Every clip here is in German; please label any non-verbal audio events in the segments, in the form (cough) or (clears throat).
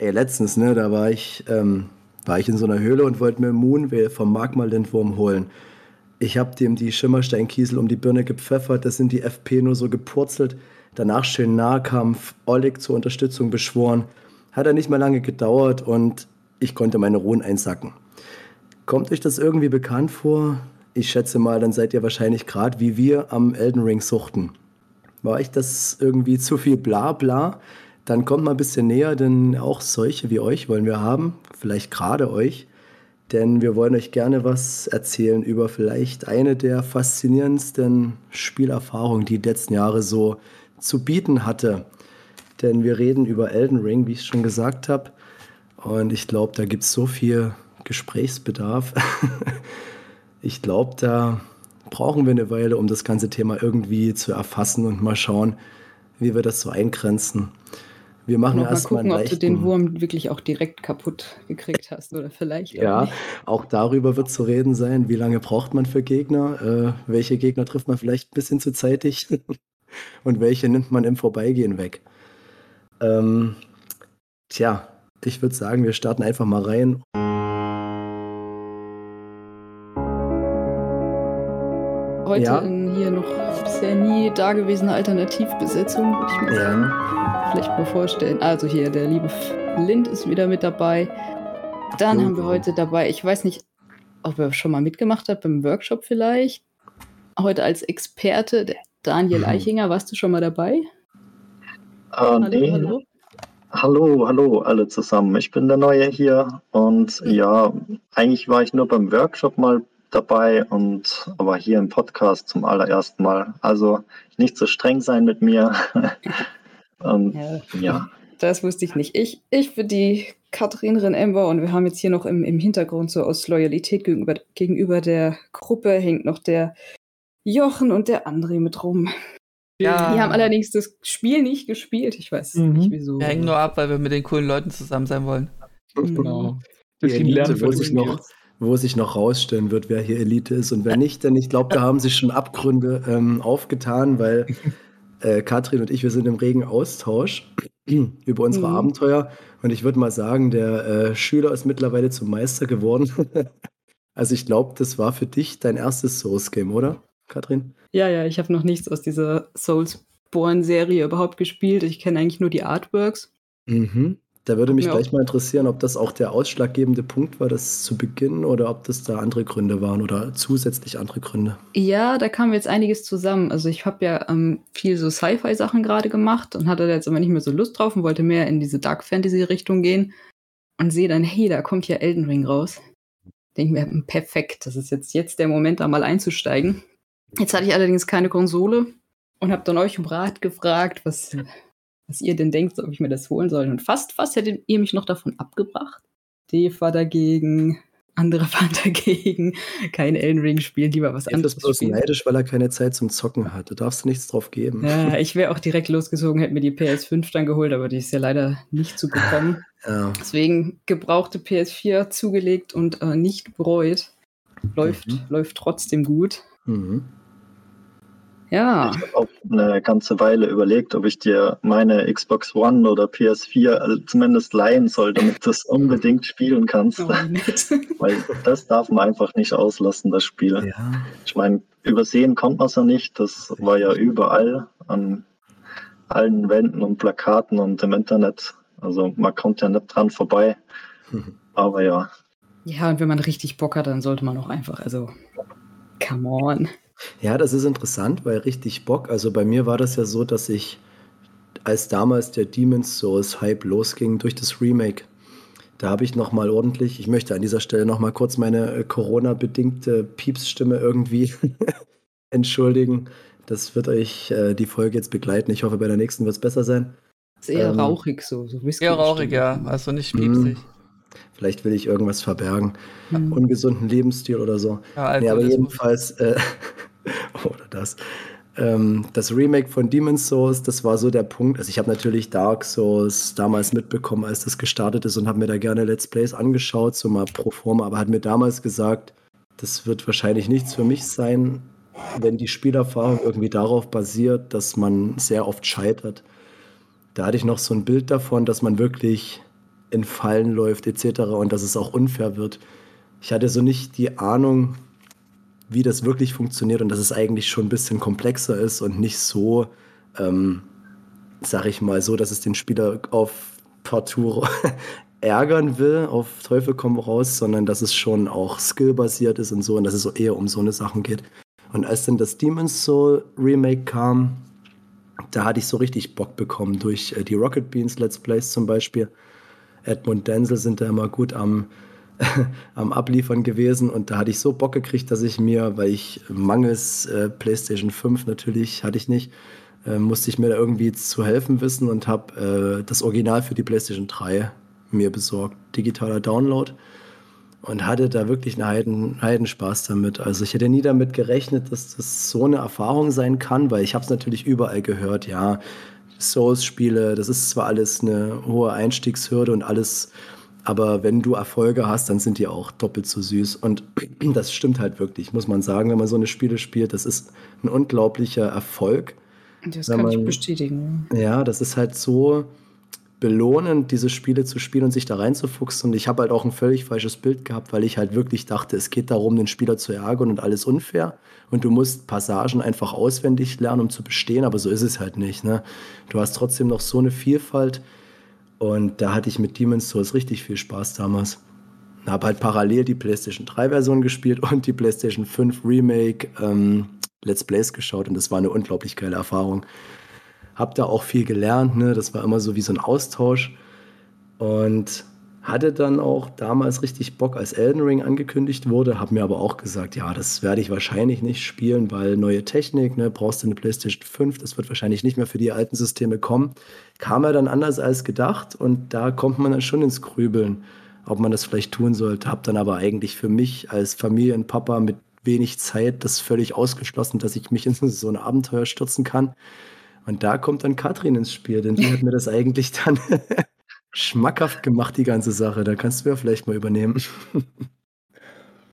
Ey, letztens, ne, da war ich, ähm, war ich in so einer Höhle und wollte mir Moonvale vom Magma-Lindwurm holen. Ich habe dem die Schimmersteinkiesel um die Birne gepfeffert, das sind die FP nur so gepurzelt. Danach schön Nahkampf, Oleg zur Unterstützung beschworen. Hat er nicht mal lange gedauert und ich konnte meine Ruhen einsacken. Kommt euch das irgendwie bekannt vor? Ich schätze mal, dann seid ihr wahrscheinlich gerade wie wir am Elden Ring suchten. War ich das irgendwie zu viel Blabla? Dann kommt mal ein bisschen näher, denn auch solche wie euch wollen wir haben. Vielleicht gerade euch. Denn wir wollen euch gerne was erzählen über vielleicht eine der faszinierendsten Spielerfahrungen, die die letzten Jahre so zu bieten hatte. Denn wir reden über Elden Ring, wie ich schon gesagt habe. Und ich glaube, da gibt es so viel Gesprächsbedarf. (laughs) ich glaube, da brauchen wir eine Weile, um das ganze Thema irgendwie zu erfassen und mal schauen, wie wir das so eingrenzen. Wir machen erstmal gucken, ob du den Wurm wirklich auch direkt kaputt gekriegt hast oder vielleicht. ja, auch, auch darüber wird zu reden sein, wie lange braucht man für Gegner, äh, welche Gegner trifft man vielleicht ein bisschen zu zeitig (laughs) und welche nimmt man im Vorbeigehen weg. Ähm, tja, ich würde sagen, wir starten einfach mal rein. Heute ja. in hier noch bisher nie dagewesene Alternativbesetzung, würde ich mal ja. sagen. Vielleicht mal vorstellen. Also hier, der liebe Lind ist wieder mit dabei. Dann haben wir heute dabei, ich weiß nicht, ob er schon mal mitgemacht hat beim Workshop vielleicht. Heute als Experte, der Daniel mhm. Eichinger, warst du schon mal dabei? Uh, hallo, nee. hallo. Hallo, hallo alle zusammen. Ich bin der Neue hier und mhm. ja, eigentlich war ich nur beim Workshop mal dabei und aber hier im Podcast zum allerersten Mal. Also nicht so streng sein mit mir. und, (laughs) ja. ja. Das wusste ich nicht. Ich, ich bin die Katrin Renember und wir haben jetzt hier noch im, im Hintergrund so aus Loyalität gegenüber, gegenüber der Gruppe hängt noch der Jochen und der André mit rum. Ja. Die haben allerdings das Spiel nicht gespielt. Ich weiß mhm. nicht wieso. Wir hängen nur ab, weil wir mit den coolen Leuten zusammen sein wollen. Genau. Die Elite, wo sich, noch, wo sich noch rausstellen wird, wer hier Elite ist und wer nicht. Denn ich glaube, da haben sich schon Abgründe ähm, aufgetan, weil (laughs) äh, Katrin und ich, wir sind im regen Austausch (clears throat) über unsere mhm. Abenteuer. Und ich würde mal sagen, der äh, Schüler ist mittlerweile zum Meister geworden. (laughs) also ich glaube, das war für dich dein erstes Source-Game, oder? Katrin? Ja, ja, ich habe noch nichts aus dieser Soulsborne-Serie überhaupt gespielt. Ich kenne eigentlich nur die Artworks. Mhm. Da würde mich gleich mal interessieren, ob das auch der ausschlaggebende Punkt war, das zu beginnen, oder ob das da andere Gründe waren oder zusätzlich andere Gründe. Ja, da kam jetzt einiges zusammen. Also ich habe ja ähm, viel so Sci-Fi-Sachen gerade gemacht und hatte da jetzt aber nicht mehr so Lust drauf und wollte mehr in diese Dark Fantasy-Richtung gehen und sehe dann, hey, da kommt ja Elden Ring raus. Denke mir, hm, perfekt, das ist jetzt, jetzt der Moment, da mal einzusteigen. Jetzt hatte ich allerdings keine Konsole und habe dann euch um Rat gefragt, was, was ihr denn denkt, ob ich mir das holen soll. Und fast, fast hättet ihr mich noch davon abgebracht. Dave war dagegen, andere (laughs) waren dagegen. Kein Elden Ring spielen, lieber was Dave anderes. ist bloß spielen. neidisch, weil er keine Zeit zum Zocken hat. Du darfst nichts drauf geben. Ja, (laughs) ich wäre auch direkt losgezogen, hätte mir die PS5 dann geholt, aber die ist ja leider nicht zu bekommen. Ja. Deswegen gebrauchte PS4 zugelegt und äh, nicht bereut. Läuft, mhm. läuft trotzdem gut. Mhm. Ja. Ich habe auch eine ganze Weile überlegt, ob ich dir meine Xbox One oder PS4 also zumindest leihen soll, damit du es (laughs) unbedingt spielen kannst. Oh, (laughs) Weil das darf man einfach nicht auslassen, das Spiel. Ja. Ich meine, übersehen kommt man es ja nicht. Das war ja überall an allen Wänden und Plakaten und im Internet. Also man kommt ja nicht dran vorbei. (laughs) Aber ja. Ja, und wenn man richtig Bock hat, dann sollte man auch einfach, also, come on. Ja, das ist interessant, weil richtig Bock. Also bei mir war das ja so, dass ich, als damals der Demon's Souls Hype losging durch das Remake, da habe ich noch mal ordentlich, ich möchte an dieser Stelle noch mal kurz meine äh, Corona-bedingte Piepsstimme irgendwie (laughs) entschuldigen. Das wird euch äh, die Folge jetzt begleiten. Ich hoffe, bei der nächsten wird es besser sein. Ist eher ähm, rauchig so, so Eher rauchig, ja. Also nicht piepsig. Vielleicht will ich irgendwas verbergen. Hm. Ungesunden Lebensstil oder so. Ja, nee, aber jedenfalls, äh, (laughs) oder das. Ähm, das Remake von Demon's Souls, das war so der Punkt. Also ich habe natürlich Dark Souls damals mitbekommen, als das gestartet ist und habe mir da gerne Let's Plays angeschaut, so mal pro forma, aber hat mir damals gesagt, das wird wahrscheinlich nichts für mich sein, wenn die Spielerfahrung irgendwie darauf basiert, dass man sehr oft scheitert. Da hatte ich noch so ein Bild davon, dass man wirklich in Fallen läuft etc. und dass es auch unfair wird. Ich hatte so nicht die Ahnung, wie das wirklich funktioniert und dass es eigentlich schon ein bisschen komplexer ist und nicht so, ähm, sag ich mal, so, dass es den Spieler auf Partout (laughs) ärgern will, auf Teufel komm raus, sondern dass es schon auch skillbasiert ist und so und dass es so eher um so eine Sachen geht. Und als dann das Demon's Soul Remake kam, da hatte ich so richtig Bock bekommen durch äh, die Rocket Beans Let's Plays zum Beispiel. Edmund Denzel sind da immer gut am, (laughs) am Abliefern gewesen. Und da hatte ich so Bock gekriegt, dass ich mir, weil ich mangels äh, PlayStation 5 natürlich hatte ich nicht, äh, musste ich mir da irgendwie zu helfen wissen und habe äh, das Original für die PlayStation 3 mir besorgt, digitaler Download. Und hatte da wirklich einen Heiden, Heidenspaß damit. Also ich hätte nie damit gerechnet, dass das so eine Erfahrung sein kann, weil ich habe es natürlich überall gehört, ja, Souls-Spiele, das ist zwar alles eine hohe Einstiegshürde und alles, aber wenn du Erfolge hast, dann sind die auch doppelt so süß. Und (clears throat) das stimmt halt wirklich, muss man sagen, wenn man so eine Spiele spielt, das ist ein unglaublicher Erfolg. Das kann man, ich bestätigen. Ja, das ist halt so, belohnend, diese Spiele zu spielen und sich da reinzufuchsen. Und ich habe halt auch ein völlig falsches Bild gehabt, weil ich halt wirklich dachte, es geht darum, den Spieler zu ärgern und alles unfair. Und du musst Passagen einfach auswendig lernen, um zu bestehen, aber so ist es halt nicht. Ne? Du hast trotzdem noch so eine Vielfalt. Und da hatte ich mit Demon's Souls richtig viel Spaß damals. Habe halt parallel die PlayStation 3 Version gespielt und die PlayStation 5 Remake ähm, Let's Plays geschaut und das war eine unglaublich geile Erfahrung habe da auch viel gelernt. Ne? Das war immer so wie so ein Austausch. Und hatte dann auch damals richtig Bock, als Elden Ring angekündigt wurde, habe mir aber auch gesagt, ja, das werde ich wahrscheinlich nicht spielen, weil neue Technik, ne, brauchst du eine PlayStation 5, das wird wahrscheinlich nicht mehr für die alten Systeme kommen. Kam er dann anders als gedacht und da kommt man dann schon ins Grübeln, ob man das vielleicht tun sollte. Habe dann aber eigentlich für mich als Familienpapa mit wenig Zeit das völlig ausgeschlossen, dass ich mich in so ein Abenteuer stürzen kann. Und da kommt dann Katrin ins Spiel, denn die hat mir das eigentlich dann (laughs) schmackhaft gemacht, die ganze Sache. Da kannst du ja vielleicht mal übernehmen.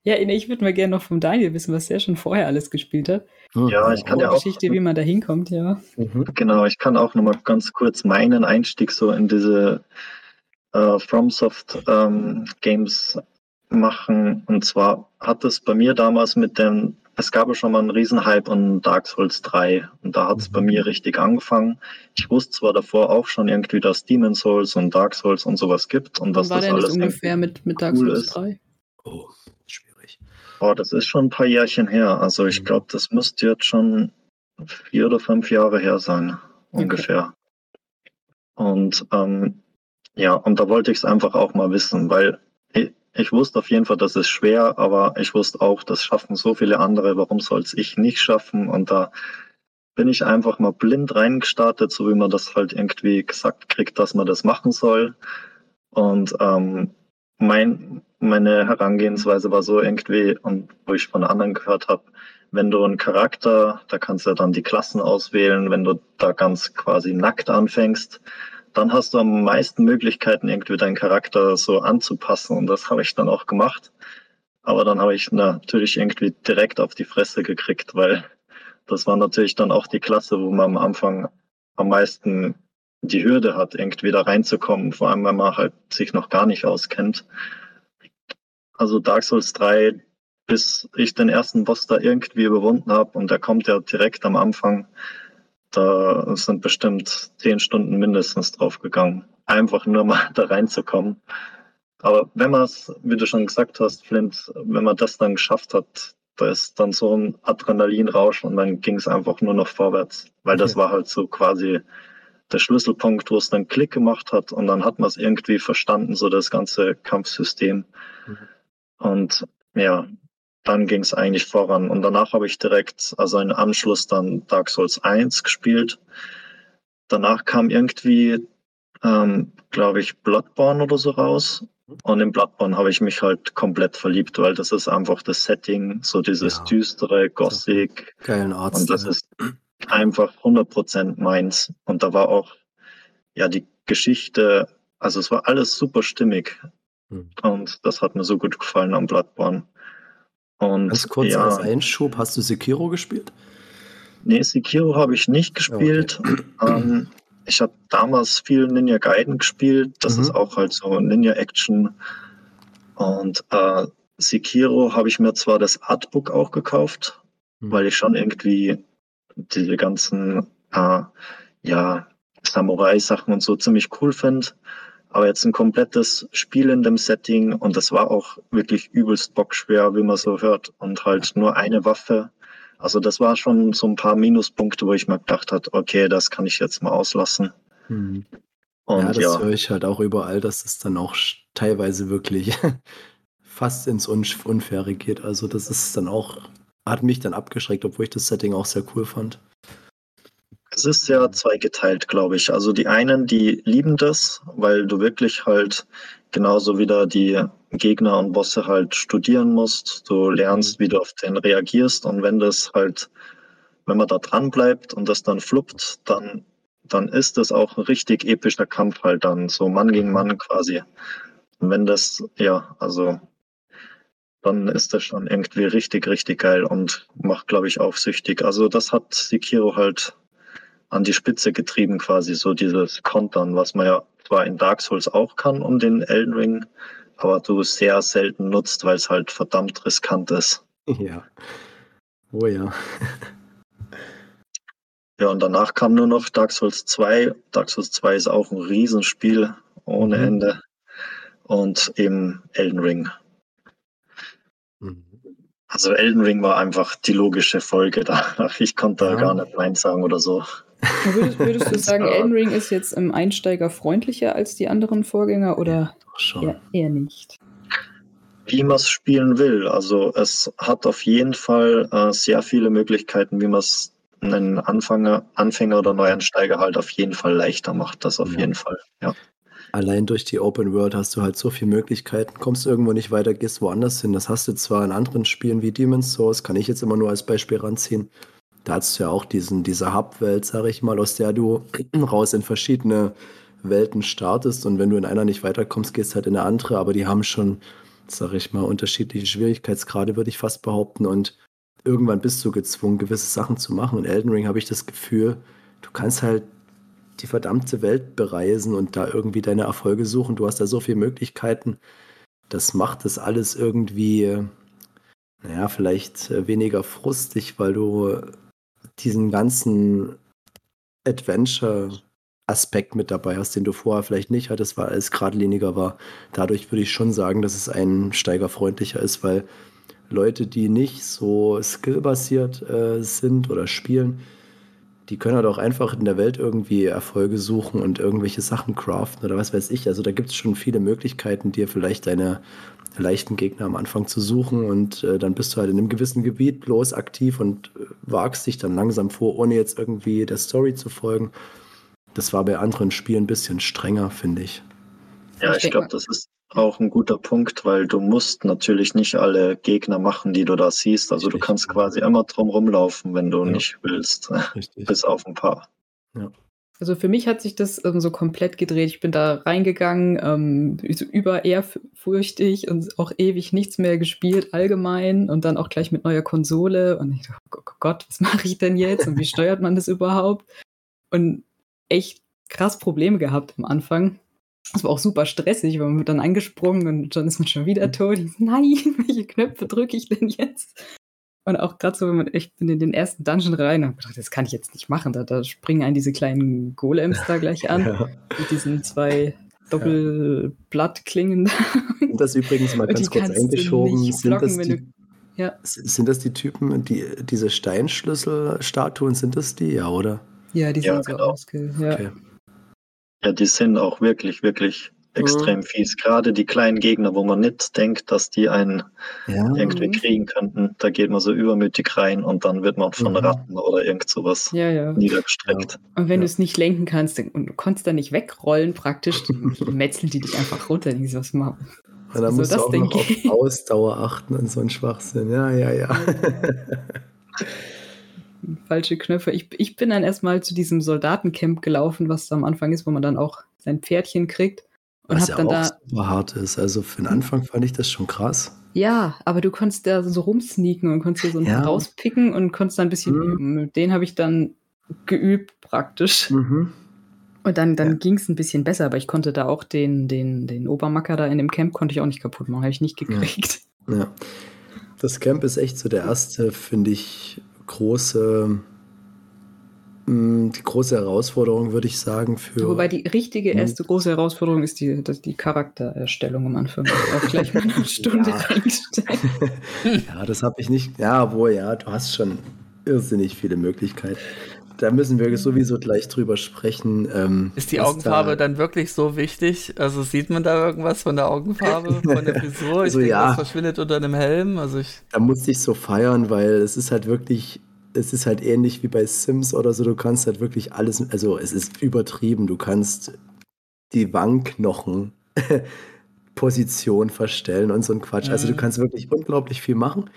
Ja, ich würde mal gerne noch vom Daniel wissen, was der schon vorher alles gespielt hat. Hm. Ja, ich kann ja auch. Geschichte, wie man da hinkommt, ja. Mhm. Genau, ich kann auch noch mal ganz kurz meinen Einstieg so in diese äh, FromSoft ähm, Games machen. Und zwar hat es bei mir damals mit den es gab ja schon mal einen Riesenhype an Dark Souls 3 und da hat es bei mhm. mir richtig angefangen. Ich wusste zwar davor auch schon irgendwie, dass Demon Souls und Dark Souls und sowas gibt und dass war das alles ungefähr mit, mit Dark cool Souls 3? Oh, schwierig. Oh, das ist schon ein paar Jährchen her. Also ich mhm. glaube, das müsste jetzt schon vier oder fünf Jahre her sein, ungefähr. Okay. Und ähm, ja, und da wollte ich es einfach auch mal wissen, weil ich wusste auf jeden Fall, das ist schwer, aber ich wusste auch, das schaffen so viele andere, warum soll es ich nicht schaffen? Und da bin ich einfach mal blind reingestartet, so wie man das halt irgendwie gesagt kriegt, dass man das machen soll. Und ähm, mein, meine Herangehensweise war so irgendwie, und wo ich von anderen gehört habe, wenn du einen Charakter, da kannst du ja dann die Klassen auswählen, wenn du da ganz quasi nackt anfängst, dann hast du am meisten Möglichkeiten, irgendwie deinen Charakter so anzupassen. Und das habe ich dann auch gemacht. Aber dann habe ich natürlich irgendwie direkt auf die Fresse gekriegt, weil das war natürlich dann auch die Klasse, wo man am Anfang am meisten die Hürde hat, irgendwie da reinzukommen, vor allem wenn man halt sich noch gar nicht auskennt. Also Dark Souls 3, bis ich den ersten Boss da irgendwie überwunden habe und der kommt ja direkt am Anfang, da sind bestimmt zehn Stunden mindestens drauf gegangen, einfach nur mal (laughs) da reinzukommen. Aber wenn man es, wie du schon gesagt hast, Flint, wenn man das dann geschafft hat, da ist dann so ein Adrenalinrausch und dann ging es einfach nur noch vorwärts, weil das war halt so quasi der Schlüsselpunkt, wo es dann Klick gemacht hat und dann hat man es irgendwie verstanden, so das ganze Kampfsystem. Mhm. Und ja, dann ging es eigentlich voran. Und danach habe ich direkt, also einen Anschluss dann Dark Souls 1 gespielt. Danach kam irgendwie, ähm, glaube ich, Bloodborne oder so raus. Und in Bloodborne habe ich mich halt komplett verliebt, weil das ist einfach das Setting, so dieses ja. düstere, Gothic. Geilen Arzt. Und das ist einfach 100% meins. Und da war auch, ja, die Geschichte, also es war alles super stimmig. Hm. Und das hat mir so gut gefallen am Bloodborne. Und, Ganz kurz ja, als Einschub, hast du Sekiro gespielt? Nee, Sekiro habe ich nicht gespielt. Okay. (clears throat) Ähm, ich habe damals viel Ninja Gaiden gespielt. Das mhm. ist auch halt so Ninja-Action. Und äh, Sekiro habe ich mir zwar das Artbook auch gekauft, mhm. weil ich schon irgendwie diese ganzen äh, ja, Samurai-Sachen und so ziemlich cool finde. Aber jetzt ein komplettes Spiel in dem Setting und das war auch wirklich übelst bockschwer, wie man so hört. Und halt nur eine Waffe. Also das war schon so ein paar Minuspunkte, wo ich mir gedacht habe, okay, das kann ich jetzt mal auslassen. Hm. Und ja, das ja. höre ich halt auch überall, dass es dann auch teilweise wirklich (laughs) fast ins Unfaire geht. Also das ist dann auch, hat mich dann abgeschreckt, obwohl ich das Setting auch sehr cool fand. Es ist ja zweigeteilt, glaube ich. Also die einen, die lieben das, weil du wirklich halt genauso wieder die Gegner und Bosse halt studieren musst. Du lernst, wie du auf den reagierst und wenn das halt, wenn man da dran bleibt und das dann fluppt, dann, dann ist das auch ein richtig epischer Kampf halt dann, so Mann gegen Mann quasi. Und wenn das, ja, also dann ist das schon irgendwie richtig, richtig geil und macht, glaube ich, auch süchtig. Also das hat Sekiro halt an die Spitze getrieben, quasi so dieses Kontern, was man ja zwar in Dark Souls auch kann um den Elden Ring, aber du sehr selten nutzt, weil es halt verdammt riskant ist. Ja. Oh ja. (laughs) ja, und danach kam nur noch Dark Souls 2. Dark Souls 2 ist auch ein Riesenspiel ohne mhm. Ende. Und eben Elden Ring. Mhm. Also Elden Ring war einfach die logische Folge (laughs) danach. Ich konnte ja. da gar nicht Nein sagen oder so. Würdest, würdest du sagen, Elden Ring ist jetzt im Einsteiger freundlicher als die anderen Vorgänger oder eher, eher, nicht? Wie man es spielen will. Also es hat auf jeden Fall äh, sehr viele Möglichkeiten, wie man es einen Anfänger, Anfänger oder Neuansteiger halt auf jeden Fall leichter macht. Das auf ja. jeden Fall, ja. Allein durch die Open World hast du halt so viele Möglichkeiten, kommst irgendwo nicht weiter, gehst woanders hin. Das hast du zwar in anderen Spielen wie Demon's Souls, kann ich jetzt immer nur als Beispiel ranziehen da hast du ja auch diesen, diese Hub-Welt, sag ich mal, aus der du (clears throat) raus in verschiedene Welten startest und wenn du in einer nicht weiterkommst, gehst halt in eine andere, aber die haben schon, sag ich mal, unterschiedliche Schwierigkeitsgrade, würde ich fast behaupten und irgendwann bist du gezwungen, gewisse Sachen zu machen und Elden Ring habe ich das Gefühl, du kannst halt die verdammte Welt bereisen und da irgendwie deine Erfolge suchen. Du hast da so viele Möglichkeiten. Das macht das alles irgendwie, naja, vielleicht weniger frustig, weil du diesen ganzen Adventure-Aspekt mit dabei hast, den du vorher vielleicht nicht hattest, weil es geradliniger war. Dadurch würde ich schon sagen, dass es einsteigerfreundlicher ist, weil Leute, die nicht so skillbasiert äh, sind oder spielen, die können halt auch einfach in der Welt irgendwie Erfolge suchen und irgendwelche Sachen craften oder was weiß ich. Also da gibt es schon viele Möglichkeiten, dir vielleicht deine leichten Gegner am Anfang zu suchen und äh, dann bist du halt in einem gewissen Gebiet bloß aktiv und äh, wagst dich dann langsam vor, ohne jetzt irgendwie der Story zu folgen. Das war bei anderen Spielen ein bisschen strenger, finde ich. Ja, ich glaube, das ist auch ein guter Punkt, weil du musst natürlich nicht alle Gegner machen, die du da siehst. Also Richtig. du kannst quasi immer drum rumlaufen, wenn du ja. nicht willst. (laughs) Richtig. Bis auf ein paar. Ja. Also für mich hat sich das ähm, so komplett gedreht. Ich bin da reingegangen, ähm, über ehrfurchtig und auch ewig nichts mehr gespielt allgemein und dann auch gleich mit neuer Konsole. Und ich dachte, oh Gott, was (laughs) mache ich denn jetzt und wie steuert man das überhaupt? Und echt krass Probleme gehabt am Anfang. Es war auch super stressig, weil man wird dann angesprungen und dann ist man schon wieder tot. Nein, (laughs) welche Knöpfe drücke ich denn jetzt? Und auch gerade so, wenn man echt in den ersten Dungeon rein und gedacht, das kann ich jetzt nicht machen. Da, da springen einen diese kleinen Golems da gleich an. (laughs) Ja. Mit diesen zwei Doppelblattklingen. (laughs) Das übrigens mal ganz kurz eingeschoben. Sind das, die, ja. sind das die Typen, die, diese Steinschlüsselstatuen, sind das die? Ja, oder? Ja, die ja, sind genau. so ausge... Ja. Okay. ja, die sind auch wirklich, wirklich extrem mhm. fies. Gerade die kleinen Gegner, wo man nicht denkt, dass die einen ja. irgendwie kriegen könnten, da geht man so übermütig rein und dann wird man von mhm. Ratten oder irgend sowas ja, ja. niedergestreckt. Und wenn du es nicht lenken kannst und du konntest da nicht wegrollen, praktisch, metzeln die dich einfach runter. Die was machen. Ja, da musst du auch noch auf Ausdauer achten und so ein Schwachsinn. Ja, ja, ja. Falsche Knöpfe. Ich, ich bin dann erstmal zu diesem Soldatencamp gelaufen, was am Anfang ist, wo man dann auch sein Pferdchen kriegt. Und Was ja dann auch da, super hart ist. Also für den Anfang fand ich das schon krass. Ja, aber du konntest da so rumsneaken und konntest so ja. rauspicken und konntest da ein bisschen mhm. üben. Den habe ich dann geübt praktisch. Mhm. Und dann, dann ja. ging es ein bisschen besser, aber ich konnte da auch den, den, den Obermacker da in dem Camp konnte ich auch nicht kaputt machen, habe ich nicht gekriegt. Ja. ja. Das Camp ist echt so der erste, finde ich, große die große Herausforderung, würde ich sagen, für. Wobei die richtige erste große Herausforderung ist die, die Charaktererstellung am Anfang. Auch gleich mal eine (laughs) Stunde ja. (laughs) ja, das habe ich nicht. Ja, wo ja, du hast schon irrsinnig viele Möglichkeiten. Da müssen wir sowieso gleich drüber sprechen. Ähm, ist die Augenfarbe da dann wirklich so wichtig? Also sieht man da irgendwas von der Augenfarbe, von der Frisur? (laughs) Ich also, denke, ja. das verschwindet unter einem Helm. Also ich da musste ich so feiern, weil es ist halt wirklich es ist halt ähnlich wie bei Sims oder so, du kannst halt wirklich alles, also es ist übertrieben, du kannst die Wangenknochen (laughs) Position verstellen und so ein Quatsch. Mhm. Also du mhm. kannst wirklich unglaublich viel machen.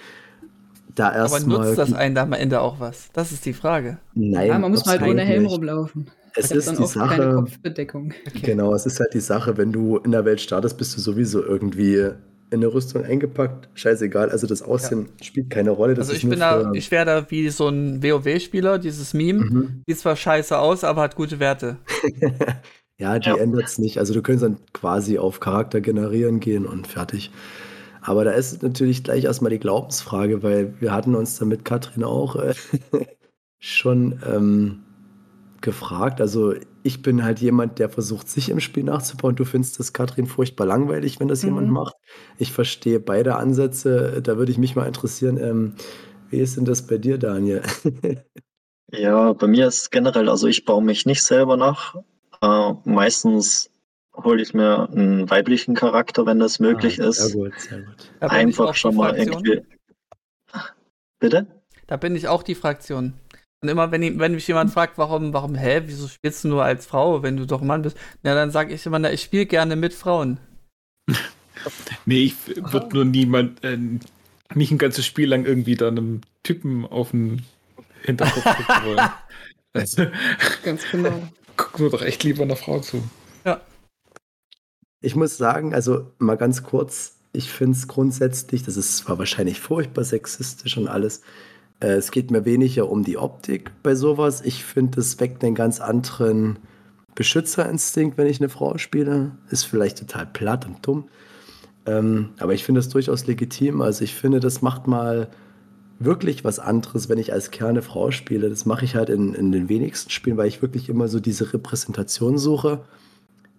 Da erst Aber nutzt mal, das einen da am Ende auch was? Das ist die Frage. Nein, ja, man muss halt ohne Helm nicht. rumlaufen. Es ist die Sache. Okay. Genau, es ist halt die Sache, wenn du in der Welt startest, bist du sowieso irgendwie in eine Rüstung eingepackt, scheißegal. Also das Aussehen ja. spielt keine Rolle. also ich bin da, ich wäre da wie so ein WoW-Spieler, dieses Meme. Mhm. Sieht zwar scheiße aus, aber hat gute Werte. (laughs) ja, die ja. ändert es nicht. Also du könntest dann quasi auf Charakter generieren gehen und fertig. Aber da ist natürlich gleich erstmal die Glaubensfrage, weil wir hatten uns da mit Katrin auch äh, (laughs) schon ähm, gefragt. Also ich bin halt jemand, der versucht, sich im Spiel nachzubauen. Du findest das, Katrin, furchtbar langweilig, wenn das mhm. jemand macht. Ich verstehe beide Ansätze. Da würde ich mich mal interessieren, ähm, wie ist denn das bei dir, Daniel? (laughs) ja, bei mir ist generell, also ich baue mich nicht selber nach. Äh, meistens hole ich mir einen weiblichen Charakter, wenn das möglich ah, ist. Sehr gut, sehr gut. Einfach schon mal irgendwie. Bitte? Da bin ich auch die Fraktion. Und immer, wenn, wenn mich jemand fragt, warum, warum, hä, wieso spielst du nur als Frau, wenn du doch Mann bist? Ja, dann sage ich immer, na, ich spiele gerne mit Frauen. (laughs) nee, ich würde nur niemand, äh, nicht ein ganzes Spiel lang irgendwie da einem Typen auf den Hinterkopf gucken (laughs) wollen. Also, Ganz genau. (laughs) Gucken wir doch echt lieber einer Frau zu. Ja. Ich muss sagen, also mal ganz kurz, ich finde es grundsätzlich, das ist zwar wahrscheinlich furchtbar sexistisch und alles, äh, es geht mir weniger um die Optik bei sowas. Ich finde, es weckt einen ganz anderen Beschützerinstinkt, wenn ich eine Frau spiele. Ist vielleicht total platt und dumm. Ähm, aber ich finde das durchaus legitim. Also ich finde, das macht mal wirklich was anderes, wenn ich als Kerl eine Frau spiele. Das mache ich halt in, in den wenigsten Spielen, weil ich wirklich immer so diese Repräsentation suche.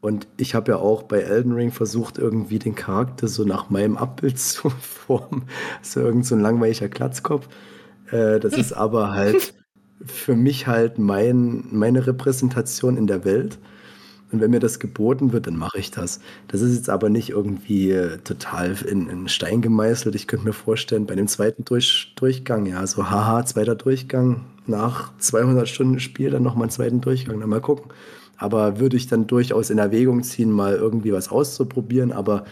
Und ich habe ja auch bei Elden Ring versucht, irgendwie den Charakter so nach meinem Abbild (laughs) zu formen. So irgend so ein langweiliger Klatzkopf. Äh, das ist (laughs) aber halt für mich halt mein, meine Repräsentation in der Welt. Und wenn mir das geboten wird, dann mache ich das. Das ist jetzt aber nicht irgendwie äh, total in, in, Stein gemeißelt. Ich könnte mir vorstellen, bei dem zweiten Durch, Durchgang, ja, so haha, zweiter Durchgang, nach 200 Stunden Spiel dann nochmal einen zweiten Durchgang, dann mal gucken. Aber würde ich dann durchaus in Erwägung ziehen, mal irgendwie was auszuprobieren. Aber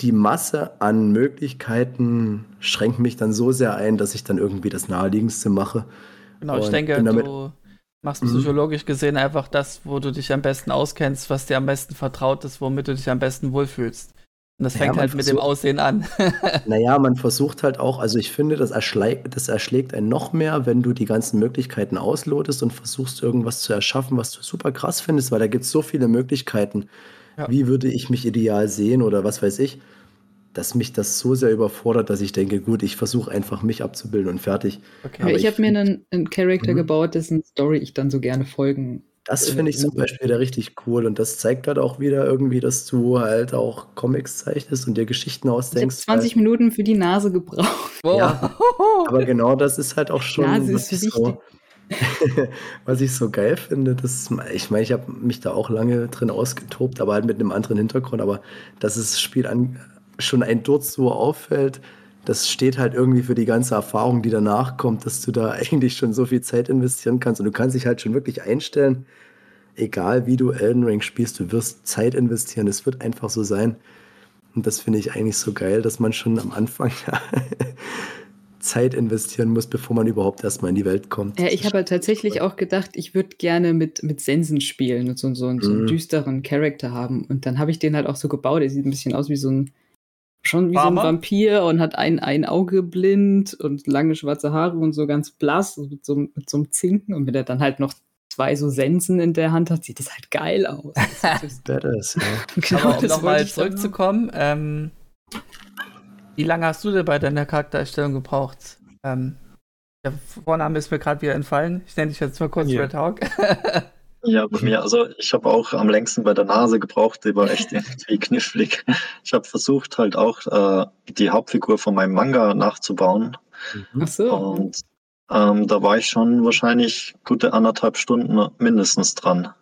die Masse an Möglichkeiten schränkt mich dann so sehr ein, dass ich dann irgendwie das Naheliegendste mache. Genau, ich denke, du machst mhm. psychologisch gesehen einfach das, wo du dich am besten auskennst, was dir am besten vertraut ist, womit du dich am besten wohlfühlst. Und das fängt ja, halt mit dem Aussehen an. (laughs) naja, man versucht halt auch, also ich finde, das, erschlägt, das erschlägt einen noch mehr, wenn du die ganzen Möglichkeiten auslotest und versuchst, irgendwas zu erschaffen, was du super krass findest, weil da gibt es so viele Möglichkeiten ja. wie würde ich mich ideal sehen oder was weiß ich, dass mich das so sehr überfordert, dass ich denke, gut, ich versuche einfach mich abzubilden und fertig. Okay. ich, ich habe mir einen, einen Charakter mhm. gebaut, dessen Story ich dann so gerne folgen. Das finde ich zum Beispiel wieder richtig cool und das zeigt halt auch wieder irgendwie, dass du halt auch Comics zeichnest und dir Geschichten ausdenkst. Ich habe 20 Minuten für die Nase gebraucht. Ja, aber genau das ist halt auch schon Nase ist wichtig. So, (laughs) Was ich so geil finde, das, ich meine, ich habe mich da auch lange drin ausgetobt, aber halt mit einem anderen Hintergrund, aber dass das Spiel an, schon ein Dort so auffällt, das steht halt irgendwie für die ganze Erfahrung, die danach kommt, dass du da (laughs) eigentlich schon so viel Zeit investieren kannst. Und du kannst dich halt schon wirklich einstellen, egal wie du Elden Ring spielst, du wirst Zeit investieren, es wird einfach so sein. Und das finde ich eigentlich so geil, dass man schon am Anfang (laughs) Zeit investieren muss, bevor man überhaupt erstmal in die Welt kommt. Ja, ich habe halt tatsächlich auch gedacht, ich würde gerne mit, mit Sensen spielen und so, so, so einen mhm. düsteren Charakter haben. Und dann habe ich den halt auch so gebaut. Er sieht ein bisschen aus wie so ein, schon wie Farmer? so ein Vampir und hat ein, ein Auge blind und lange schwarze Haare und so ganz blass mit so, mit so einem Zinken. Und wenn er dann halt noch zwei so Sensen in der Hand hat, sieht das halt geil aus. Das (laughs) ja. (laughs) genau, Aber um nochmal zurückzukommen, ähm, wie lange hast du denn bei deiner Charaktererstellung gebraucht? Ähm, der Vorname ist mir gerade wieder entfallen. Ich nenne dich jetzt mal kurz ja. Red Hawk. (laughs) Ja, bei mir, also ich habe auch am längsten bei der Nase gebraucht, die war echt irgendwie (laughs) knifflig. Ich habe versucht halt auch äh, die Hauptfigur von meinem Manga nachzubauen. Ach so. Und ähm, da war ich schon wahrscheinlich gute anderthalb Stunden mindestens dran.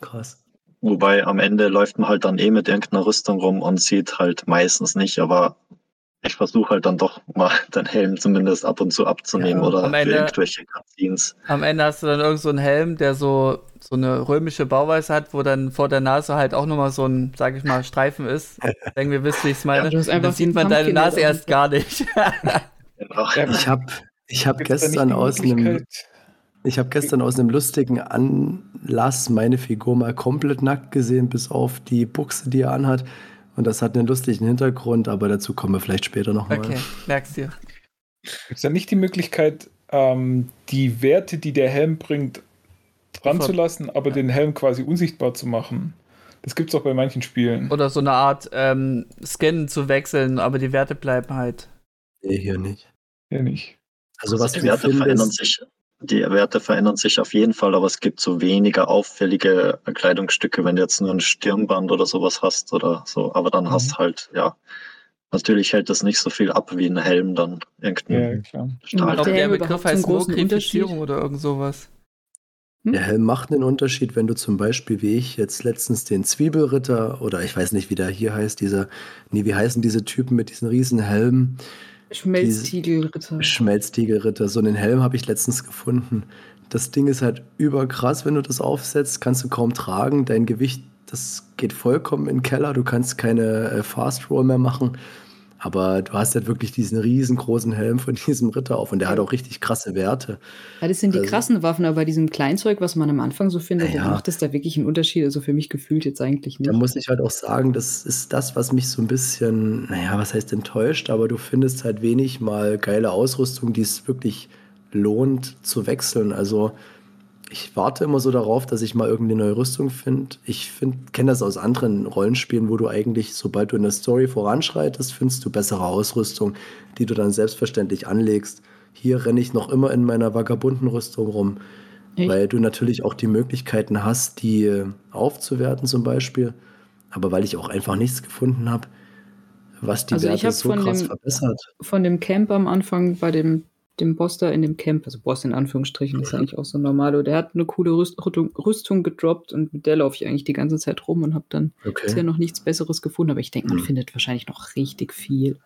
Krass. Wobei am Ende läuft man halt dann eh mit irgendeiner Rüstung rum und sieht halt meistens nicht, aber ich versuche halt dann doch mal (laughs) den Helm zumindest ab und zu abzunehmen ja, oder Ende, irgendwelche Cutscenes. Am Ende hast du dann irgend so einen Helm, der so, so eine römische Bauweise hat, wo dann vor der Nase halt auch nochmal so ein, sag ich mal, Streifen ist. (laughs) Denken wir, wisst, wie ich es meine. Ja, dann sieht man deine Nase erst gar nicht. (laughs) genau. Ich habe ich hab gestern aus einem ich habe gestern aus einem lustigen Anlass meine Figur mal komplett nackt gesehen, bis auf die Buchse, die er anhat. Und das hat einen lustigen Hintergrund, aber dazu kommen wir vielleicht später nochmal. Okay, merkst du. Gibt es da nicht die Möglichkeit, ähm, die Werte, die der Helm bringt, dran zu lassen, aber den Helm quasi unsichtbar zu machen? Das gibt es auch bei manchen Spielen. Oder so eine Art ähm, Scan zu wechseln, aber die Werte bleiben halt. Nee, hier nicht. Hier nicht. Also, was die Werte findest, verändern sich die Werte verändern sich auf jeden Fall, aber es gibt so weniger auffällige Kleidungsstücke, wenn du jetzt nur ein Stirnband oder sowas hast oder so. Aber dann mhm. hast halt, ja, natürlich hält das nicht so viel ab wie ein Helm dann. Irgendein ja, klar. Der, der Begriff heißt Smokrifizierung oder irgend sowas. Hm? Der Helm macht einen Unterschied, wenn du zum Beispiel, wie ich jetzt letztens den Zwiebelritter oder ich weiß nicht, wie der hier heißt, dieser, nee, wie heißen diese Typen mit diesen riesen Helmen? Schmelztiegelritter. Schmelztiegelritter. So einen Helm habe ich letztens gefunden. Das Ding ist halt überkrass, wenn du das aufsetzt, kannst du kaum tragen. Dein Gewicht, das geht vollkommen in den Keller. Du kannst keine äh, Fast Roll mehr machen. Aber du hast halt wirklich diesen riesengroßen Helm von (laughs) diesem Ritter auf und der hat auch richtig krasse Werte. Ja, das sind die also, krassen Waffen, aber bei diesem Kleinzeug, was man am Anfang so findet, ja. macht es da wirklich einen Unterschied. Also für mich gefühlt jetzt eigentlich nicht. Da muss ich halt auch sagen, das ist das, was mich so ein bisschen, naja, was heißt enttäuscht, aber du findest halt wenig mal geile Ausrüstung, die es wirklich lohnt zu wechseln. Also ich warte immer so darauf, dass ich mal irgendwie neue Rüstung finde. Ich kenne das aus anderen Rollenspielen, wo du eigentlich, sobald du in der Story voranschreitest, findest du bessere Ausrüstung, die du dann selbstverständlich anlegst. Hier renne ich noch immer in meiner vagabunden Rüstung rum, Echt? weil du natürlich auch die Möglichkeiten hast, die äh, aufzuwerten zum Beispiel. Aber weil ich auch einfach nichts gefunden habe, was die also Werte so krass dem, verbessert. Von dem Camp am Anfang bei dem dem Boss da in dem Camp, also Boss in Anführungsstrichen, ist eigentlich auch so normal. Der hat eine coole Rüstung, Rüstung gedroppt und mit der laufe ich eigentlich die ganze Zeit rum und habe dann okay. bisher noch nichts Besseres gefunden. Aber ich denke, man hm. findet wahrscheinlich noch richtig viel.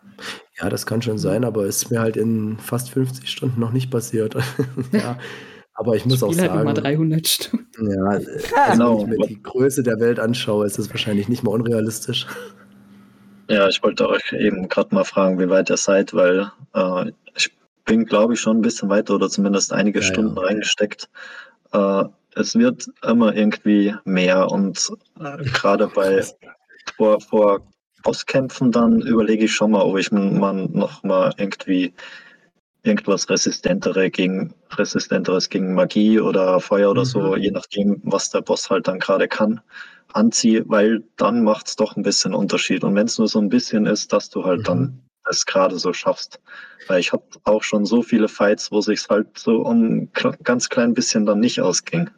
Ja, das kann schon sein, aber ist mir halt in fast 50 Stunden noch nicht passiert. (laughs) ja. Aber ich muss ich auch sagen. Halt immer 300 Stunden. Ja, (laughs) also genau. wenn ich mir die Größe der Welt anschaue, ist das wahrscheinlich nicht mal unrealistisch. Ja, ich wollte euch eben gerade mal fragen, wie weit ihr seid, weil äh, ich bin, glaube ich, schon ein bisschen weiter oder zumindest einige ja, Stunden ja. reingesteckt. Äh, es wird immer irgendwie mehr und äh, (laughs) gerade bei vor, vor Bosskämpfen dann überlege ich schon mal, ob ich man noch mal irgendwie irgendwas resistentere gegen resistenteres gegen Magie oder Feuer oder mhm. so, je nachdem, was der Boss halt dann gerade kann, anziehe, weil dann macht es doch ein bisschen Unterschied. Und wenn es nur so ein bisschen ist, dass du halt mhm. dann es gerade so schaffst. Weil ich habe auch schon so viele Fights, wo sich halt so um ganz klein bisschen dann nicht ausging.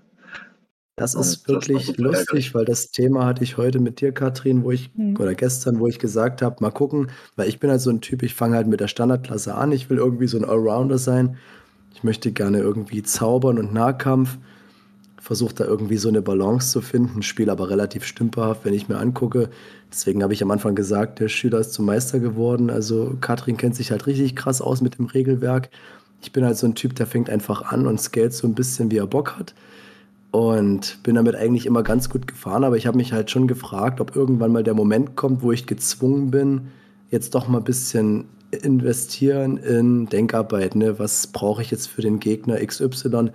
Das ist Und wirklich das lustig, weil das Thema hatte ich heute mit dir, Katrin, wo ich, mhm. oder gestern, wo ich gesagt habe, mal gucken, weil ich bin halt so ein Typ, ich fange halt mit der Standardklasse an, ich will irgendwie so ein Allrounder sein. Ich möchte gerne irgendwie zaubern und Nahkampf versuche da irgendwie so eine Balance zu finden, spiele aber relativ stümperhaft, wenn ich mir angucke. Deswegen habe ich am Anfang gesagt, der Schüler ist zum Meister geworden. Also Katrin kennt sich halt richtig krass aus mit dem Regelwerk. Ich bin halt so ein Typ, der fängt einfach an und scaled so ein bisschen, wie er Bock hat. Und bin damit eigentlich immer ganz gut gefahren. Aber ich habe mich halt schon gefragt, ob irgendwann mal der Moment kommt, wo ich gezwungen bin, jetzt doch mal ein bisschen investieren in Denkarbeit. Ne? Was brauche ich jetzt für den Gegner XY?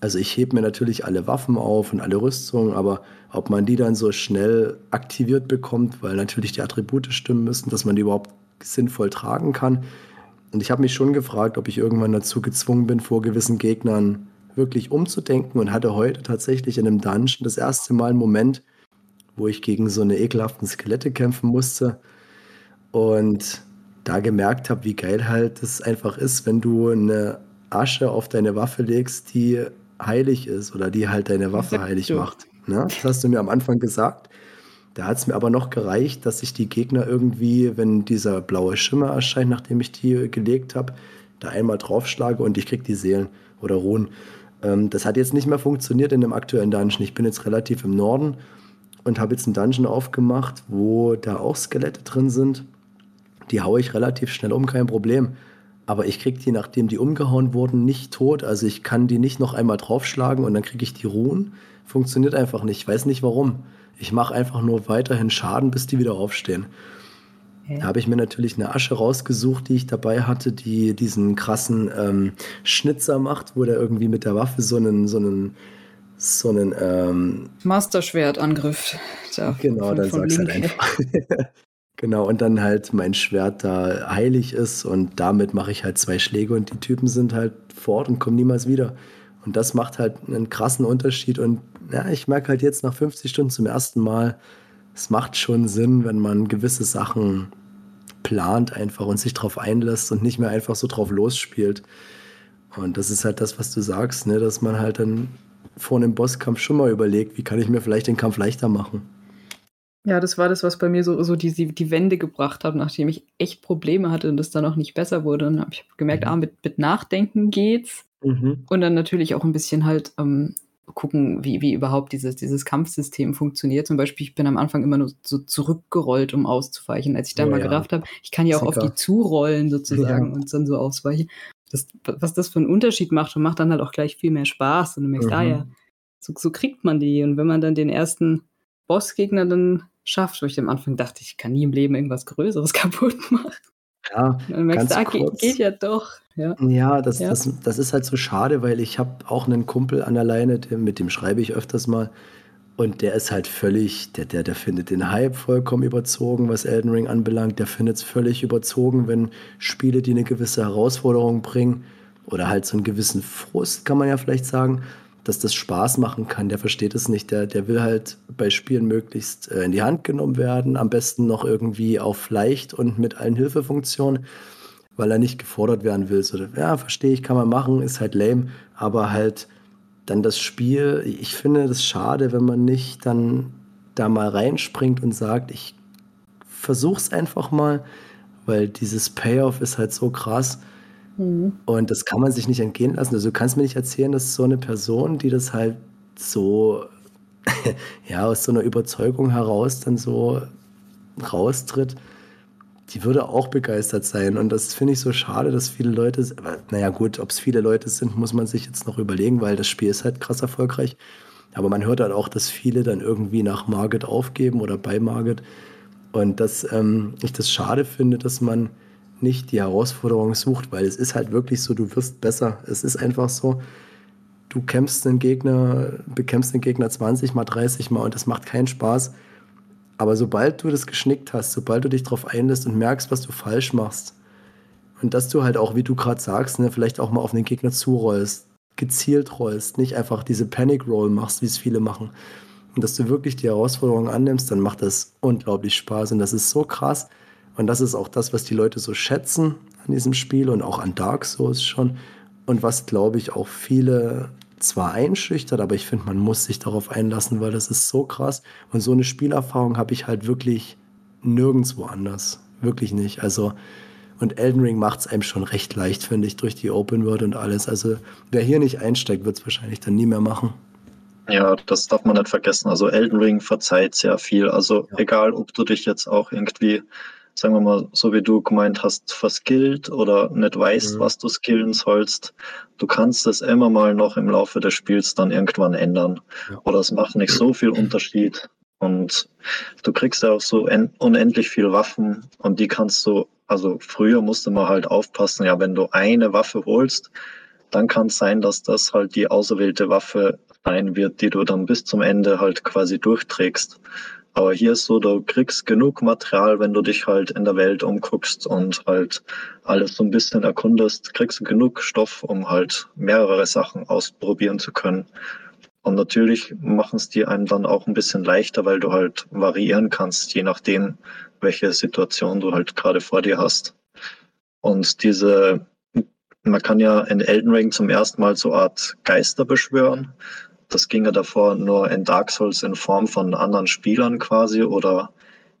Also ich hebe mir natürlich alle Waffen auf und alle Rüstungen, aber ob man die dann so schnell aktiviert bekommt, weil natürlich die Attribute stimmen müssen, dass man die überhaupt sinnvoll tragen kann. Und ich habe mich schon gefragt, ob ich irgendwann dazu gezwungen bin, vor gewissen Gegnern wirklich umzudenken und hatte heute tatsächlich in einem Dungeon das erste Mal einen Moment, wo ich gegen so eine ekelhaften Skelette kämpfen musste und da gemerkt habe, wie geil halt das einfach ist, wenn du eine Asche auf deine Waffe legst, die heilig ist oder die halt deine Waffe heilig macht. Ne? Das hast du mir am Anfang gesagt. Da hat es mir aber noch gereicht, dass ich die Gegner irgendwie, wenn dieser blaue Schimmer erscheint, nachdem ich die gelegt habe, da einmal draufschlage und ich krieg die Seelen oder Ruhen. Ähm, das hat jetzt nicht mehr funktioniert in dem aktuellen Dungeon. Ich bin jetzt relativ im Norden und habe jetzt einen Dungeon aufgemacht, wo da auch Skelette drin sind. Die haue ich relativ schnell um, kein Problem. Aber ich kriege die, nachdem die umgehauen wurden, nicht tot. Also ich kann die nicht noch einmal draufschlagen und dann kriege ich die Ruhen. Funktioniert einfach nicht. Ich weiß nicht warum. Ich mache einfach nur weiterhin Schaden, bis die wieder aufstehen. Da habe ich mir natürlich eine Asche rausgesucht, die ich dabei hatte, die diesen krassen ähm, Schnitzer macht, wo der irgendwie mit der Waffe so einen, so einen, so einen ähm, Master-Schwertangriff. Genau, von, dann sag's halt einfach. (laughs) genau, und dann halt mein Schwert da heilig ist und damit mache ich halt zwei Schläge und die Typen sind halt fort und kommen niemals wieder. Und das macht halt einen krassen Unterschied. Und ja, ich merke halt jetzt nach 50 Stunden zum ersten Mal, es macht schon Sinn, wenn man gewisse Sachen plant einfach und sich darauf einlässt und nicht mehr einfach so drauf losspielt. Und das ist halt das, was du sagst, ne? dass man halt dann vor einem Bosskampf schon mal überlegt, wie kann ich mir vielleicht den Kampf leichter machen. Ja, das war das, was bei mir so, so die, die Wende gebracht hat, nachdem ich echt Probleme hatte und das dann auch nicht besser wurde. Dann habe ich gemerkt, mhm. ah, mit, mit Nachdenken geht's. Mhm. Und dann natürlich auch ein bisschen halt ähm, gucken, wie, wie überhaupt dieses, dieses Kampfsystem funktioniert. Zum Beispiel, ich bin am Anfang immer nur so zurückgerollt, um auszuweichen. Als ich dann oh, mal ja. gedacht habe, ich kann ja auch Sicker. auf die zurollen sozusagen ja. und dann so ausweichen. Das, was das für einen Unterschied macht und macht dann halt auch gleich viel mehr Spaß. Und du merkst, mhm. ah ja, so, so kriegt man die. Und wenn man dann den ersten Bossgegner dann schafft, wo ich am Anfang dachte, ich kann nie im Leben irgendwas Größeres (laughs) kaputt machen. Ja, dann merkst du, ah, geht, geht, ja doch. Ja, ja, das, ja. Das, das ist halt so schade, weil ich habe auch einen Kumpel an der Leine, mit dem schreibe ich öfters mal. Und der ist halt völlig, der, der, der findet den Hype vollkommen überzogen, was Elden Ring anbelangt. Der findet es völlig überzogen, wenn Spiele, die eine gewisse Herausforderung bringen oder halt so einen gewissen Frust, kann man ja vielleicht sagen, dass das Spaß machen kann. Der versteht es nicht. Der, der will halt bei Spielen möglichst äh, in die Hand genommen werden, am besten noch irgendwie auf leicht und mit allen Hilfefunktionen weil er nicht gefordert werden will. So, ja, verstehe ich, kann man machen, ist halt lame, aber halt dann das Spiel, ich finde das schade, wenn man nicht dann da mal reinspringt und sagt, ich versuch's einfach mal, weil dieses Payoff ist halt so krass. Mhm. Und das kann man sich nicht entgehen lassen. Also du kannst mir nicht erzählen, dass so eine Person, die das halt so, (laughs) ja, aus so einer Überzeugung heraus dann so raustritt, die würde auch begeistert sein. Und das finde ich so schade, dass viele Leute, naja gut, ob es viele Leute sind, muss man sich jetzt noch überlegen, weil das Spiel ist halt krass erfolgreich. Aber man hört halt auch, dass viele dann irgendwie nach Margit aufgeben oder bei Margit. Und dass ähm, ich das schade finde, dass man nicht die Herausforderung sucht, weil es ist halt wirklich so, du wirst besser. Es ist einfach so, du kämpfst den Gegner, bekämpfst den Gegner 20 mal, 30 mal und das macht keinen Spaß. Aber sobald du das geschnickt hast, sobald du dich darauf einlässt und merkst, was du falsch machst, und dass du halt auch, wie du gerade sagst, ne, vielleicht auch mal auf den Gegner zurollst, gezielt rollst, nicht einfach diese Panic Roll machst, wie es viele machen, und dass du wirklich die Herausforderung annimmst, dann macht das unglaublich Spaß und das ist so krass. Und das ist auch das, was die Leute so schätzen an diesem Spiel und auch an Dark Souls schon. Und was, glaube ich, auch viele zwar einschüchtert, aber ich finde, man muss sich darauf einlassen, weil das ist so krass. Und so eine Spielerfahrung habe ich halt wirklich nirgendwo anders. Wirklich nicht. Also, und Elden Ring macht es einem schon recht leicht, finde ich, durch die Open World und alles. Also, wer hier nicht einsteigt, wird es wahrscheinlich dann nie mehr machen. Ja, das darf man nicht vergessen. Also Elden Ring verzeiht sehr viel. Also ja. egal, ob du dich jetzt auch irgendwie sagen wir mal, so wie du gemeint hast, verskillt oder nicht weißt, mhm. was du skillen sollst, du kannst es immer mal noch im Laufe des Spiels dann irgendwann ändern. Ja. Oder es macht nicht so viel Unterschied. Und du kriegst ja auch so unendlich viel Waffen und die kannst du, also früher musste man halt aufpassen, ja, wenn du eine Waffe holst, dann kann es sein, dass das halt die auserwählte Waffe sein wird, die du dann bis zum Ende halt quasi durchträgst. Aber hier ist so, du kriegst genug Material, wenn du dich halt in der Welt umguckst und halt alles so ein bisschen erkundest, kriegst du genug Stoff, um halt mehrere Sachen ausprobieren zu können. Und natürlich machen es die einem dann auch ein bisschen leichter, weil du halt variieren kannst, je nachdem, welche Situation du halt gerade vor dir hast. Und diese, man kann ja in Elden Ring zum ersten Mal so Art Geister beschwören. Das ginge davor nur in Dark Souls in Form von anderen Spielern quasi oder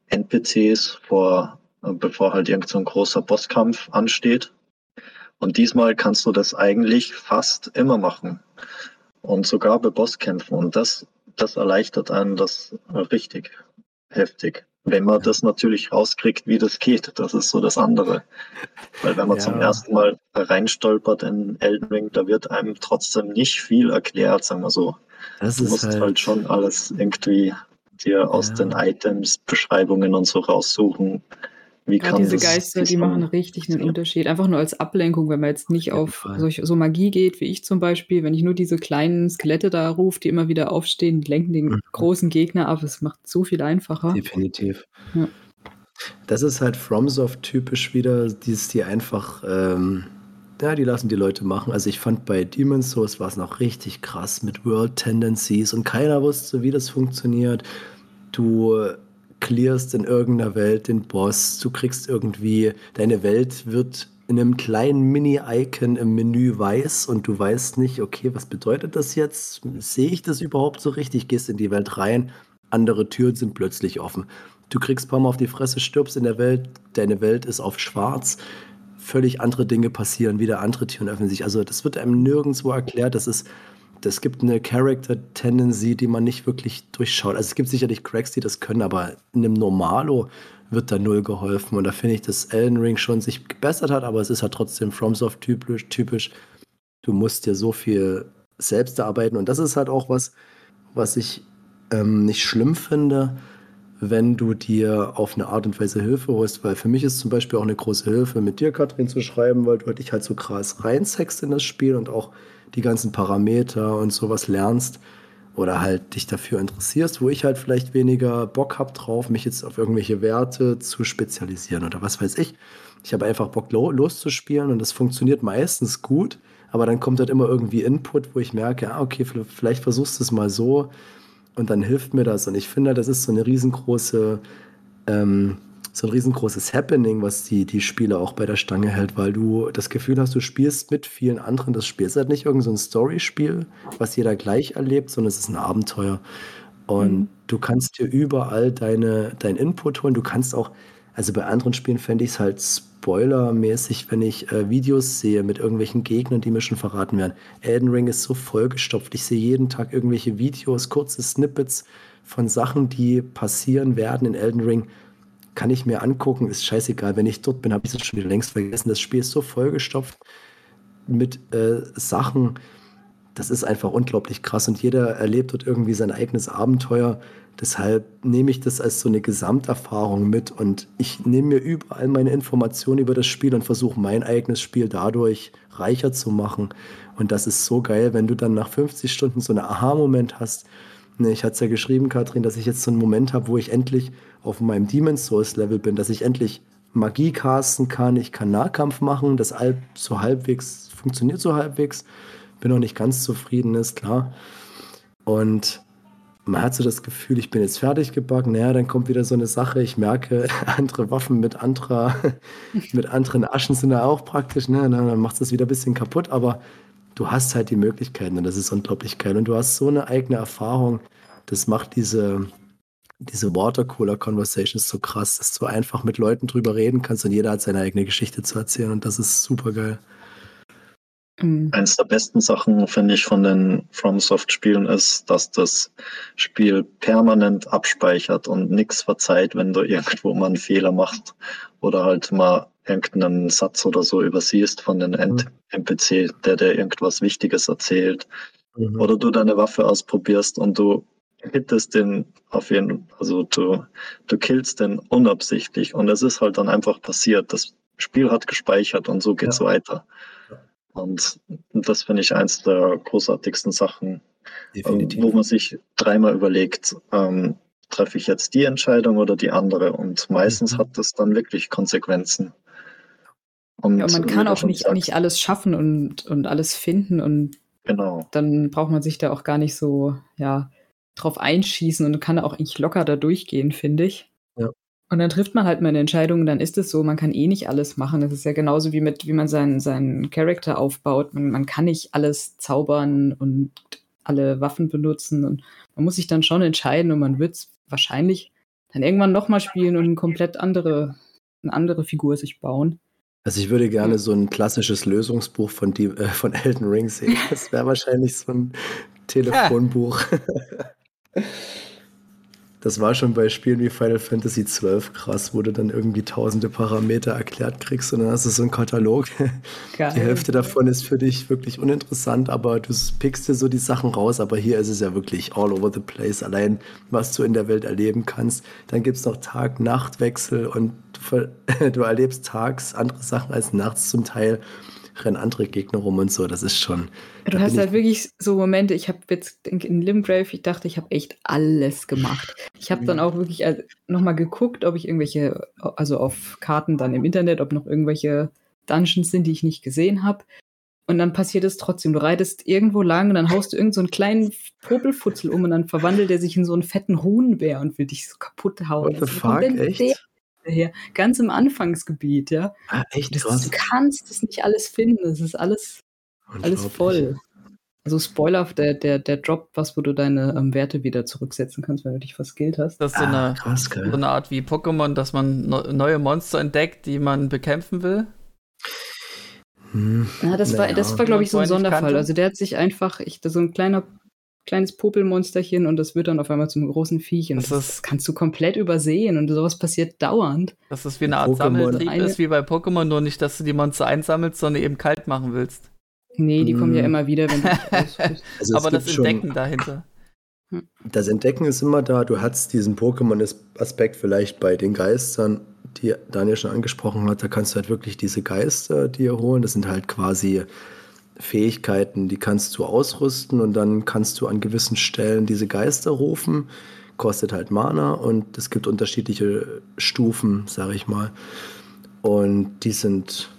NPCs vor, bevor halt irgend so ein großer Bosskampf ansteht. Und diesmal kannst du das eigentlich fast immer machen. Und sogar bei Bosskämpfen. Und das, das erleichtert einen das richtig heftig. Wenn man das natürlich rauskriegt, wie das geht, das ist so das andere. Weil wenn man ja. zum ersten Mal reinstolpert in Elden Ring, da wird einem trotzdem nicht viel erklärt, sagen wir so. Das du musst halt, halt, schon alles irgendwie dir aus ja. den Items, Beschreibungen und so raussuchen. Wie ja, diese Geister, die machen richtig einen Unterschied. Einfach nur als Ablenkung, wenn man jetzt nicht auf solch, so Magie geht, wie ich zum Beispiel, wenn ich nur diese kleinen Skelette da rufe, die immer wieder aufstehen, die lenken den mhm. großen Gegner ab. Es macht so viel einfacher. Definitiv. Ja. Das ist halt FromSoft typisch wieder, dieses, die einfach, ähm, ja, die lassen die Leute machen. Also ich fand bei Demon's Souls war es noch richtig krass mit World Tendencies und keiner wusste, wie das funktioniert. Du clearst in irgendeiner Welt den Boss, du kriegst irgendwie, deine Welt wird in einem kleinen Mini-Icon im Menü weiß und du weißt nicht, okay, was bedeutet das jetzt? Sehe ich das überhaupt so richtig? Gehst in die Welt rein, andere Türen sind plötzlich offen. Du kriegst ein paar Mal auf die Fresse, stirbst in der Welt, deine Welt ist auf schwarz, völlig andere Dinge passieren, wieder andere Türen öffnen sich. Also das wird einem nirgendwo erklärt, das ist es gibt eine Character-Tendency, die man nicht wirklich durchschaut. Also es gibt sicherlich Cracks, die das können, aber in einem Normalo wird da null geholfen. Und da finde ich, dass Elden Ring schon sich gebessert hat, aber es ist halt trotzdem FromSoft typisch, typisch. Du musst dir so viel selbst erarbeiten. Und das ist halt auch was, was ich ähm, nicht schlimm finde, wenn du dir auf eine Art und Weise Hilfe holst, weil für mich ist zum Beispiel auch eine große Hilfe, mit dir, Katrin, zu schreiben, weil du dich halt so krass reinsext in das Spiel und auch die ganzen Parameter und sowas lernst oder halt dich dafür interessierst, wo ich halt vielleicht weniger Bock habe drauf, mich jetzt auf irgendwelche Werte zu spezialisieren oder was weiß ich. Ich habe einfach Bock loszuspielen und das funktioniert meistens gut, aber dann kommt halt immer irgendwie Input, wo ich merke, ah, okay, vielleicht versuchst du es mal so und dann hilft mir das. Und ich finde, das ist so eine riesengroße ähm, so ein riesengroßes Happening, was die, die Spieler auch bei der Stange hält, weil du das Gefühl hast, du spielst mit vielen anderen das Spiel. Es ist halt nicht irgendein so Story-Spiel, was jeder gleich erlebt, sondern es ist ein Abenteuer. Und mhm. du kannst dir überall deine, deinen Input holen. Du kannst auch, also bei anderen Spielen fände ich es halt spoilermäßig, wenn ich äh, Videos sehe mit irgendwelchen Gegnern, die mir schon verraten werden. Elden Ring ist so vollgestopft. Ich sehe jeden Tag irgendwelche Videos, kurze Snippets von Sachen, die passieren werden in Elden Ring kann ich mir angucken, ist scheißegal. Wenn ich dort bin, habe ich das schon wieder längst vergessen. Das Spiel ist so vollgestopft mit äh, Sachen, das ist einfach unglaublich krass und jeder erlebt dort irgendwie sein eigenes Abenteuer. Deshalb nehme ich das als so eine Gesamterfahrung mit und ich nehme mir überall meine Informationen über das Spiel und versuche mein eigenes Spiel dadurch reicher zu machen. Und das ist so geil, wenn du dann nach 50 Stunden so einen Aha-Moment hast. Ne, ich hatte es ja geschrieben, Katrin, dass ich jetzt so einen Moment habe, wo ich endlich auf meinem Demon's Souls Level bin, dass ich endlich Magie casten kann, ich kann Nahkampf machen, das halb, so halbwegs funktioniert so halbwegs. Bin noch nicht ganz zufrieden, ist klar. Und man hat so das Gefühl, ich bin jetzt fertig gebacken. Naja, dann kommt wieder so eine Sache. Ich merke, (laughs) andere Waffen mit anderer, (laughs) mit anderen Aschen sind da auch praktisch. Ne? Dann macht es wieder ein bisschen kaputt. Aber du hast halt die Möglichkeiten und das ist unglaublich geil. Und du hast so eine eigene Erfahrung. Das macht diese, diese Watercooler-Conversations so krass, dass du einfach mit Leuten drüber reden kannst und jeder hat seine eigene Geschichte zu erzählen und das ist super geil. Mhm. Eines der besten Sachen, finde ich, von den FromSoft-Spielen ist, dass das Spiel permanent abspeichert und nichts verzeiht, wenn du (laughs) irgendwo mal einen Fehler machst oder halt mal irgendeinen Satz oder so übersiehst von den mhm. NPC, der dir irgendwas Wichtiges erzählt. Mhm. Oder du deine Waffe ausprobierst und du hittest den auf jeden also du, du killst den unabsichtlich und es ist halt dann einfach passiert. Das Spiel hat gespeichert und so geht's ja. weiter. Und das finde ich eins der großartigsten Sachen, Definitiv. wo man sich dreimal überlegt, ähm, treffe ich jetzt die Entscheidung oder die andere? Und meistens mhm. hat das dann wirklich Konsequenzen. Und, ja, und man kann auch nicht, nicht alles schaffen und, und alles finden und genau. dann braucht man sich da auch gar nicht so, ja, drauf einschießen und kann auch eigentlich locker da durchgehen, finde ich. Ja. Und dann trifft man halt mal eine Entscheidung, dann ist es so, man kann eh nicht alles machen. Das ist ja genauso wie mit, wie man seinen, seinen Charakter aufbaut. Man, man kann nicht alles zaubern und alle Waffen benutzen und man muss sich dann schon entscheiden und man wird es wahrscheinlich dann irgendwann nochmal spielen und eine komplett andere, eine andere Figur sich bauen. Also ich würde gerne so ein klassisches Lösungsbuch von, die, äh, von Elden Ring sehen. (laughs) Das wäre wahrscheinlich so ein Telefonbuch. (laughs) Das war schon bei Spielen wie Final Fantasy XII krass, wo du dann irgendwie tausende Parameter erklärt kriegst und dann hast du so einen Katalog. (laughs) Geil. Die Hälfte davon ist für dich wirklich uninteressant, aber du pickst dir so die Sachen raus. Aber hier ist es ja wirklich all over the place. Allein, was du in der Welt erleben kannst. Dann gibt es noch Tag-Nacht-Wechsel und du, (laughs) du erlebst tags andere Sachen als nachts zum Teil rennen andere Gegner rum und so. Das ist schon. Du hast halt wirklich so Momente, ich habe jetzt in Limgrave, ich dachte, ich habe echt alles gemacht. Ich habe dann auch wirklich äh, nochmal geguckt, ob ich irgendwelche, also auf Karten dann im Internet, ob noch irgendwelche Dungeons sind, die ich nicht gesehen habe. Und dann passiert es trotzdem. Du reitest irgendwo lang und dann haust du irgend so einen kleinen Popelfutzel um und dann verwandelt er sich in so einen fetten Huhnbär und will dich so kaputt hauen. What the fuck, echt? Her, ganz im Anfangsgebiet, ja. Ah, echt das, krass. Du kannst das nicht alles finden, es ist alles, alles voll. Also Spoiler, der, der, der Drop, was, wo du deine ähm, Werte wieder zurücksetzen kannst, wenn du dich verskillt hast. Das ist so, ah, eine, krass, so eine Art wie Pokémon, dass man neue Monster entdeckt, die man bekämpfen will. Hm, ja, das, naja. war, das war, glaube ich, so ein Sonderfall. Also der hat sich einfach, ich, so ein kleiner kleines Popelmonsterchen und das wird dann auf einmal zum großen Viech. Und das, das, das kannst du komplett übersehen und sowas passiert dauernd. Dass es wie eine Art Pokémon. Sammeltrieb ist, wie bei Pokémon, nur nicht, dass du die Monster einsammelst, sondern eben kalt machen willst. Nee, die mm. kommen ja immer wieder, wenn du (laughs) also Aber das Entdecken schon, dahinter. Hm. Das Entdecken ist immer da. Du hast diesen Pokémon-Aspekt vielleicht bei den Geistern, die Daniel schon angesprochen hat. Da kannst du halt wirklich diese Geister dir holen. Das sind halt quasi Fähigkeiten, die kannst du ausrüsten und dann kannst du an gewissen Stellen diese Geister rufen. Kostet halt Mana und es gibt unterschiedliche Stufen, sage ich mal. Und die sind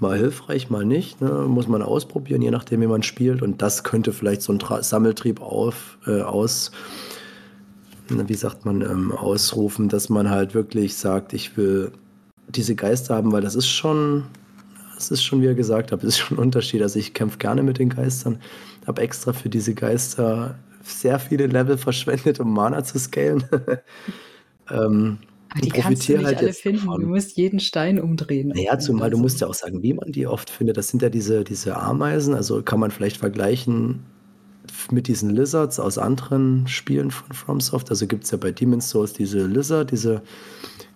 mal hilfreich, mal nicht. Ne? Muss man ausprobieren, je nachdem, wie man spielt. Und das könnte vielleicht so ein Tra Sammeltrieb auf, äh, aus, wie sagt man, ähm, ausrufen, dass man halt wirklich sagt, ich will diese Geister haben, weil das ist schon es ist schon, wie ihr gesagt habt, (laughs) ist schon ein Unterschied. Also ich kämpfe gerne mit den Geistern, habe extra für diese Geister sehr viele Level verschwendet, um Mana zu scalen. (laughs) ähm, aber die kannst du nicht halt alle finden. Davon. Du musst jeden Stein umdrehen. Naja, zumal du musst ja auch sagen, wie man die oft findet. Das sind ja diese, diese Ameisen. Also kann man vielleicht vergleichen mit diesen Lizards aus anderen Spielen von FromSoft. Also gibt es ja bei Demon's Souls diese Lizard, diese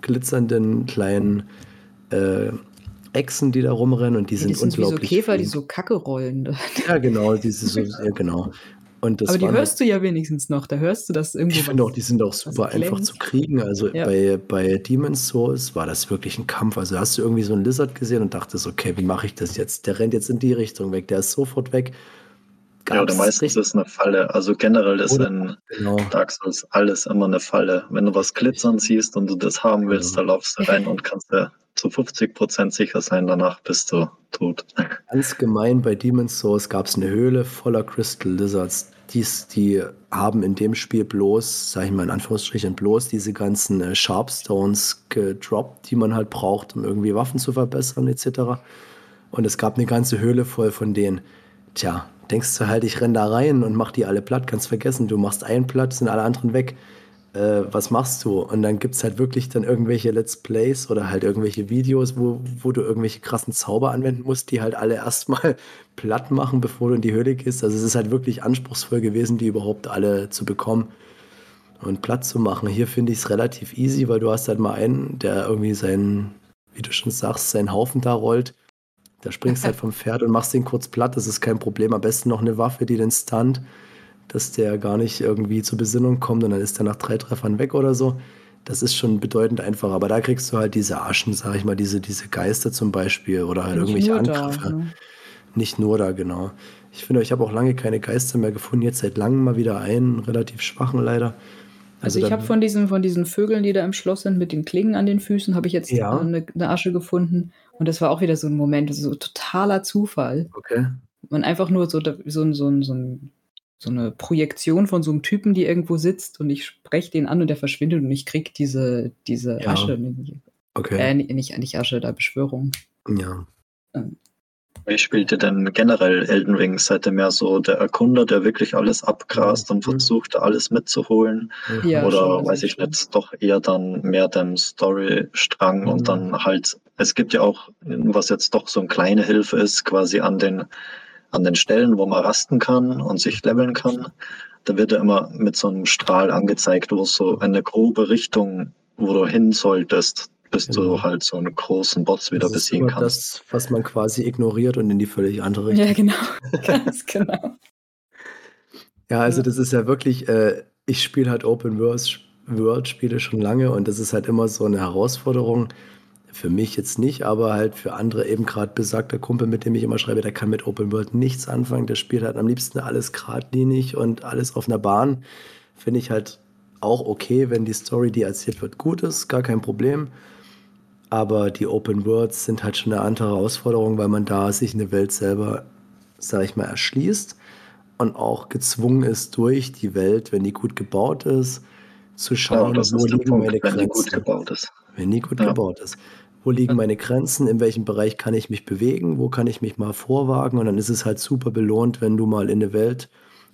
glitzernden kleinen äh, Echsen, die da rumrennen und die ja, sind die sind unglaublich. Wie so Käfer, die so Kacke rollen. (laughs) Ja, genau, diese so, (laughs) ja, genau. Aber die hörst halt, du ja wenigstens noch, da hörst du das irgendwie. Ich finde auch, die sind auch super einfach zu kriegen. Also ja. bei, bei Demon's Souls war das wirklich ein Kampf. Also hast du irgendwie so einen Lizard gesehen und dachtest, okay, wie mache ich das jetzt? Der rennt jetzt in die Richtung weg, der ist sofort weg. Gab's ja, oder meistens ist es eine Falle. Also generell ist oder, in genau. Dark Souls alles immer eine Falle. Wenn du was glitzern siehst und du das haben willst, genau. da laufst du rein und kannst ja zu 50 Prozent sicher sein, danach bist du tot. (laughs) Ganz gemein, bei Demon's Souls gab es eine Höhle voller Crystal Lizards. Dies, die haben in dem Spiel bloß, sag ich mal in Anführungsstrichen, bloß diese ganzen äh, Sharpstones gedroppt, die man halt braucht, um irgendwie Waffen zu verbessern, etc. Und es gab eine ganze Höhle voll von denen. Tja, denkst du halt, ich renn da rein und mach die alle platt, kannst vergessen, du machst einen platt, sind alle anderen weg äh, was machst du? Und dann gibt es halt wirklich dann irgendwelche Let's Plays oder halt irgendwelche Videos, wo, wo du irgendwelche krassen Zauber anwenden musst, die halt alle (laughs) erstmal platt machen, bevor du in die Höhle gehst. Also es ist halt wirklich anspruchsvoll gewesen, die überhaupt alle zu bekommen und platt zu machen. Hier finde ich es relativ easy, weil du hast halt mal einen, der irgendwie seinen, wie du schon sagst, seinen Haufen da rollt. Da springst halt (laughs) vom Pferd und machst den kurz platt, das ist kein Problem. Am besten noch eine Waffe, die den stunt dass der gar nicht irgendwie zur Besinnung kommt und dann ist er nach drei Treffern weg oder so. Das ist schon bedeutend einfacher. Aber da kriegst du halt diese Aschen, sag ich mal, diese, diese Geister zum Beispiel oder halt Nicht irgendwelche Angriffe. Da, ne? Nicht nur da, genau. Ich finde, ich habe auch lange keine Geister mehr gefunden. Jetzt seit langem mal wieder einen, relativ schwachen leider. Also, also ich habe von diesen, von diesen Vögeln, die da im Schloss sind, mit den Klingen an den Füßen, habe ich jetzt ja. eine, eine, Asche gefunden. Und das war auch wieder so ein Moment, so totaler Zufall. Okay. Man einfach nur so, so, so, so, so eine Projektion von so einem Typen, die irgendwo sitzt und ich spreche den an und der verschwindet und ich krieg diese, diese ja. Asche. Okay. Äh, nicht, nicht Asche, da Beschwörung. Ja. Ähm, wie spielt ihr denn generell Elden Ring? Seid ihr mehr so der Erkunder, der wirklich alles abgrast und mhm. versucht, alles mitzuholen? Ja, Oder schon, weiß ich nicht, doch eher dann mehr dem Storystrang mhm. und dann halt, es gibt ja auch, was jetzt doch so eine kleine Hilfe ist, quasi an den, an den Stellen, wo man rasten kann und sich leveln kann. Da wird ja immer mit so einem Strahl angezeigt, wo so eine grobe Richtung, wo du hin solltest bis genau. du halt so einen großen Boss wieder das besiegen kannst. Das, was man quasi ignoriert und in die völlig andere Richtung. Ja, genau. (laughs) (laughs) Ganz genau. Ja, also das ist ja wirklich, äh, ich spiele halt Open World, World Spiele schon lange und das ist halt immer so eine Herausforderung. Für mich jetzt nicht, aber halt für andere eben gerade besagter Kumpel, mit dem ich immer schreibe, der kann mit Open World nichts anfangen. Der spielt halt am liebsten alles geradlinig und alles auf einer Bahn. Finde ich halt auch okay, wenn die Story, die erzählt wird, gut ist, gar kein Problem. Aber die Open Worlds sind halt schon eine andere Herausforderung, weil man da sich eine Welt selber, sag ich mal, erschließt und auch gezwungen ist, durch die Welt, wenn die gut gebaut ist, zu schauen, ja, wo liegen Punkt, meine Grenzen. Wenn die gut gebaut ist. Wenn die gut ja. gebaut ist. Wo liegen meine Grenzen? In welchem Bereich kann ich mich bewegen? Wo kann ich mich mal vorwagen? Und dann ist es halt super belohnt, wenn du mal in eine Welt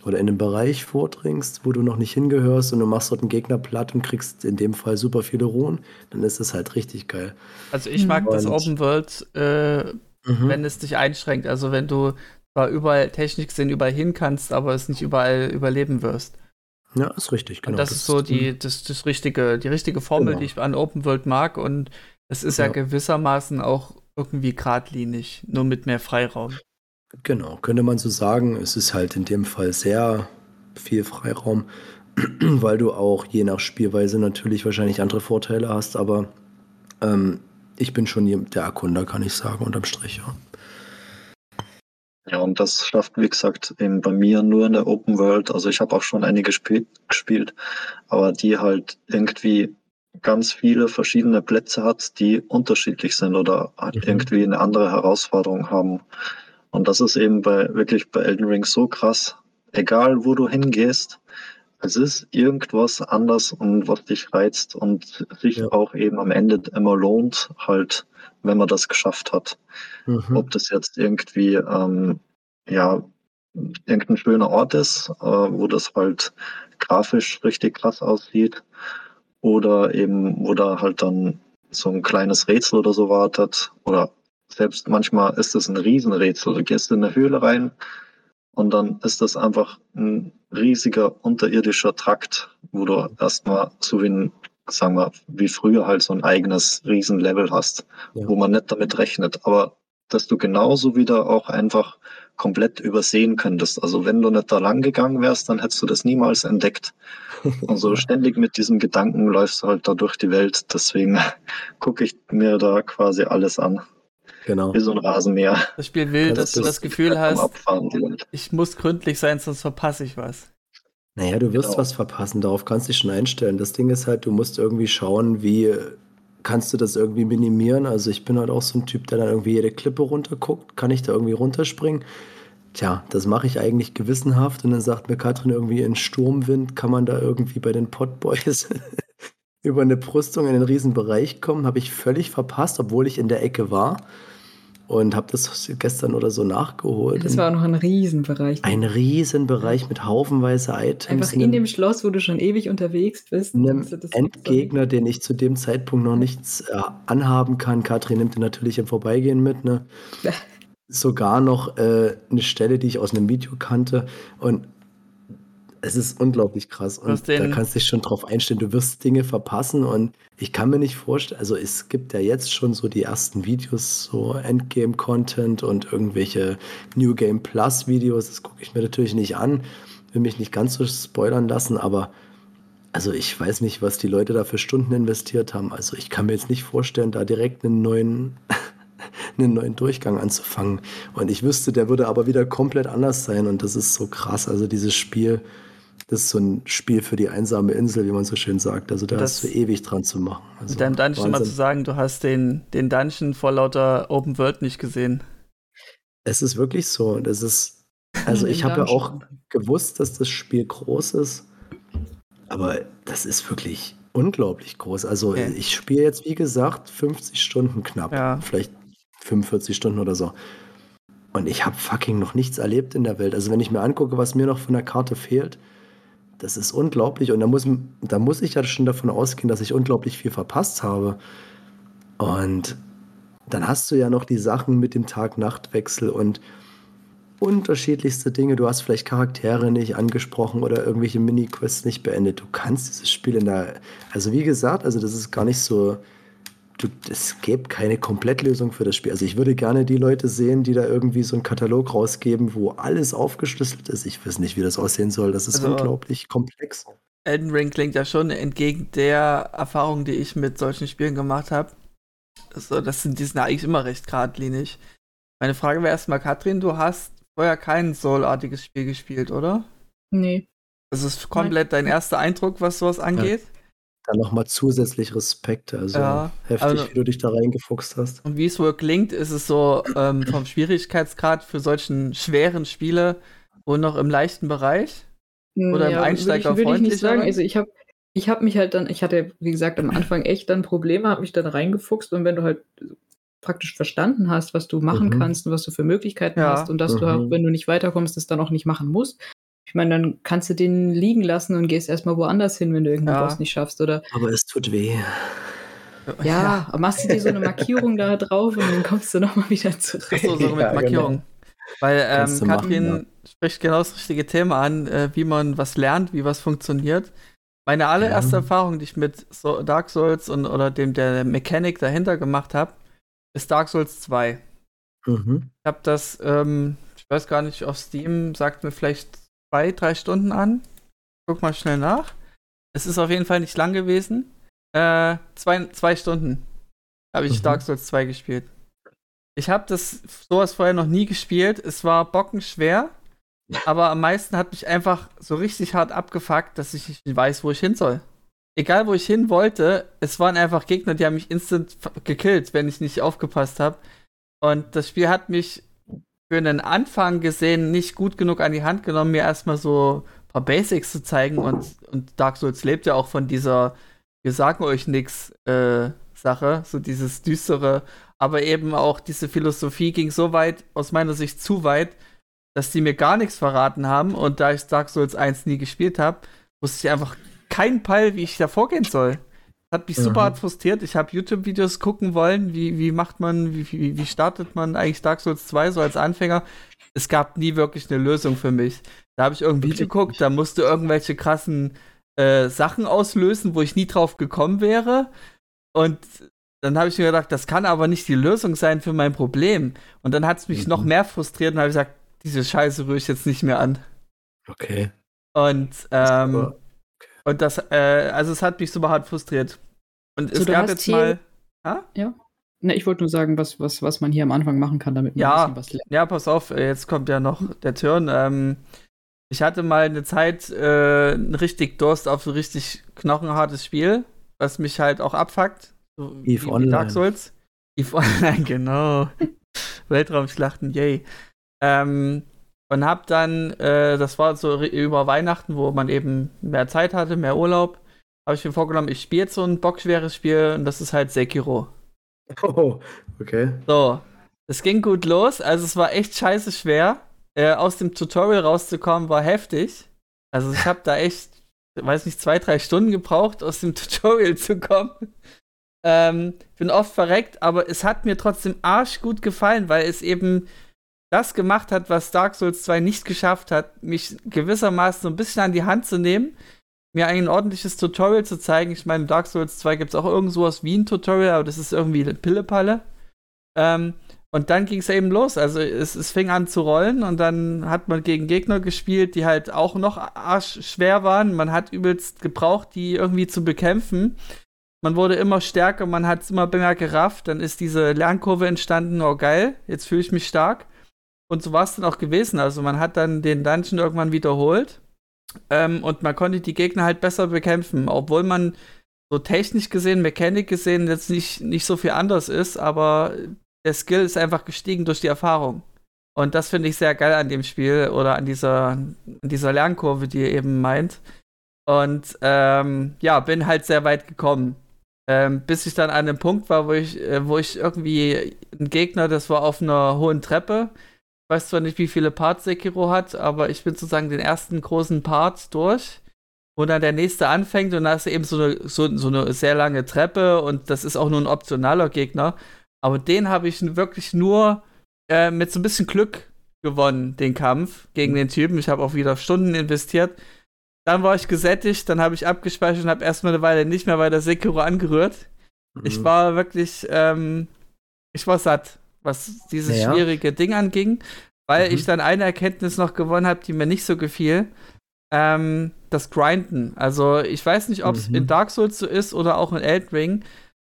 oder in einen Bereich vordringst, wo du noch nicht hingehörst und du machst dort einen Gegner platt und kriegst in dem Fall super viele Ruhen, dann ist das halt richtig geil. Also ich mag und, das Open World, äh, mhm. wenn es dich einschränkt. Also wenn du zwar überall technisch gesehen überall hin kannst, aber es nicht überall überleben wirst. Ja, ist richtig, genau. Und das, das ist so die, das, das richtige, die richtige Formel, genau. die ich an Open World mag und es ist ja. ja gewissermaßen auch irgendwie geradlinig, nur mit mehr Freiraum. Genau, könnte man so sagen. Es ist halt in dem Fall sehr viel Freiraum, (clears throat) weil du auch je nach Spielweise natürlich wahrscheinlich andere Vorteile hast, aber ähm, ich bin schon der Erkunder, kann ich sagen, unterm Strich. Ja. Ja, und das schafft, wie gesagt, eben bei mir nur in der Open World. Also ich habe auch schon einige gespielt, gespielt, aber die halt irgendwie ganz viele verschiedene Plätze hat, die unterschiedlich sind oder halt mhm. irgendwie eine andere Herausforderung haben. Und das ist eben bei, wirklich bei Elden Ring so krass. Egal, wo du hingehst, es ist irgendwas anders und was dich reizt und sich ja. auch eben am Ende immer lohnt, halt, wenn man das geschafft hat. Mhm. Ob das jetzt irgendwie, ähm, ja, irgendein schöner Ort ist, äh, wo das halt grafisch richtig krass aussieht oder eben, wo da halt dann so ein kleines Rätsel oder so wartet oder selbst manchmal ist es ein Riesenrätsel. Du gehst in eine Höhle rein und dann ist das einfach ein riesiger unterirdischer Trakt, wo du erstmal so wie ein, sagen wir, wie früher halt so ein eigenes Riesenlevel hast, ja. wo man nicht damit rechnet. Aber dass du genauso wieder auch einfach komplett übersehen könntest. Also wenn du nicht da lang gegangen wärst, dann hättest du das niemals entdeckt. (laughs) Also ständig mit diesem Gedanken läufst du halt da durch die Welt. Deswegen (laughs) gucke ich mir da quasi alles an. Genau. Wie so ein Rasenmäher. Das Spiel will, dass du das Gefühl hast, ich muss gründlich sein, sonst verpasse ich was. Naja, du wirst genau. was verpassen, darauf kannst du dich schon einstellen. Das Ding ist halt, du musst irgendwie schauen, wie kannst du das irgendwie minimieren. Also ich bin halt auch so ein Typ, der dann irgendwie jede Klippe runterguckt. Kann ich da irgendwie runterspringen? Tja, das mache ich eigentlich gewissenhaft. Und dann sagt mir Katrin irgendwie, in Sturmwind kann man da irgendwie bei den Potboys (laughs) über eine Brüstung in den Riesenbereich kommen. Habe ich völlig verpasst, obwohl ich in der Ecke war und habe das gestern oder so nachgeholt. Das war auch noch ein Riesenbereich. Ein Riesenbereich mit haufenweise Items. Einfach in dem Schloss, wo du schon ewig unterwegs bist. Einem Endgegner, den ich zu dem Zeitpunkt noch nichts äh, anhaben kann. Katrin nimmt den natürlich im Vorbeigehen mit. Ne? Sogar noch äh, eine Stelle, die ich aus einem Video kannte. Und es ist unglaublich krass. Und da kannst du dich schon drauf einstellen. Du wirst Dinge verpassen. Und ich kann mir nicht vorstellen, also es gibt ja jetzt schon so die ersten Videos, so Endgame-Content und irgendwelche New Game Plus-Videos. Das gucke ich mir natürlich nicht an. Will mich nicht ganz so spoilern lassen, aber also ich weiß nicht, was die Leute da für Stunden investiert haben. Also ich kann mir jetzt nicht vorstellen, da direkt einen neuen, (laughs) einen neuen Durchgang anzufangen. Und ich wüsste, der würde aber wieder komplett anders sein. Und das ist so krass. Also dieses Spiel ist so ein Spiel für die einsame Insel, wie man so schön sagt. Also da das, hast du ewig dran zu machen. Also, mit deinem Dungeon Wahnsinn. mal zu sagen, du hast den, den Dungeon vor lauter Open World nicht gesehen. Es ist wirklich so. Das ist, (laughs) also ich habe ja auch gewusst, dass das Spiel groß ist. Aber das ist wirklich unglaublich groß. Also okay. ich spiele jetzt, wie gesagt, 50 Stunden knapp. Ja. Vielleicht 45 Stunden oder so. Und ich habe fucking noch nichts erlebt in der Welt. Also wenn ich mir angucke, was mir noch von der Karte fehlt, das ist unglaublich. Und da muss, da muss ich ja schon davon ausgehen, dass ich unglaublich viel verpasst habe. Und dann hast du ja noch die Sachen mit dem Tag-Nacht-Wechsel und unterschiedlichste Dinge. Du hast vielleicht Charaktere nicht angesprochen oder irgendwelche Mini-Quests nicht beendet. Du kannst dieses Spiel in der. Also, wie gesagt, also das ist gar nicht so es gäbe keine Komplettlösung für das Spiel. Also ich würde gerne die Leute sehen, die da irgendwie so einen Katalog rausgeben, wo alles aufgeschlüsselt ist. Ich weiß nicht, wie das aussehen soll. Das ist also, unglaublich komplex. Elden Ring klingt ja schon entgegen der Erfahrung, die ich mit solchen Spielen gemacht habe. Also das sind, die sind eigentlich immer recht geradlinig. Meine Frage wäre erstmal, Katrin, du hast vorher kein Soul-artiges Spiel gespielt, oder? Nee. Das ist komplett Nein. dein erster Eindruck, was sowas angeht? Ja. Dann nochmal zusätzlich Respekt, also ja, heftig, also, wie du dich da reingefuchst hast. Und wie es wohl klingt, ist es so ähm, (clears throat) vom Schwierigkeitsgrad für solchen schweren Spiele wohl noch im leichten Bereich? Oder ja, im Einsteiger würde ich, würde ich nicht sagen. Also ich habe ich hab mich halt dann, ich hatte, wie gesagt, am Anfang echt dann Probleme, habe mich dann reingefuchst und wenn du halt praktisch verstanden hast, was du machen mhm. kannst und was du für Möglichkeiten ja. hast und dass mhm. du auch, wenn du nicht weiterkommst, das dann auch nicht machen musst, ich meine, dann kannst du den liegen lassen und gehst erstmal woanders hin, wenn du irgendeinen ja. Boss nicht schaffst, oder? Aber es tut weh. Ja, ja. machst du dir so eine Markierung da drauf und dann kommst du nochmal wieder zurück. Achso, so mit ja, Markierung. Genau. Weil ähm, Katrin machen, ja. spricht genau das richtige Thema an, äh, wie man was lernt, wie was funktioniert. Meine allererste Erfahrung, die ich mit so Dark Souls und oder dem der Mechanik dahinter gemacht habe, ist Dark Souls 2. Mhm. Ich habe das, ähm, ich weiß gar nicht, auf Steam sagt mir vielleicht zwei, drei Stunden an. Guck mal schnell nach. Es ist auf jeden Fall nicht lang gewesen. Äh, zwei, zwei Stunden habe ich mhm. Dark Souls 2 gespielt. Ich habe das sowas vorher noch nie gespielt. Es war bockenschwer, aber am meisten hat mich einfach so richtig hart abgefuckt, dass ich nicht weiß, wo ich hin soll. Egal, wo ich hin wollte, es waren einfach Gegner, die haben mich instant gekillt, wenn ich nicht aufgepasst habe. Und das Spiel hat mich für einen Anfang gesehen nicht gut genug an die Hand genommen, mir erstmal so ein paar Basics zu zeigen und, und Dark Souls lebt ja auch von dieser wir sagen euch nix äh, Sache, so dieses düstere, aber eben auch diese Philosophie ging so weit, aus meiner Sicht zu weit, dass die mir gar nichts verraten haben und da ich Dark Souls 1 nie gespielt habe, wusste ich einfach keinen Peil, wie ich da vorgehen soll. Hat mich super hart frustriert. Ich habe YouTube-Videos gucken wollen, wie, wie macht man, wie, wie, wie startet man eigentlich Dark Souls 2 so als Anfänger. Es gab nie wirklich eine Lösung für mich. Da habe ich irgendwie okay. geguckt, da musste irgendwelche krassen äh, Sachen auslösen, wo ich nie drauf gekommen wäre. Und dann habe ich mir gedacht, das kann aber nicht die Lösung sein für mein Problem. Und dann hat es mich mhm. noch mehr frustriert und habe gesagt, diese Scheiße rühre ich jetzt nicht mehr an. Okay. Und ähm, und das, äh, also es hat mich super hart frustriert. Und so, es gab jetzt mal. Ha? Ja. Ne, ich wollte nur sagen, was, was, was man hier am Anfang machen kann, damit man ja, ein bisschen was lernt. Ja, pass auf, äh, jetzt kommt ja noch der Turn. Ähm, ich hatte mal eine Zeit äh, einen richtig Durst auf ein richtig knochenhartes Spiel, was mich halt auch abfuckt. So Eve wie, Online. Wie Dark Souls. Eve Online, (laughs) genau. Weltraumschlachten, yay. Ähm, und hab dann, äh, das war so über Weihnachten, wo man eben mehr Zeit hatte, mehr Urlaub, habe ich mir vorgenommen, ich spiele jetzt so ein bockschweres Spiel und das ist halt Sekiro. (laughs) Oh, okay. So, es ging gut los, also es war echt scheiße schwer. Äh, aus dem Tutorial rauszukommen war heftig. Also ich habe da echt, weiß nicht, zwei, drei Stunden gebraucht, aus dem (laughs) Tutorial zu kommen. Ähm, bin oft verreckt, aber es hat mir trotzdem arschgut gefallen, weil es eben das gemacht hat, was Dark Souls 2 nicht geschafft hat, mich gewissermaßen so ein bisschen an die Hand zu nehmen, mir ein ordentliches Tutorial zu zeigen. Ich meine, Dark Souls 2 gibt es auch irgend sowas wie ein Tutorial, aber das ist irgendwie Pillepalle. Ähm, und dann ging es eben los. Also es, es fing an zu rollen und dann hat man gegen Gegner gespielt, die halt auch noch schwer waren. Man hat übelst gebraucht, die irgendwie zu bekämpfen. Man wurde immer stärker, man hat es immer mehr gerafft. Dann ist diese Lernkurve entstanden. Oh geil, jetzt fühle ich mich stark. Und so war es dann auch gewesen. Also man hat dann den Dungeon irgendwann wiederholt. Ähm, und man konnte die Gegner halt besser bekämpfen, obwohl man so technisch gesehen, Mechanik gesehen jetzt nicht, nicht so viel anders ist, aber der Skill ist einfach gestiegen durch die Erfahrung. Und das finde ich sehr geil an dem Spiel oder an dieser, an dieser Lernkurve, die ihr eben meint. Und ähm, ja, bin halt sehr weit gekommen. Ähm, bis ich dann an einem Punkt war, wo ich, äh, wo ich irgendwie ein Gegner, das war auf einer hohen Treppe. Ich weiß zwar nicht, wie viele Parts Sekiro hat, aber ich bin sozusagen den ersten großen Part durch. Wo dann der nächste anfängt und da ist eben so eine, so, so eine sehr lange Treppe und das ist auch nur ein optionaler Gegner. Aber den habe ich wirklich nur äh, mit so ein bisschen Glück gewonnen, den Kampf gegen den Typen. Ich habe auch wieder Stunden investiert. Dann war ich gesättigt, dann habe ich abgespeichert und habe erstmal eine Weile nicht mehr weiter Sekiro angerührt. Mhm. Ich war wirklich, ähm, ich war satt, was dieses ja. schwierige Ding anging, weil mhm. ich dann eine Erkenntnis noch gewonnen habe, die mir nicht so gefiel. Ähm, das Grinden. Also ich weiß nicht, ob es mhm. in Dark Souls so ist oder auch in Elden Ring,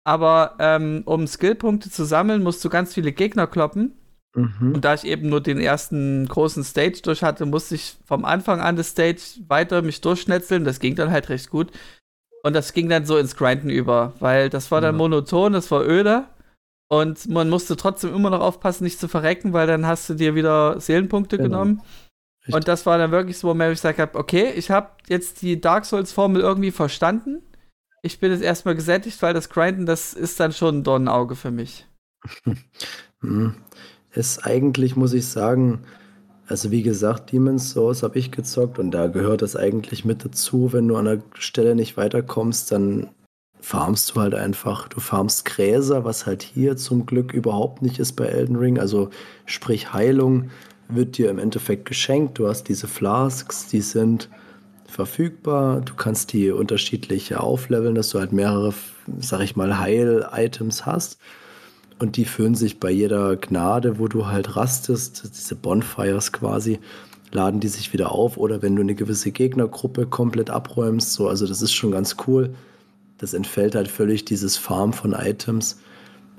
aber ähm, um Skillpunkte zu sammeln, musst du ganz viele Gegner kloppen. Mhm. Und da ich eben nur den ersten großen Stage durch hatte, musste ich vom Anfang an des Stage weiter mich durchschnetzeln. Das ging dann halt recht gut. Und das ging dann so ins Grinden über, weil das war dann monoton, das war öde. Und man musste trotzdem immer noch aufpassen, nicht zu verrecken, weil dann hast du dir wieder Seelenpunkte genau. genommen. Richtig. Und das war dann wirklich so, wo ich gesagt habe, okay, ich habe jetzt die Dark Souls-Formel irgendwie verstanden. Ich bin jetzt erstmal gesättigt, weil das Grinden, das ist dann schon ein Dornenauge für mich. (laughs) hm ist eigentlich, muss ich sagen, also wie gesagt, Demon's Souls habe ich gezockt und da gehört das eigentlich mit dazu. Wenn du an der Stelle nicht weiterkommst, dann farmst du halt einfach. Du farmst Gräser, was halt hier zum Glück überhaupt nicht ist bei Elden Ring. Also sprich Heilung wird dir im Endeffekt geschenkt. Du hast diese Flasks, die sind verfügbar. Du kannst die unterschiedlich aufleveln, dass du halt mehrere, sag ich mal, Heil-Items hast. Und die füllen sich bei jeder Gnade, wo du halt rastest, diese Bonfires quasi, laden die sich wieder auf. Oder wenn du eine gewisse Gegnergruppe komplett abräumst, so, also das ist schon ganz cool. Das entfällt halt völlig dieses Farm von Items,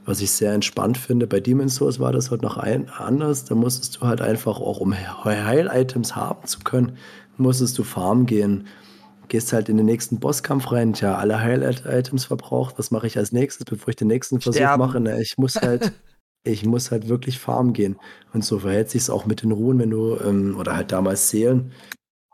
was ich sehr entspannt finde. Bei Demon's Souls war das halt noch ein, anders. Da musstest du halt einfach auch, um Heil-Items haben zu können, musstest du farmen gehen gehst halt in den nächsten Bosskampf rein, tja, alle Highlight-Items verbraucht, was mache ich als nächstes, bevor ich den nächsten Versuch mache? Na, ich muss halt, (laughs) ich muss halt wirklich farmen gehen. Und so verhält sich es auch mit den Ruhen, wenn du, ähm, oder halt damals Seelen,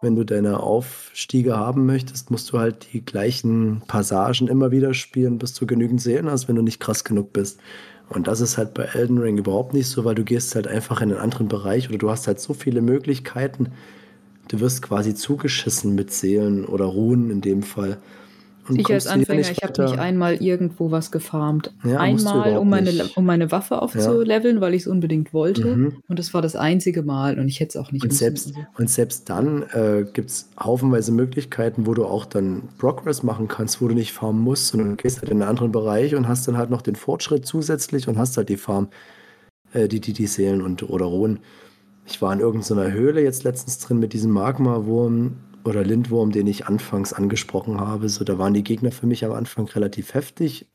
wenn du deine Aufstiege haben möchtest, musst du halt die gleichen Passagen immer wieder spielen, bis du genügend Seelen hast, wenn du nicht krass genug bist. Und das ist halt bei Elden Ring überhaupt nicht so, weil du gehst halt einfach in einen anderen Bereich oder du hast halt so viele Möglichkeiten, du wirst quasi zugeschissen mit Seelen oder Ruhen in dem Fall. Ich als Anfänger, ich habe nicht einmal irgendwo was gefarmt. Ja, einmal, um meine, um meine Waffe aufzuleveln, ja. weil ich es unbedingt wollte. Mhm. Und das war das einzige Mal und ich hätte es auch nicht und selbst, und selbst dann äh, gibt es haufenweise Möglichkeiten, wo du auch dann Progress machen kannst, wo du nicht farmen musst, sondern du gehst halt in einen anderen Bereich und hast dann halt noch den Fortschritt zusätzlich und hast halt die Farm, äh, die, die, die Seelen und oder Ruhen. Ich war in irgendeiner Höhle jetzt letztens drin mit diesem Magma-Wurm oder Lindwurm, den ich anfangs angesprochen habe. So, da waren die Gegner für mich am Anfang relativ heftig,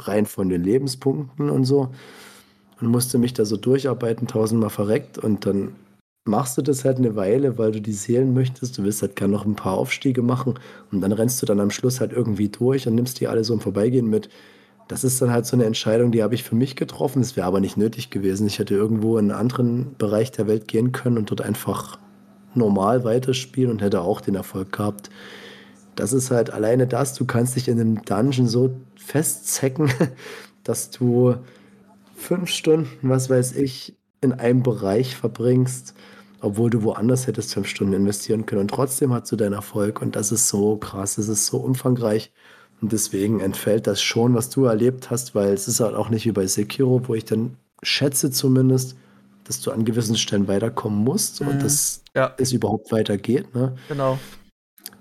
rein von den Lebenspunkten und so. Und musste mich da so durcharbeiten, tausendmal verreckt. Und dann machst du das halt eine Weile, weil du die Seelen möchtest. Du willst halt gerne noch ein paar Aufstiege machen. Und dann rennst du dann am Schluss halt irgendwie durch und nimmst die alle so im Vorbeigehen mit. Das ist dann halt so eine Entscheidung, die habe ich für mich getroffen. Es wäre aber nicht nötig gewesen. Ich hätte irgendwo in einen anderen Bereich der Welt gehen können und dort einfach normal weiterspielen und hätte auch den Erfolg gehabt. Das ist halt alleine das, du kannst dich in einem Dungeon so festzecken, (laughs) dass du fünf Stunden, was weiß ich, in einem Bereich verbringst, obwohl du woanders hättest fünf Stunden investieren können. Und trotzdem hast du deinen Erfolg und das ist so krass, das ist so umfangreich. Und deswegen entfällt das schon, was du erlebt hast, weil es ist halt auch nicht wie bei Sekiro, wo ich dann schätze zumindest, dass du an gewissen Stellen weiterkommen musst mhm. und dass ja. es überhaupt weitergeht. Ne? Genau.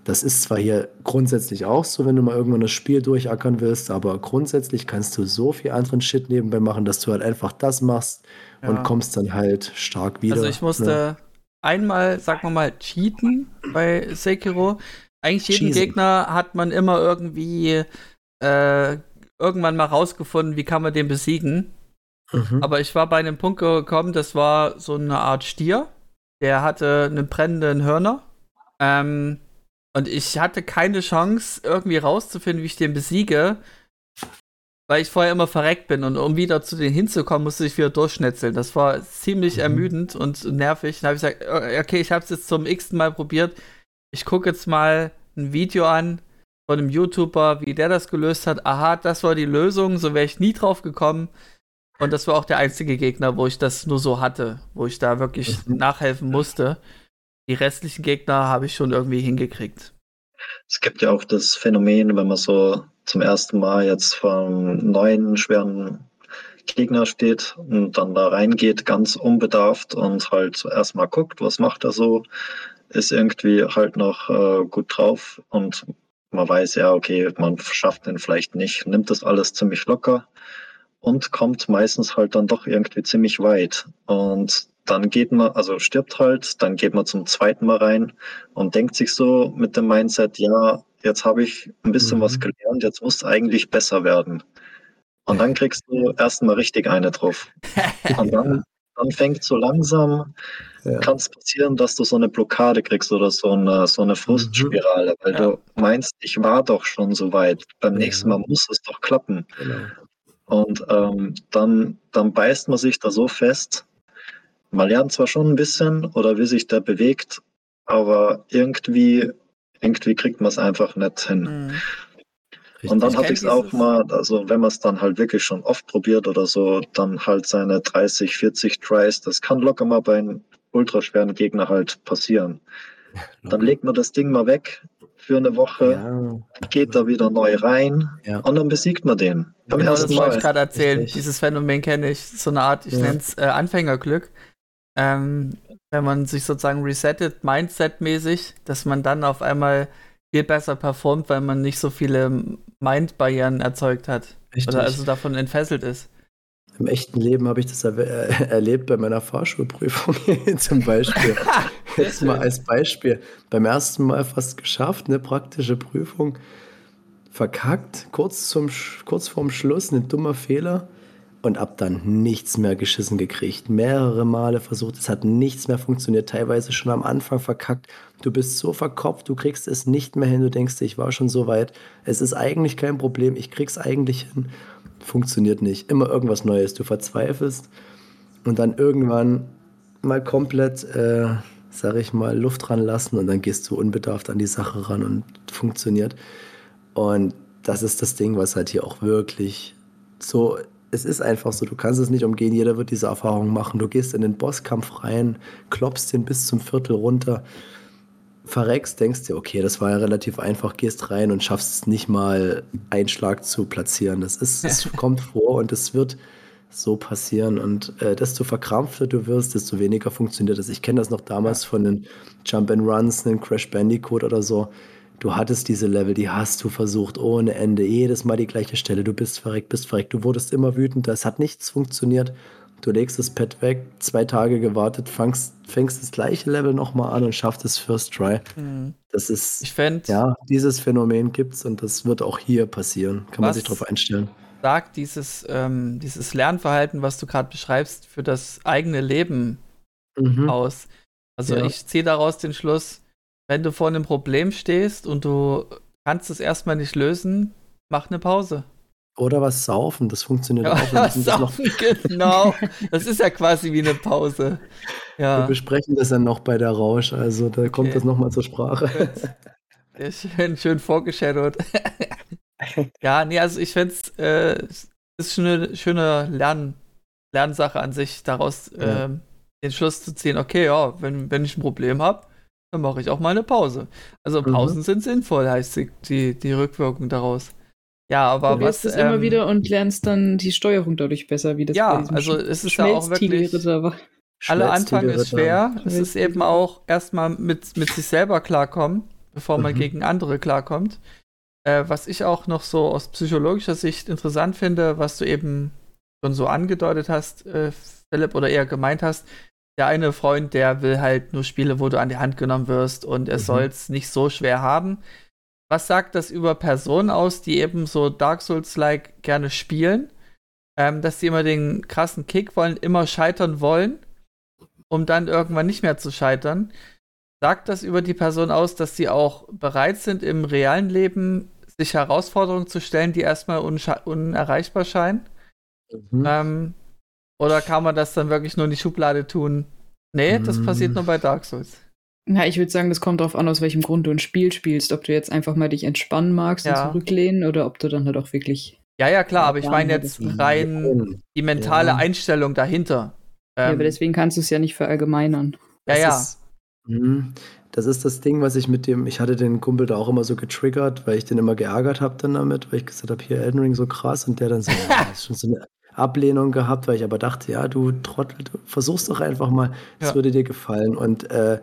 Das ist zwar hier grundsätzlich auch so, wenn du mal irgendwann das Spiel durchackern willst, aber grundsätzlich kannst du so viel anderen Shit nebenbei machen, dass du halt einfach das machst ja. und kommst dann halt stark wieder. Also ich musste ne? einmal, sag mal mal, cheaten bei Sekiro eigentlich jeden Cheesen. Gegner hat man immer irgendwie äh, irgendwann mal rausgefunden, wie kann man den besiegen. Mhm. Aber ich war bei einem Punkt gekommen, das war so eine Art Stier. Der hatte einen brennenden Hörner. Ähm, Und ich hatte keine Chance, irgendwie rauszufinden, wie ich den besiege, weil ich vorher immer verreckt bin. Und um wieder zu denen hinzukommen, musste ich wieder durchschnetzeln. Das war ziemlich mhm. ermüdend und nervig. Dann habe ich gesagt, okay, ich habe es jetzt zum x Mal probiert. Ich gucke jetzt mal ein Video an von einem YouTuber, wie der das gelöst hat. Aha, das war die Lösung, so wäre ich nie drauf gekommen. Und das war auch der einzige Gegner, wo ich das nur so hatte, wo ich da wirklich nachhelfen musste. Die restlichen Gegner habe ich schon irgendwie hingekriegt. Es gibt ja auch das Phänomen, wenn man so zum ersten Mal jetzt vor einem neuen, schweren Gegner steht und dann da reingeht, ganz unbedarft und halt erstmal guckt, was macht er so, ist irgendwie halt noch äh, gut drauf und man weiß ja, okay, man schafft den vielleicht nicht, nimmt das alles ziemlich locker und kommt meistens halt dann doch irgendwie ziemlich weit. Und dann geht man, also stirbt halt, dann geht man zum zweiten Mal rein und denkt sich so mit dem Mindset, ja, jetzt habe ich ein bisschen mhm. was gelernt, jetzt muss es eigentlich besser werden. Und dann kriegst du erstmal richtig eine drauf. (laughs) Und dann, dann fängt so langsam, ja. kann es passieren, dass du so eine Blockade kriegst oder so eine, so eine Frustspirale, weil ja. du meinst, ich war doch schon so weit. Beim nächsten Mal muss es doch klappen. Genau. Und ähm, dann, dann beißt man sich da so fest, man lernt zwar schon ein bisschen oder wie sich der bewegt, aber irgendwie, irgendwie kriegt man es einfach nicht hin. Mhm. Und dann habe ich es auch mal, also wenn man es dann halt wirklich schon oft probiert oder so, dann halt seine 30, 40 Tries, das kann locker mal bei einem ultraschweren Gegner halt passieren. (laughs) Dann legt man das Ding mal weg für eine Woche, ja. geht da wieder neu rein ja. und dann besiegt man den. Beim genau, das wollte ich gerade erzählen. Richtig. Dieses Phänomen kenne ich. So eine Art, ich ja. nenne es äh, Anfängerglück ähm, wenn man sich sozusagen resettet, Mindset-mäßig, dass man dann auf einmal viel besser performt, weil man nicht so viele Mind-Barrieren erzeugt hat. Richtig. Oder also davon entfesselt ist. Im echten Leben habe ich das er (laughs) erlebt bei meiner Fahrschulprüfung (laughs) zum Beispiel. (laughs) Jetzt mal als Beispiel. Beim ersten Mal fast geschafft, eine praktische Prüfung. Verkackt, kurz, zum, kurz vorm Schluss, ein dummer Fehler und ab dann nichts mehr geschissen gekriegt. Mehrere Male versucht, es hat nichts mehr funktioniert, teilweise schon am Anfang verkackt. Du bist so verkopft, du kriegst es nicht mehr hin, du denkst, ich war schon so weit. Es ist eigentlich kein Problem, ich krieg's eigentlich hin. Funktioniert nicht. Immer irgendwas Neues. Du verzweifelst und dann irgendwann mal komplett, äh, sag ich mal, Luft ranlassen und dann gehst du unbedarft an die Sache ran und funktioniert. Und das ist das Ding, was halt hier auch wirklich so es ist einfach so, du kannst es nicht umgehen, jeder wird diese Erfahrung machen. Du gehst in den Bosskampf rein, klopfst den bis zum Viertel runter, verreckst, denkst dir, okay, das war ja relativ einfach, gehst rein und schaffst es nicht mal, einen Schlag zu platzieren. Das ist, es (laughs) kommt vor und es wird so passieren. Und äh, desto verkrampfter du wirst, desto weniger funktioniert das. Ich kenne das noch damals von den Jump and Runs, den Crash Bandicoot oder so du hattest diese Level, die hast du versucht ohne Ende, jedes Mal die gleiche Stelle, du bist verreckt, bist verreckt, du wurdest immer wütender, es hat nichts funktioniert. Du legst das Pad weg, zwei Tage gewartet, fängst, fängst das gleiche Level nochmal an und schaffst es First Try. Mhm. Das ist, ich fänd, ja, dieses Phänomen gibt es und das wird auch hier passieren. Kann man sich darauf einstellen. Sagt dieses, ähm, dieses Lernverhalten, was du gerade beschreibst, für das eigene Leben mhm. aus? Also ja. ich ziehe daraus den Schluss, wenn du vor einem Problem stehst und du kannst es erstmal nicht lösen, mach eine Pause. Oder was saufen, das funktioniert ja, auch. Was saufen, genau. Das ist ja quasi wie eine Pause. Ja. Wir besprechen das dann noch bei der Rausch, also da okay. kommt das nochmal zur Sprache. Schön, schön vorgeschadowt. Ja, nee, also ich finde es äh, ist eine schöne Lern, Lernsache an sich, daraus ja. äh, den Schluss zu ziehen, okay, ja, wenn, wenn ich ein Problem habe, dann mache ich auch mal eine Pause. Also mhm. Pausen mhm. sind sinnvoll, heißt die, die, die Rückwirkung daraus. Ja, aber du was. Du ähm, immer wieder und lernst dann die Steuerung dadurch besser, wie das Ja, also es ist ja auch wirklich. Alle Anfang ist schwer. Es ist eben auch erstmal mit, mit sich selber klarkommen, bevor man mhm. gegen andere klarkommt. Äh, was ich auch noch so aus psychologischer Sicht interessant finde, was du eben schon so angedeutet hast, äh, Philipp, oder eher gemeint hast, der eine Freund, der will halt nur Spiele, wo du an die Hand genommen wirst und er mhm. soll es nicht so schwer haben. Was sagt das über Personen aus, die eben so Dark Souls-like gerne spielen? Ähm, dass sie immer den krassen Kick wollen, immer scheitern wollen, um dann irgendwann nicht mehr zu scheitern. sagt das über die Person aus, dass sie auch bereit sind, im realen Leben sich Herausforderungen zu stellen, die erstmal unerreichbar scheinen? Mhm. Ähm, oder kann man das dann wirklich nur in die Schublade tun? Nee, das mhm. passiert nur bei Dark Souls. Na, ich würde sagen, das kommt darauf an, aus welchem Grund du ein Spiel spielst. Ob du jetzt einfach mal dich entspannen magst ja. und zurücklehnen oder ob du dann halt auch wirklich. Ja, ja, klar, aber ich meine jetzt rein die mentale ja. Einstellung dahinter. Ähm, ja, aber ähm, deswegen kannst du es ja nicht verallgemeinern. Ja, das ja. Ist, mh, das ist das Ding, was ich mit dem, ich hatte den Kumpel da auch immer so getriggert, weil ich den immer geärgert habe dann damit, weil ich gesagt habe, hier Elden Ring so krass und der dann so, (laughs) ja, ist schon so eine Ablehnung gehabt, weil ich aber dachte, ja, du Trottel, du versuchst doch einfach mal, es ja. würde dir gefallen. Und äh,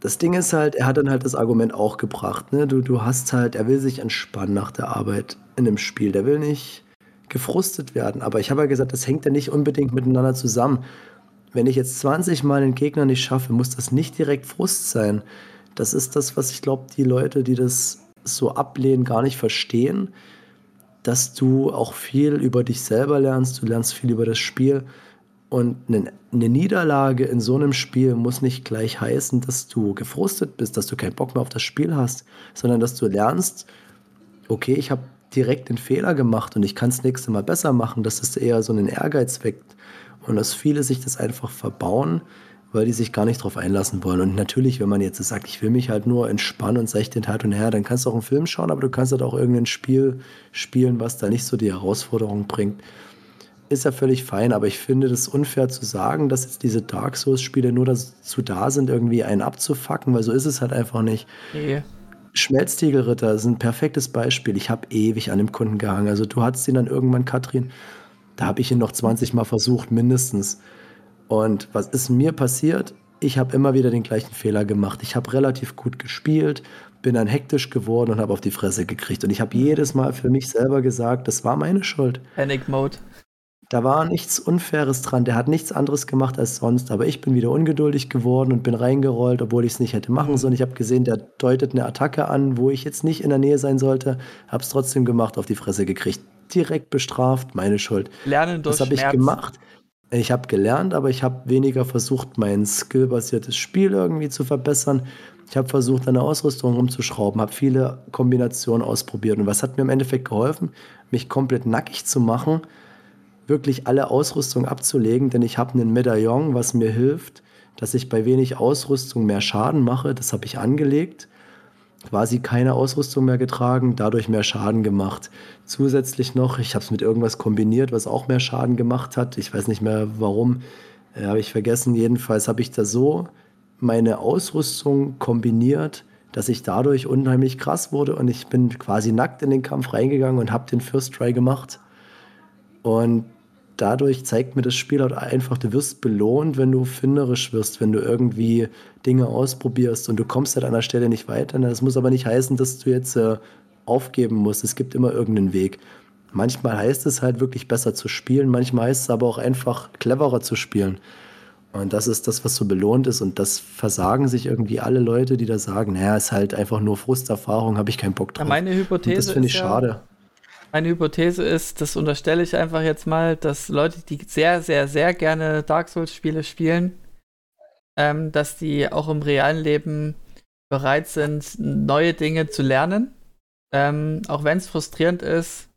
das Ding ist halt, er hat dann halt das Argument auch gebracht, ne? Du, du hast halt, er will sich entspannen nach der Arbeit in einem Spiel. Der will nicht gefrustet werden. Aber ich habe ja gesagt, das hängt ja nicht unbedingt miteinander zusammen. Wenn ich jetzt 20 Mal einen Gegner nicht schaffe, muss das nicht direkt Frust sein. Das ist das, was ich glaube, die Leute, die das so ablehnen, gar nicht verstehen dass du auch viel über dich selber lernst, du lernst viel über das Spiel. Und eine, eine, Niederlage in so einem Spiel muss nicht gleich heißen, dass du gefrustet bist, dass du keinen Bock mehr auf das Spiel hast, sondern dass du lernst, okay, ich habe direkt den Fehler gemacht und ich kann es nächste Mal besser machen, dass es eher so einen Ehrgeiz weckt. Und dass viele sich das einfach verbauen, weil die sich gar nicht drauf einlassen wollen. Und natürlich, wenn man jetzt sagt, ich will mich halt nur entspannen und seicht den Tag und her, dann kannst du auch einen Film schauen, aber du kannst halt auch irgendein Spiel spielen, was da nicht so die Herausforderung bringt. Ist ja völlig fein, aber ich finde das unfair zu sagen, dass jetzt diese Dark Souls-Spiele nur dazu da sind, irgendwie einen abzufacken, weil so ist es halt einfach nicht. Nee. Schmelztiegelritter ist ein perfektes Beispiel. Ich habe ewig an dem Kunden gehangen. Also du hattest ihn dann irgendwann, Katrin, da habe ich ihn noch 20 Mal versucht, mindestens. Und was ist mir passiert? Ich habe immer wieder den gleichen Fehler gemacht. Ich habe relativ gut gespielt, bin dann hektisch geworden und habe auf die Fresse gekriegt. Und ich habe jedes Mal für mich selber gesagt, das war meine Schuld. Panic Mode. Da war nichts Unfaires dran. Der hat nichts anderes gemacht als sonst. Aber ich bin wieder ungeduldig geworden und bin reingerollt, obwohl ich es nicht hätte machen sollen. Ich habe gesehen, der deutet eine Attacke an, wo ich jetzt nicht in der Nähe sein sollte. Habe es trotzdem gemacht, auf die Fresse gekriegt. Direkt bestraft, meine Schuld. Lernen durch Das habe ich gemacht. Ich habe gelernt, aber ich habe weniger versucht, mein skillbasiertes Spiel irgendwie zu verbessern. Ich habe versucht, eine Ausrüstung rumzuschrauben, habe viele Kombinationen ausprobiert. Und was hat mir im Endeffekt geholfen? Mich komplett nackig zu machen, wirklich alle Ausrüstung abzulegen, denn ich habe einen Medaillon, was mir hilft, dass ich bei wenig Ausrüstung mehr Schaden mache. Das habe ich angelegt quasi keine Ausrüstung mehr getragen, dadurch mehr Schaden gemacht. Zusätzlich noch, ich habe es mit irgendwas kombiniert, was auch mehr Schaden gemacht hat. Ich weiß nicht mehr warum, äh, habe ich vergessen. Jedenfalls habe ich da so meine Ausrüstung kombiniert, dass ich dadurch unheimlich krass wurde und ich bin quasi nackt in den Kampf reingegangen und habe den First Try gemacht. Und dadurch zeigt mir das Spiel halt einfach, du wirst belohnt, wenn du finderisch wirst, wenn du irgendwie Dinge ausprobierst und du kommst halt an der Stelle nicht weiter. Das muss aber nicht heißen, dass du jetzt äh, aufgeben musst. Es gibt immer irgendeinen Weg. Manchmal heißt es halt wirklich besser zu spielen, manchmal heißt es aber auch einfach cleverer zu spielen. Und das ist das, was so belohnt ist. Und das versagen sich irgendwie alle Leute, die da sagen, naja, ist halt einfach nur Frusterfahrung, habe ich keinen Bock drauf. Ja, meine Hypothese und das finde ich ja, schade. Meine Hypothese ist, das unterstelle ich einfach jetzt mal, dass Leute, die sehr, sehr, sehr gerne Dark Souls-Spiele spielen, ähm, dass die auch im realen Leben bereit sind, neue Dinge zu lernen, ähm, auch wenn es frustrierend ist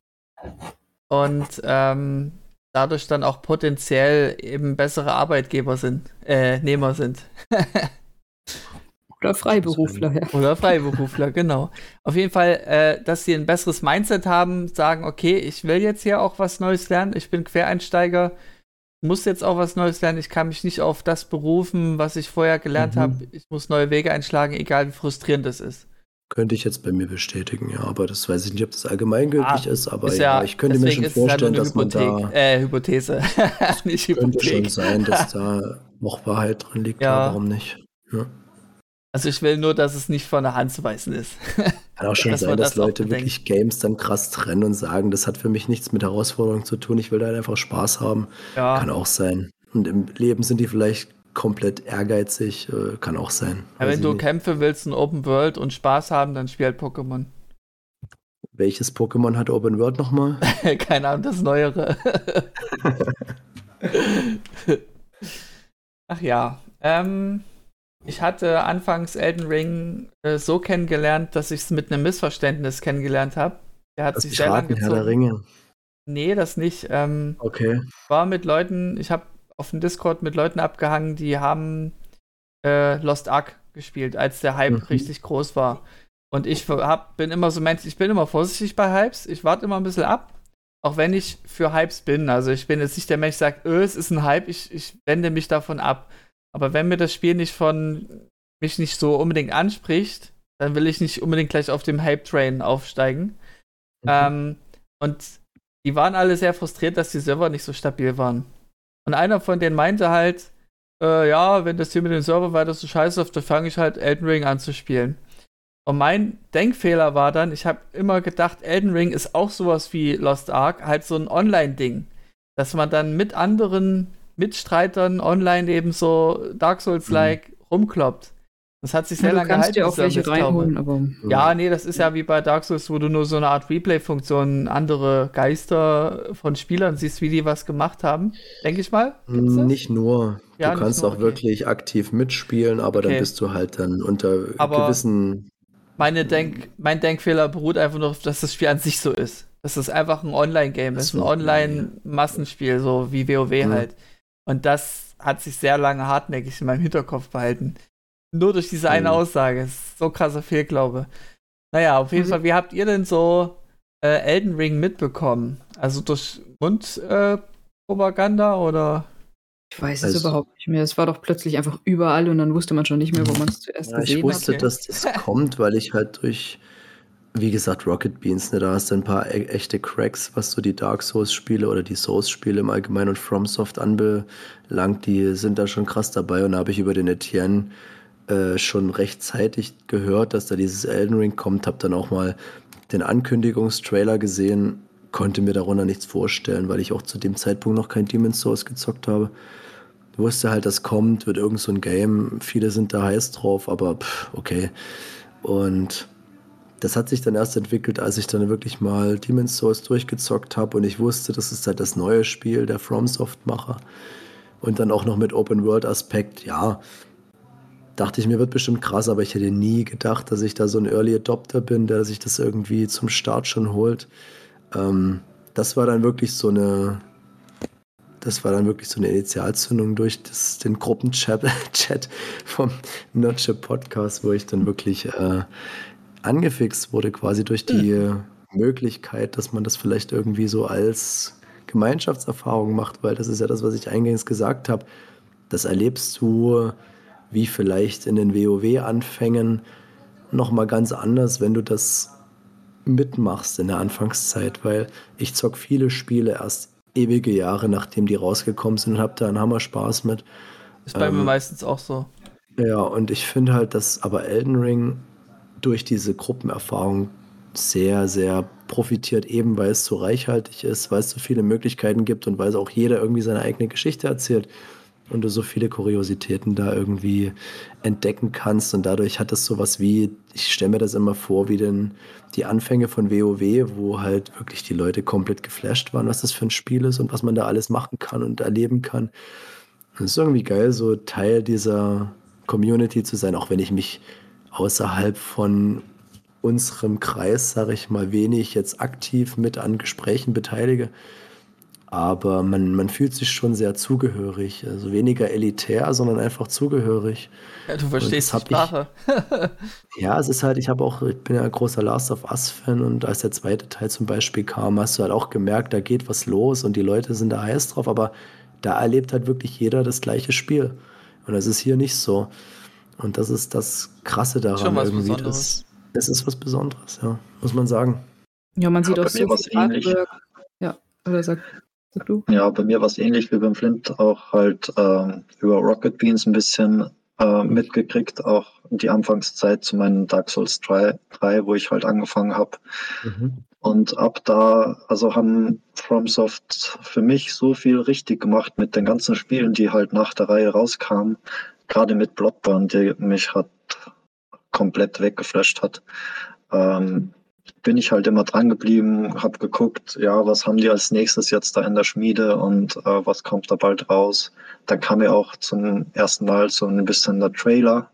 und ähm, dadurch dann auch potenziell eben bessere Arbeitgeber sind, äh, Nehmer sind. (laughs) Oder Freiberufler, ja. Oder Freiberufler, genau. Auf jeden Fall, äh, dass sie ein besseres Mindset haben, sagen, okay, ich will jetzt hier auch was Neues lernen, ich bin Quereinsteiger, muss jetzt auch was Neues lernen, ich kann mich nicht auf das berufen, was ich vorher gelernt mhm. habe, ich muss neue Wege einschlagen, egal wie frustrierend es ist. Könnte ich jetzt bei mir bestätigen, ja, aber das weiß ich nicht, ob das allgemeingültig ah, ist, aber ist ja, ja, ich könnte mir schon halt vorstellen, dass Hypothek, man da. Äh, Hypothese. (laughs) nicht Hypothek. Könnte schon sein, dass (laughs) da noch Wahrheit drin liegt, ja. warum nicht? Ja. Also ich will nur, dass es nicht von der Hand zu weisen ist. (laughs) Kann auch schon dass sein, dass das Leute wirklich Games dann krass trennen und sagen, das hat für mich nichts mit Herausforderungen zu tun, ich will da halt einfach Spaß haben. Ja. Kann auch sein. Und im Leben sind die vielleicht komplett ehrgeizig, äh, kann auch sein. Ja, wenn du nicht. Kämpfe willst in Open World und Spaß haben, dann spiel halt Pokémon. Welches Pokémon hat Open World nochmal? (laughs) Keine Ahnung, das neuere. (laughs) Ach ja. Ähm, ich hatte anfangs Elden Ring äh, so kennengelernt, dass ich es mit einem Missverständnis kennengelernt habe. Der hat das sich sehr lange Herr der Ringe. Nee, das nicht. Ähm, okay. War mit Leuten, ich habe auf dem Discord mit Leuten abgehangen, die haben äh, Lost Ark gespielt, als der Hype mhm. richtig groß war. Und ich hab, bin immer so Mensch, ich bin immer vorsichtig bei Hypes. Ich warte immer ein bisschen ab. Auch wenn ich für Hypes bin. Also ich bin jetzt nicht der Mensch, der sagt, öh, es ist ein Hype, ich, ich wende mich davon ab. Aber wenn mir das Spiel nicht von mich nicht so unbedingt anspricht, dann will ich nicht unbedingt gleich auf dem Hype-Train aufsteigen. Mhm. Ähm, und die waren alle sehr frustriert, dass die Server nicht so stabil waren. Und einer von denen meinte halt, äh, ja, wenn das hier mit dem Server weiter so scheiße läuft, dann fange ich halt Elden Ring an zu spielen. Und mein Denkfehler war dann, ich habe immer gedacht, Elden Ring ist auch sowas wie Lost Ark, halt so ein Online-Ding. Dass man dann mit anderen Mitstreitern online eben so Dark Souls-like mhm. rumkloppt. Das hat sich sehr ja, lange gehalten. Du kannst dir auch welche reinholen, aber... Ja, nee, das ist ja wie bei Dark Souls, wo du nur so eine Art Replay-Funktion, andere Geister von Spielern siehst, wie die was gemacht haben. Denke ich mal. Nicht nur. Ja, du kannst nur, auch okay. wirklich aktiv mitspielen, aber okay. dann bist du halt dann unter aber gewissen. Meine Denk mein Denkfehler beruht einfach nur, dass das Spiel an sich so ist. Das ist einfach ein Online-Game. Das ist ein Online-Massenspiel, so wie WoW mhm. halt. Und das hat sich sehr lange hartnäckig in meinem Hinterkopf behalten. Nur durch diese eine mhm. Aussage. So krasser Fehlglaube. Naja, auf jeden mhm. Fall, wie habt ihr denn so äh, Elden Ring mitbekommen? Also durch Mundpropaganda äh, oder? Ich weiß also, es überhaupt nicht mehr. Es war doch plötzlich einfach überall und dann wusste man schon nicht mehr, wo man es zuerst ja, gesehen hat. Ich wusste, hat. dass das kommt, weil ich halt durch, wie gesagt, Rocket Beans, ne, da hast du ein paar e echte Cracks, was so die Dark Souls-Spiele oder die Souls-Spiele im Allgemeinen und FromSoft anbelangt. Die sind da schon krass dabei und da habe ich über den Etienne äh, schon rechtzeitig gehört, dass da dieses Elden Ring kommt, habe dann auch mal den Ankündigungstrailer gesehen, konnte mir darunter nichts vorstellen, weil ich auch zu dem Zeitpunkt noch kein Demon's Souls gezockt habe. Wusste halt, das kommt, wird irgend so ein Game. Viele sind da heiß drauf, aber pff, okay. Und das hat sich dann erst entwickelt, als ich dann wirklich mal Demon's Souls durchgezockt habe und ich wusste, das ist halt das neue Spiel der FromSoft-Macher. Und dann auch noch mit Open-World-Aspekt, ja, dachte ich mir, wird bestimmt krass, aber ich hätte nie gedacht, dass ich da so ein Early Adopter bin, der sich das irgendwie zum Start schon holt. Ähm, das war dann wirklich so eine, das war dann wirklich so eine Initialzündung durch das, den Gruppenchat (laughs) Chat vom Notche Podcast, wo ich dann wirklich äh, angefixt wurde, quasi durch die mhm. Möglichkeit, dass man das vielleicht irgendwie so als Gemeinschaftserfahrung macht, weil das ist ja das, was ich eingangs gesagt habe. Das erlebst du wie vielleicht in den WoW-Anfängen nochmal ganz anders, wenn du das mitmachst in der Anfangszeit, weil ich zock viele Spiele erst ewige Jahre, nachdem die rausgekommen sind und habe da einen Hammer Spaß mit. Ist bei ähm, mir meistens auch so. Ja, und ich finde halt, dass aber Elden Ring durch diese Gruppenerfahrung sehr, sehr profitiert, eben weil es so reichhaltig ist, weil es so viele Möglichkeiten gibt und weil es auch jeder irgendwie seine eigene Geschichte erzählt und du so viele Kuriositäten da irgendwie entdecken kannst. Und dadurch hat es sowas wie, ich stelle mir das immer vor, wie denn die Anfänge von WoW, wo halt wirklich die Leute komplett geflasht waren, was das für ein Spiel ist und was man da alles machen kann und erleben kann. Es ist irgendwie geil, so Teil dieser Community zu sein, auch wenn ich mich außerhalb von unserem Kreis, sage ich mal, wenig jetzt aktiv mit an Gesprächen beteilige aber man, man fühlt sich schon sehr zugehörig. Also weniger elitär, sondern einfach zugehörig. Ja, du verstehst die Sprache. Ich, ja, es ist halt, ich habe auch, ich bin ja ein großer Last of Us-Fan und als der zweite Teil zum Beispiel kam, hast du halt auch gemerkt, da geht was los und die Leute sind da heiß drauf, aber da erlebt halt wirklich jeder das gleiche Spiel. Und das ist hier nicht so. Und das ist das Krasse daran. Schon was irgendwie. Besonderes. Das, es ist was Besonderes, ja, muss man sagen. Ja, man sieht auch so viel. Ja, oder sagt Sag du. Ja, bei mir war es ähnlich wie beim Flint, auch halt ähm, über Rocket Beans ein bisschen äh, mitgekriegt, auch die Anfangszeit zu meinen Dark Souls 3, 3 wo ich halt angefangen habe. Mhm. Und ab da, also haben FromSoft für mich so viel richtig gemacht mit den ganzen Spielen, die halt nach der Reihe rauskamen. Gerade mit Bloodborne, die mich hat komplett weggeflasht hat. Ähm, bin ich halt immer dran geblieben, habe geguckt, ja, was haben die als nächstes jetzt da in der Schmiede und äh, was kommt da bald raus. Dann kam ja auch zum ersten Mal so ein bisschen der Trailer,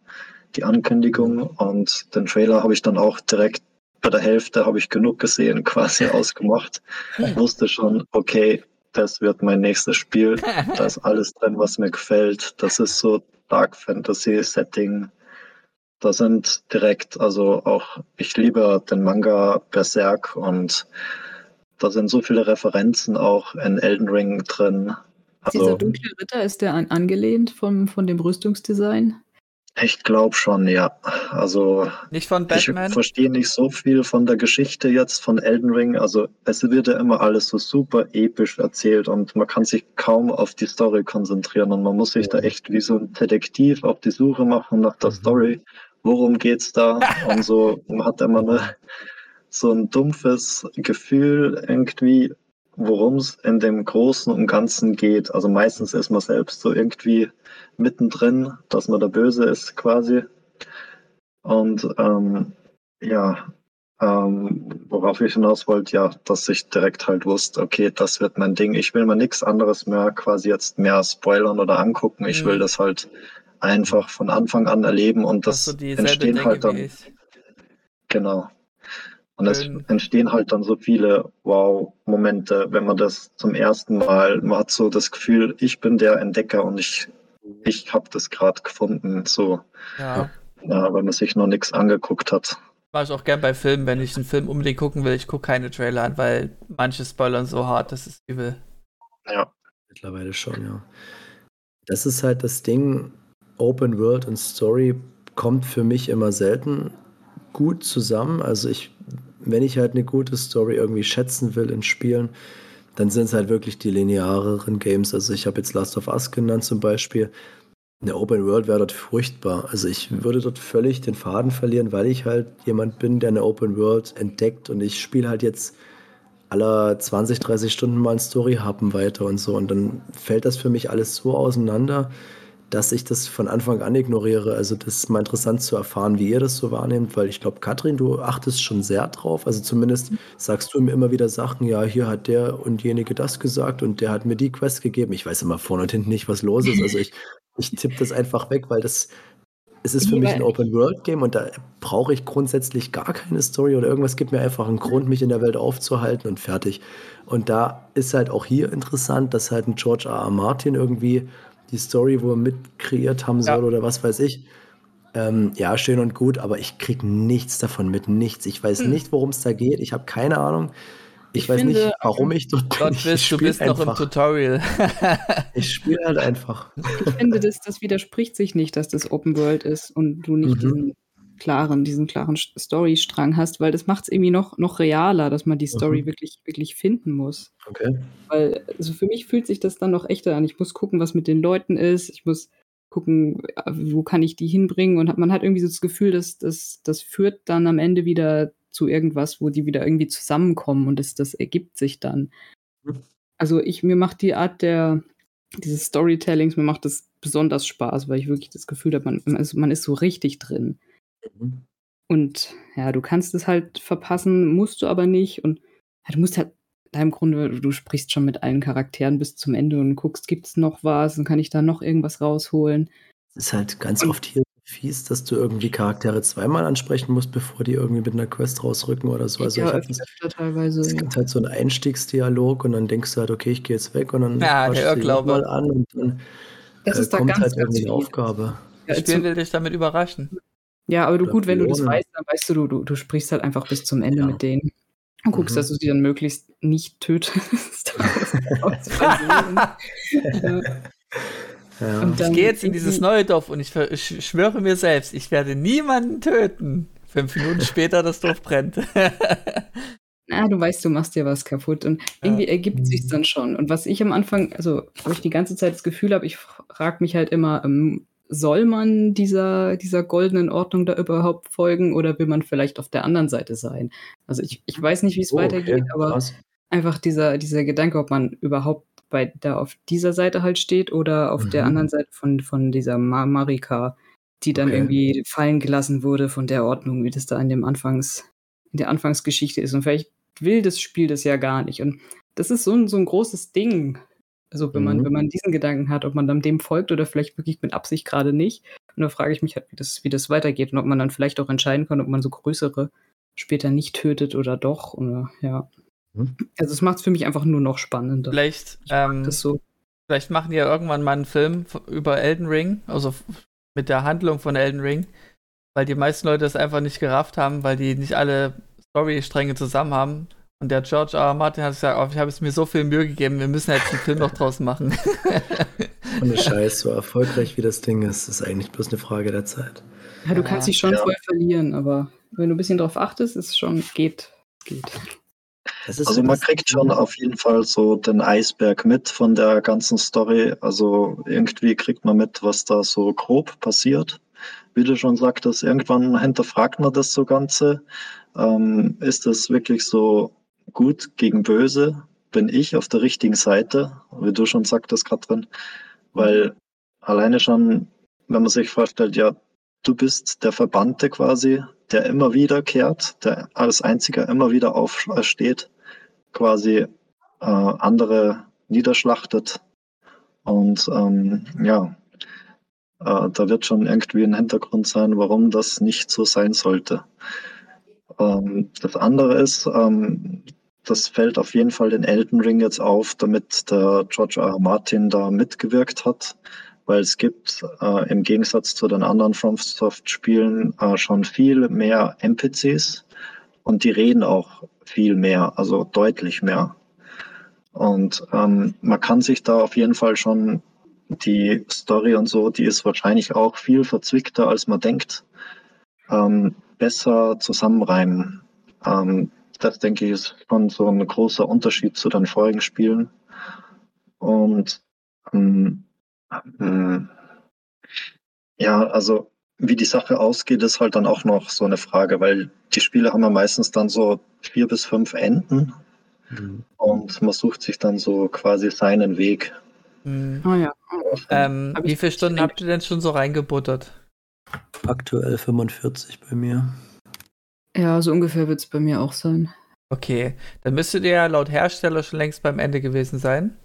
die Ankündigung und den Trailer habe ich dann auch direkt bei der Hälfte habe ich genug gesehen, (laughs) quasi ausgemacht. Ich wusste schon, okay, das wird mein nächstes Spiel. (laughs) Da ist alles drin, was mir gefällt. Das ist so Dark Fantasy Setting. Da sind direkt, also auch, ich liebe den Manga Berserk und da sind so viele Referenzen auch in Elden Ring drin. Also, Dieser dunkle Ritter, ist der an, angelehnt vom, von dem Rüstungsdesign? Ich glaube schon, ja. Also nicht von Batman. Ich verstehe nicht so viel von der Geschichte jetzt von Elden Ring. Also es wird ja immer alles so super episch erzählt und man kann sich kaum auf die Story konzentrieren und man muss sich da echt wie so ein Detektiv auf die Suche machen nach der mhm. Story. Worum geht's da? (laughs) und so man hat immer eine, so ein dumpfes Gefühl irgendwie, worum es in dem Großen und Ganzen geht. Also meistens ist man selbst so irgendwie mittendrin, dass man der Böse ist quasi. Und ähm, ja, ähm, worauf ich hinaus wollte, ja, dass ich direkt halt wusste, okay, das wird mein Ding. Ich will mir nichts anderes mehr quasi jetzt mehr spoilern oder angucken. Ich mhm. will das halt einfach von Anfang an erleben und das entstehen halt dann. Genau. Und es entstehen halt dann so viele Wow-Momente, wenn man das zum ersten Mal, man hat so das Gefühl, ich bin der Entdecker und ich ich habe das gerade gefunden, so. Ja. ja. Weil man sich noch nichts angeguckt hat. Mache ich auch gern bei Filmen, wenn ich einen Film unbedingt gucken will, ich gucke keine Trailer an, weil manche spoilern so hart, das ist übel. Ja. Mittlerweile schon, ja. Das ist halt das Ding, Open World und Story kommt für mich immer selten gut zusammen. Also ich, wenn ich halt eine gute Story irgendwie schätzen will in Spielen, dann sind es halt wirklich die lineareren Games. Also ich habe jetzt Last of Us genannt zum Beispiel. Eine Open World wäre dort furchtbar. Also ich würde dort völlig den Faden verlieren, weil ich halt jemand bin, der eine Open World entdeckt und ich spiele halt jetzt aller 20, 30 Stunden mal ein Story-Happen weiter und so. Und dann fällt das für mich alles so auseinander, dass ich das von Anfang an ignoriere. Also das ist mal interessant zu erfahren, wie ihr das so wahrnehmt, weil ich glaube, Katrin, du achtest schon sehr drauf. Also zumindest sagst du mir immer wieder Sachen, ja, hier hat der und jenige das gesagt und der hat mir die Quest gegeben. Ich weiß immer vorne und hinten nicht, was los ist. Also ich, ich tippe das einfach weg, weil das es ist für mich ein Open-World-Game und da brauche ich grundsätzlich gar keine Story oder irgendwas gibt mir einfach einen Grund, mich in der Welt aufzuhalten und fertig. Und da ist halt auch hier interessant, dass halt ein George R. R. Martin irgendwie die Story, wo er mit kreiert haben soll ja. oder was weiß ich. Ähm, ja, schön und gut, aber ich kriege nichts davon mit, nichts. Ich weiß hm. nicht, worum es da geht. Ich habe keine Ahnung. Ich, ich weiß finde, nicht, warum ich dort bin. Gott, bist, du bist einfach. noch im Tutorial. (laughs) ich spiele halt einfach. Ich finde, das, das widerspricht sich nicht, dass das Open World ist und du nicht mhm. diesen klaren, diesen klaren Storystrang hast, weil das macht es irgendwie noch, noch realer, dass man die Story mhm. wirklich, wirklich finden muss. Okay. Weil, also für mich fühlt sich das dann noch echter an. Ich muss gucken, was mit den Leuten ist. Ich muss gucken, wo kann ich die hinbringen. Und man hat irgendwie so das Gefühl, dass das, das führt dann am Ende wieder zu irgendwas, wo die wieder irgendwie zusammenkommen und das, das ergibt sich dann. Mhm. Also ich, mir macht die Art der, dieses Storytellings, mir macht das besonders Spaß, weil ich wirklich das Gefühl habe, man, also man ist so richtig drin. Mhm. Und ja, du kannst es halt verpassen, musst du aber nicht. Und ja, du musst halt, da im Grunde, du sprichst schon mit allen Charakteren bis zum Ende und guckst, gibt es noch was und kann ich da noch irgendwas rausholen. Es ist halt ganz und, oft hier fies, dass du irgendwie Charaktere zweimal ansprechen musst, bevor die irgendwie mit einer Quest rausrücken oder so. Also ja, ich öfter teilweise. Es gibt halt so einen Einstiegsdialog und dann denkst du halt, okay, ich gehe jetzt weg und dann ja, der mal an und dann das äh, kommt da halt irgendwie eine Aufgabe. Ja, Spiel will dich damit überraschen. Ja, aber du gut, wenn du das weißt, dann weißt du, du, du, sprichst halt einfach bis zum Ende ja. mit denen. Und guckst, mhm. dass du sie dann möglichst nicht tötest. (laughs) (laughs) ja. Ich gehe jetzt in dieses neue Dorf und ich, ich, schwöre mir selbst, ich werde niemanden töten. Fünf Minuten später das Dorf brennt. (laughs) Na, du weißt, du machst dir was kaputt und irgendwie ja. ergibt mhm. sich dann schon. Und was ich am Anfang, also wo ich die ganze Zeit das Gefühl habe, ich frage mich halt immer, ähm, soll man dieser, dieser goldenen Ordnung da überhaupt folgen oder will man vielleicht auf der anderen Seite sein? Also ich, ich weiß nicht, wie es oh, weitergeht, okay. aber Krass. einfach dieser, dieser Gedanke, ob man überhaupt bei da auf dieser Seite halt steht oder auf mhm. der anderen Seite von, von dieser Mar Marika, die dann okay. irgendwie fallen gelassen wurde von der Ordnung, wie das da in dem Anfangs, in der Anfangsgeschichte ist. Und vielleicht will das Spiel das ja gar nicht. Und das ist so ein, so ein großes Ding. Also wenn man, mhm. wenn man diesen Gedanken hat, ob man dann dem folgt oder vielleicht wirklich mit Absicht gerade nicht. Und da frage ich mich halt, wie das, wie das weitergeht und ob man dann vielleicht auch entscheiden kann, ob man so größere später nicht tötet oder doch. Oder ja. Mhm. Also es macht es für mich einfach nur noch spannender. Vielleicht, ähm, so. vielleicht machen die ja irgendwann mal einen Film über Elden Ring, also mit der Handlung von Elden Ring, weil die meisten Leute das einfach nicht gerafft haben, weil die nicht alle Storystränge zusammen haben. Und der George R. R. Martin hat gesagt, oh, ich habe es mir so viel Mühe gegeben, wir müssen jetzt einen Film noch draus machen. (laughs) Ohne Scheiß, so erfolgreich wie das Ding ist, ist eigentlich bloß eine Frage der Zeit. Ja, du kannst dich schon ja. voll verlieren, aber wenn du ein bisschen drauf achtest, ist es schon, geht. geht. also man kriegt schon auf jeden Fall so den Eisberg mit von der ganzen Story. Also irgendwie kriegt man mit, was da so grob passiert. Wie du schon sagtest, irgendwann hinterfragt man das so Ganze. Ähm, ist das wirklich so gut gegen böse? Bin ich auf der richtigen Seite? Wie du schon sagtest, Katrin. Weil alleine schon, wenn man sich vorstellt, ja, du bist der Verbannte quasi, der immer wieder kehrt, der als einziger immer wieder aufsteht, quasi äh, andere niederschlachtet. Und ähm, ja, äh, da wird schon irgendwie ein Hintergrund sein, warum das nicht so sein sollte. Ähm, das andere ist, ähm, das fällt auf jeden Fall den Elden Ring jetzt auf, damit der George R. R. Martin da mitgewirkt hat, weil es gibt äh, im Gegensatz zu den anderen FromSoft-Spielen äh, schon viel mehr NPCs und die reden auch viel mehr, also deutlich mehr. Und ähm, man kann sich da auf jeden Fall schon die Story und so, die ist wahrscheinlich auch viel verzwickter, als man denkt. Ähm, besser zusammenreimen. Ähm, das denke ich ist schon so ein großer Unterschied zu den vorigen Spielen. Und ähm, ähm, ja, also wie die Sache ausgeht, ist halt dann auch noch so eine Frage, weil die Spiele haben ja meistens dann so vier bis fünf Enden mhm. und man sucht sich dann so quasi seinen Weg. Mhm. Oh ja. Ähm, wie viele Stunden habt ihr denn schon so reingebuttert? Aktuell 45 bei mir. Ja, so ungefähr wird es bei mir auch sein. Okay, dann müsstet ihr ja laut Hersteller schon längst beim Ende gewesen sein.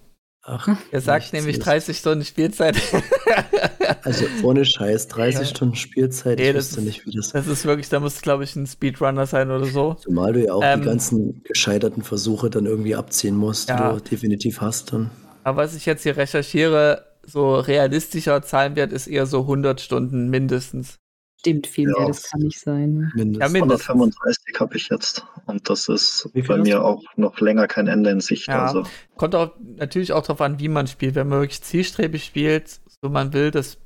Ach, er sagt nämlich 30 Stunden Spielzeit. (laughs) (laughs) also ohne Scheiß, 30 ja. Stunden Spielzeit, nee, ich wusste nicht, wie das. Das ist wirklich, da muss, glaube ich, ein Speedrunner sein oder so. Zumal du ja auch ähm, die ganzen gescheiterten Versuche dann irgendwie abziehen musst, ja. die du definitiv hast dann. Aber was ich jetzt hier recherchiere, so realistischer Zahlenwert ist eher so 100 Stunden mindestens. Stimmt, viel mehr, das kann nicht sein. Mindestens. Ja, mindestens. 135 habe ich jetzt und das ist bei mir auch noch länger kein Ende in Sicht. Ja. Also. Kommt auch natürlich auch darauf an, wie man spielt. Wenn man wirklich zielstrebig spielt, so man will das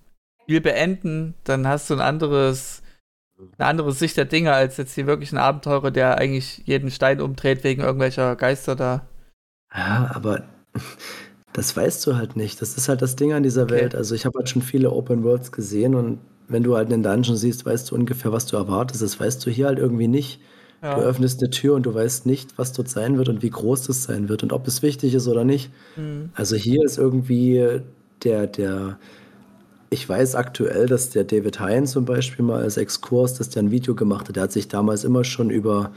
Spiel beenden, dann hast du ein anderes, eine andere Sicht der Dinge als jetzt hier wirklich ein Abenteurer, der eigentlich jeden Stein umdreht wegen irgendwelcher Geister da. Ja, aber das weißt du halt nicht. Das ist halt das Ding an dieser okay. Welt. Also ich habe halt schon viele Open Worlds gesehen und wenn du halt einen Dungeon siehst, weißt du ungefähr, was du erwartest. Das weißt du hier halt irgendwie nicht. Ja. Du öffnest eine Tür und du weißt nicht, was dort sein wird und wie groß das sein wird und ob es wichtig ist oder nicht. Mhm. Also hier ist irgendwie der, der, ich weiß aktuell, dass der David Hein zum Beispiel mal als Exkurs, dass der ein Video gemacht hat. Der hat sich damals immer schon über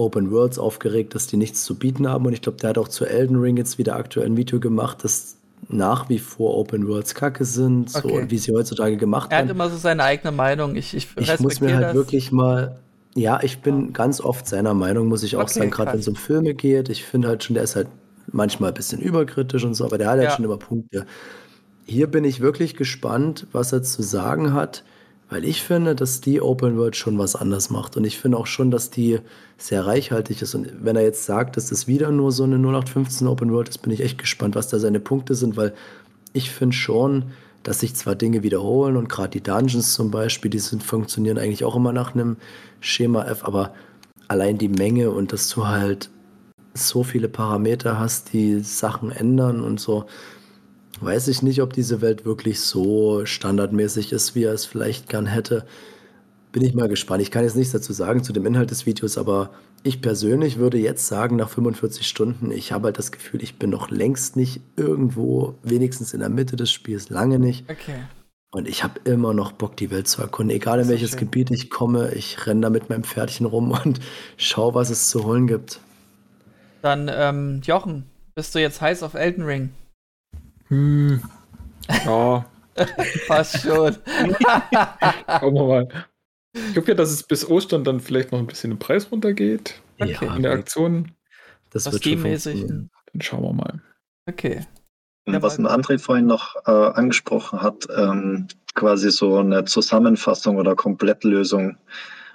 Open Worlds aufgeregt, dass die nichts zu bieten haben. Und ich glaube, der hat auch zu Elden Ring jetzt wieder aktuell ein Video gemacht, dass nach wie vor Open Worlds kacke sind, okay. so wie sie heutzutage gemacht werden. Er hat immer so seine eigene Meinung. Ich, ich, ich muss mir halt das. wirklich mal. Ja, ich bin ja. ganz oft seiner Meinung, muss ich auch okay, sagen, gerade wenn es um Filme geht. Ich finde halt schon, der ist halt manchmal ein bisschen überkritisch und so, aber der hat halt ja. halt schon immer Punkte. Hier bin ich wirklich gespannt, was er zu sagen hat. Weil ich finde, dass die Open World schon was anders macht. Und ich finde auch schon, dass die sehr reichhaltig ist. Und wenn er jetzt sagt, dass das wieder nur so eine 0815 Open World ist, bin ich echt gespannt, was da seine Punkte sind, weil ich finde schon, dass sich zwar Dinge wiederholen und gerade die Dungeons zum Beispiel, die sind, funktionieren eigentlich auch immer nach einem Schema F, aber allein die Menge und dass du halt so viele Parameter hast, die Sachen ändern und so, weiß ich nicht, ob diese Welt wirklich so standardmäßig ist, wie er es vielleicht gern hätte. Bin ich mal gespannt. Ich kann jetzt nichts dazu sagen zu dem Inhalt des Videos, aber ich persönlich würde jetzt sagen, nach 45 Stunden, ich habe halt das Gefühl, ich bin noch längst nicht irgendwo, wenigstens in der Mitte des Spiels, lange nicht. Okay. Und ich habe immer noch Bock, die Welt zu erkunden. Egal in welches schön. Gebiet ich komme, ich renne da mit meinem Pferdchen rum (laughs) und schau, was es zu holen gibt. Dann, ähm, Jochen, bist du jetzt heiß auf Elden Ring? Hm. Ja. (laughs) Passt schon. (laughs) Schauen wir mal. Ich hoffe ja, dass es bis Ostern dann vielleicht noch ein bisschen im Preis runtergeht. Okay. In der Aktion. Das Was wird schon Dann schauen wir mal. Okay. Was ein André vorhin noch äh, angesprochen hat, ähm, quasi so eine Zusammenfassung oder Komplettlösung.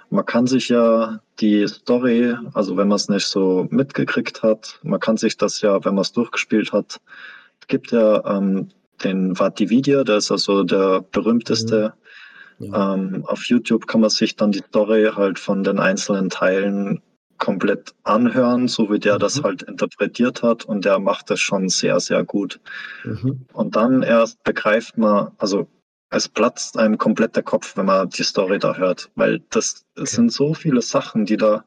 Man kann sich ja die Story, also wenn man es nicht so mitgekriegt hat, man kann sich das ja, wenn man es durchgespielt hat, gibt ja ähm, den Vatividia, der ist also der berühmteste. Mhm. Ja. Ähm, auf YouTube kann man sich dann die Story halt von den einzelnen Teilen komplett anhören, so wie der mhm. das halt interpretiert hat. Und der macht das schon sehr, sehr gut. Mhm. Und dann erst begreift man, also es platzt einem komplett der Kopf, wenn man die Story da hört, weil das, das sind so viele Sachen, die da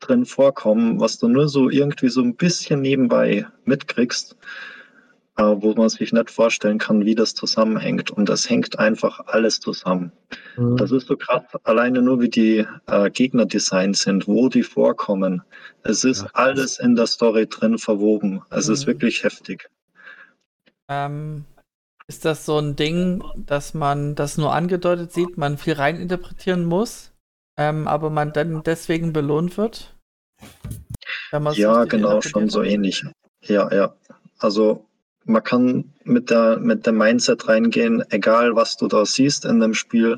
drin vorkommen, was du nur so irgendwie so ein bisschen nebenbei mitkriegst wo man sich nicht vorstellen kann, wie das zusammenhängt. Und das hängt einfach alles zusammen. Mhm. Das ist so krass, alleine nur wie die äh, Gegner sind, wo die vorkommen. Es ist ja, alles in der Story drin verwoben. Es mhm. ist wirklich heftig. Ähm, ist das so ein Ding, dass man das nur angedeutet sieht, man viel reininterpretieren muss, ähm, aber man dann deswegen belohnt wird? Ja, genau, schon so ähnlich. Ja, ja. Also man kann mit der mit dem Mindset reingehen, egal was du da siehst in dem Spiel,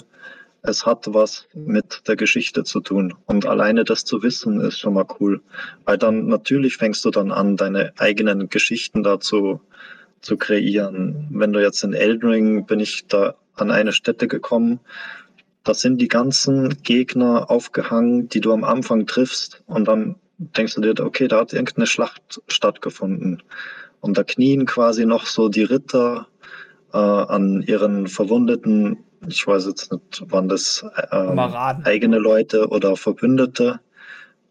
es hat was mit der Geschichte zu tun. Und alleine das zu wissen, ist schon mal cool. Weil dann natürlich fängst du dann an, deine eigenen Geschichten dazu zu kreieren. Wenn du jetzt in Eldring bin ich da an eine Stätte gekommen, da sind die ganzen Gegner aufgehangen, die du am Anfang triffst. Und dann denkst du dir, okay, da hat irgendeine Schlacht stattgefunden. Und da knien quasi noch so die Ritter äh, an ihren verwundeten, ich weiß jetzt nicht, waren das ähm, eigene Leute oder Verbündete.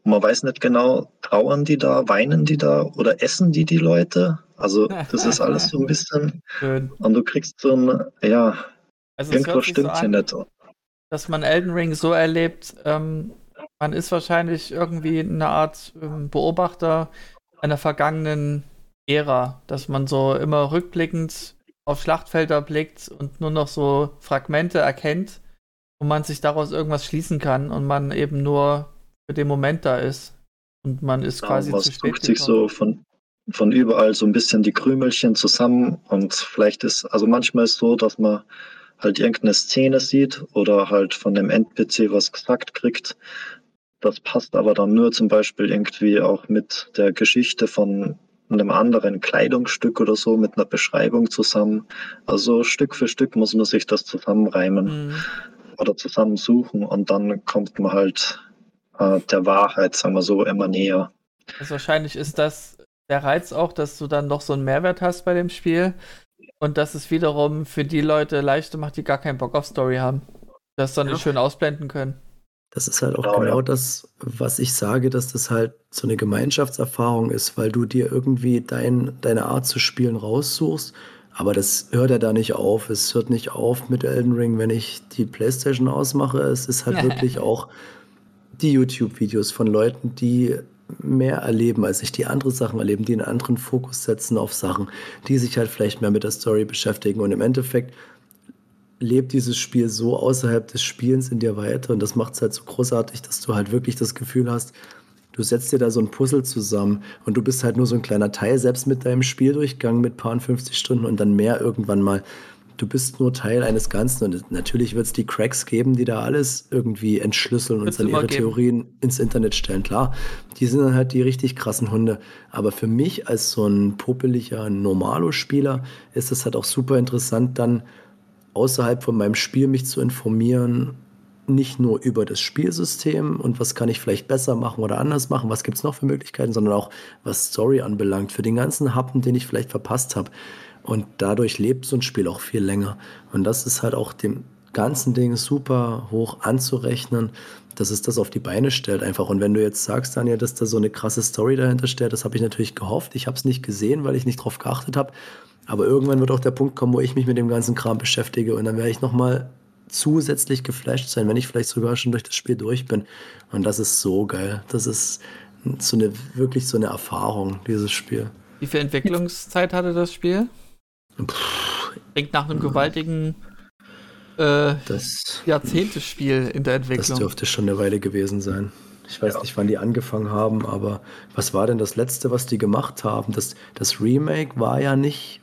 Und man weiß nicht genau, trauern die da, weinen die da oder essen die die Leute? Also das ist alles so ein bisschen. Schön. Und du kriegst so ein, ja, also irgendwas stimmt so hier nicht. Dass man Elden Ring so erlebt, ähm, man ist wahrscheinlich irgendwie eine Art ähm, Beobachter einer vergangenen Ära, dass man so immer rückblickend auf Schlachtfelder blickt und nur noch so Fragmente erkennt, wo man sich daraus irgendwas schließen kann und man eben nur für den Moment da ist. Und man ist genau, quasi zu spät. sich so von, von überall so ein bisschen die Krümelchen zusammen und vielleicht ist, also manchmal ist es so, dass man halt irgendeine Szene sieht oder halt von dem NPC was gesagt kriegt. Das passt aber dann nur zum Beispiel irgendwie auch mit der Geschichte von einem anderen Kleidungsstück oder so mit einer Beschreibung zusammen. Also Stück für Stück muss man sich das zusammenreimen mhm. oder zusammensuchen und dann kommt man halt äh, der Wahrheit, sagen wir so, immer näher. Also wahrscheinlich ist das der Reiz auch, dass du dann noch so einen Mehrwert hast bei dem Spiel und dass es wiederum für die Leute leichter macht, die gar keinen Bock auf Story haben. Das dann ja. nicht schön ausblenden können. Das ist halt auch genau, genau ja. das, was ich sage, dass das halt so eine Gemeinschaftserfahrung ist, weil du dir irgendwie dein, deine Art zu spielen raussuchst. Aber das hört ja da nicht auf. Es hört nicht auf mit Elden Ring, wenn ich die Playstation ausmache. Es ist halt (laughs) wirklich auch die YouTube-Videos von Leuten, die mehr erleben, als ich die andere Sachen erleben, die einen anderen Fokus setzen auf Sachen, die sich halt vielleicht mehr mit der Story beschäftigen. Und im Endeffekt lebt dieses Spiel so außerhalb des Spielens in dir weiter und das macht es halt so großartig, dass du halt wirklich das Gefühl hast, du setzt dir da so ein Puzzle zusammen und du bist halt nur so ein kleiner Teil, selbst mit deinem Spieldurchgang mit paar 50 Stunden und dann mehr irgendwann mal. Du bist nur Teil eines Ganzen und natürlich wird es die Cracks geben, die da alles irgendwie entschlüsseln und dann ihre geben. Theorien ins Internet stellen. Klar, die sind dann halt die richtig krassen Hunde. Aber für mich als so ein popeliger Normalo-Spieler ist es halt auch super interessant, dann außerhalb von meinem Spiel mich zu informieren, nicht nur über das Spielsystem und was kann ich vielleicht besser machen oder anders machen, was gibt es noch für Möglichkeiten, sondern auch was Story anbelangt, für den ganzen Happen, den ich vielleicht verpasst habe. Und dadurch lebt so ein Spiel auch viel länger. Und das ist halt auch dem ganzen Ding super hoch anzurechnen, dass es das auf die Beine stellt einfach. Und wenn du jetzt sagst, Daniel, dass da so eine krasse Story dahinter steht, das habe ich natürlich gehofft. Ich habe es nicht gesehen, weil ich nicht drauf geachtet habe. Aber irgendwann wird auch der Punkt kommen, wo ich mich mit dem ganzen Kram beschäftige und dann werde ich nochmal zusätzlich geflasht sein, wenn ich vielleicht sogar schon durch das Spiel durch bin. Und das ist so geil. Das ist so eine, wirklich so eine Erfahrung, dieses Spiel. Wie viel Entwicklungszeit hatte das Spiel? Klingt nach einem gewaltigen äh, das, Jahrzehntespiel in der Entwicklung. Das dürfte schon eine Weile gewesen sein. Ich weiß ja. nicht, wann die angefangen haben, aber was war denn das letzte, was die gemacht haben? Das, das Remake war ja nicht,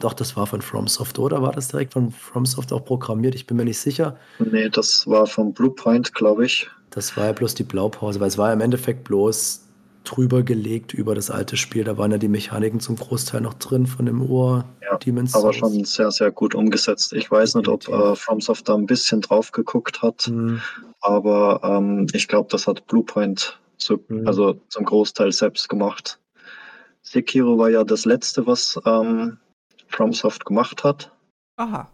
doch, das war von FromSoft, oder war das direkt von FromSoft auch programmiert? Ich bin mir nicht sicher. Nee, das war von Bluepoint, glaube ich. Das war ja bloß die Blaupause, weil es war ja im Endeffekt bloß drüber gelegt über das alte Spiel. Da waren ja die Mechaniken zum Großteil noch drin von dem Ohr. Ja, Demon's aber schon sehr, sehr gut umgesetzt. Ich weiß nicht, ob äh, FromSoft da ein bisschen drauf geguckt hat, mhm. aber ähm, ich glaube, das hat Bluepoint so, mhm. also zum Großteil selbst gemacht. Sekiro war ja das letzte, was ähm, FromSoft gemacht hat. Aha.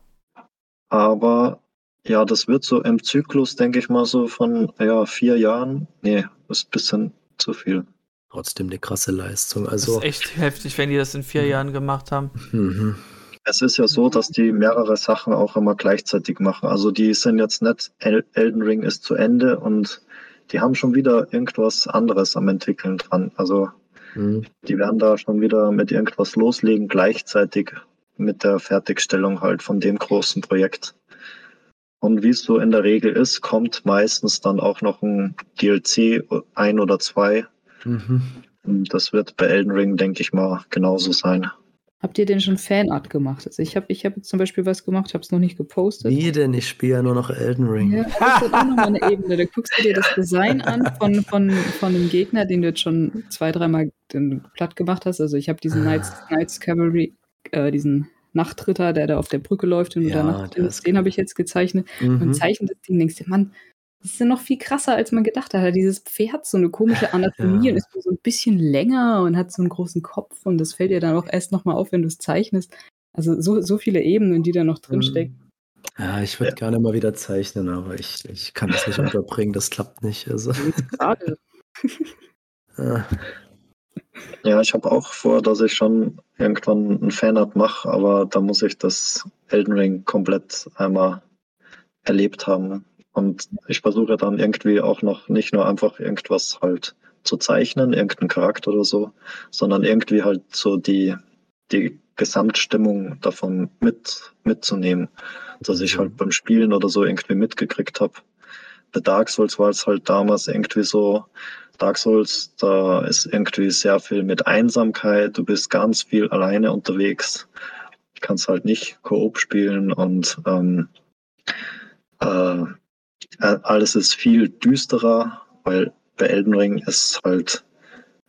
Aber ja, das wird so im Zyklus, denke ich mal, so von ja, vier Jahren. Nee, das ist ein bisschen zu viel trotzdem eine krasse Leistung. Also, das ist echt heftig, wenn die das in vier mhm. Jahren gemacht haben. Mhm. Es ist ja so, dass die mehrere Sachen auch immer gleichzeitig machen. Also die sind jetzt nicht, Elden Ring ist zu Ende und die haben schon wieder irgendwas anderes am entwickeln dran. Also mhm. die werden da schon wieder mit irgendwas loslegen, gleichzeitig mit der Fertigstellung halt von dem großen Projekt. Und wie es so in der Regel ist, kommt meistens dann auch noch ein DLC, ein oder zwei, Mhm. Das wird bei Elden Ring, denke ich mal, genauso sein. Habt ihr denn schon Fanart gemacht? Also ich habe ich hab jetzt zum Beispiel was gemacht, habe es noch nicht gepostet. Wie denn? Ich spiele ja nur noch Elden Ring. Ja, das ist auch nochmal eine Ebene. Da guckst du dir das Design an von, von, von einem Gegner, den du jetzt schon zwei, dreimal platt gemacht hast. Also ich habe diesen Knights, Knights Cavalry, äh, diesen Nachtritter, der da auf der Brücke läuft und ja, danach, den habe ich jetzt gezeichnet. Mhm. Und zeichnet das Ding, denkst du, Mann, das ist ja noch viel krasser, als man gedacht hat. Dieses Pferd hat so eine komische (laughs) Anatomie ja. und ist so ein bisschen länger und hat so einen großen Kopf und das fällt dir dann auch erst nochmal auf, wenn du es zeichnest. Also so, so viele Ebenen, die da noch drinstecken. Mhm. Ja, ich würde ja. gerne mal wieder zeichnen, aber ich, ich kann das nicht (laughs) unterbringen, das klappt nicht. Also. Gerade. (laughs) ja. ja, ich habe auch vor, dass ich schon irgendwann ein Fanart mache, aber da muss ich das Elden Ring komplett einmal erlebt haben. Und ich versuche dann irgendwie auch noch nicht nur einfach irgendwas halt zu zeichnen, irgendeinen Charakter oder so, sondern irgendwie halt so die, die Gesamtstimmung davon mit, mitzunehmen. Dass ich halt beim Spielen oder so irgendwie mitgekriegt habe. Bei Dark Souls war es halt damals irgendwie so, Dark Souls, da ist irgendwie sehr viel mit Einsamkeit, du bist ganz viel alleine unterwegs, kannst halt nicht Koop spielen und ähm, äh, äh, alles ist viel düsterer, weil bei Elden Ring ist halt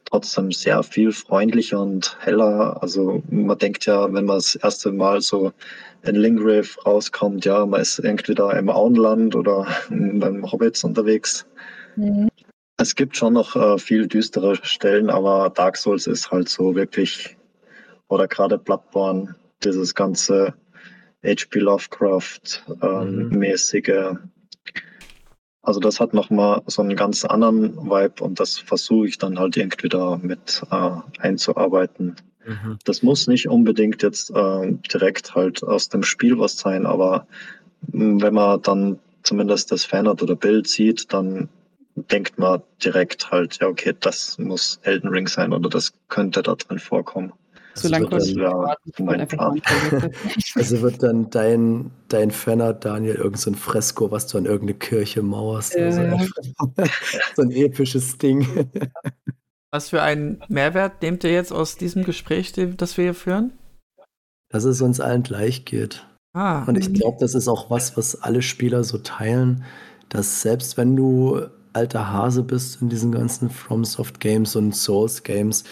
trotzdem sehr viel freundlicher und heller. Also man denkt ja, wenn man das erste Mal so in Lingrave rauskommt, ja, man ist irgendwie da im Auenland oder beim Hobbits unterwegs. Mhm. Es gibt schon noch äh, viel düstere Stellen, aber Dark Souls ist halt so wirklich, oder gerade Bloodborne, dieses ganze H.P. Lovecraft-mäßige ähm, mhm. Also das hat nochmal so einen ganz anderen Vibe und das versuche ich dann halt irgendwie da mit äh, einzuarbeiten. Mhm. Das muss nicht unbedingt jetzt äh, direkt halt aus dem Spiel was sein, aber hm, wenn man dann zumindest das Fanart oder Bild sieht, dann denkt man direkt halt, ja okay, das muss Elden Ring sein oder das könnte da drin vorkommen. So lange konnte ich ja, mein Plan. (laughs) Also wird dann dein, dein Fanart, Daniel, irgendein so Fresko, was du an irgendeine Kirche mauerst. Äh. Also (laughs) so ein episches Ding. (laughs) Was für einen Mehrwert nehmt ihr jetzt aus diesem Gespräch, das wir hier führen? Dass es uns allen gleich geht. Ah. Und ich glaube, das ist auch was, was alle Spieler so teilen, dass selbst wenn du alter Hase bist in diesen ganzen FromSoft Games und Souls Games,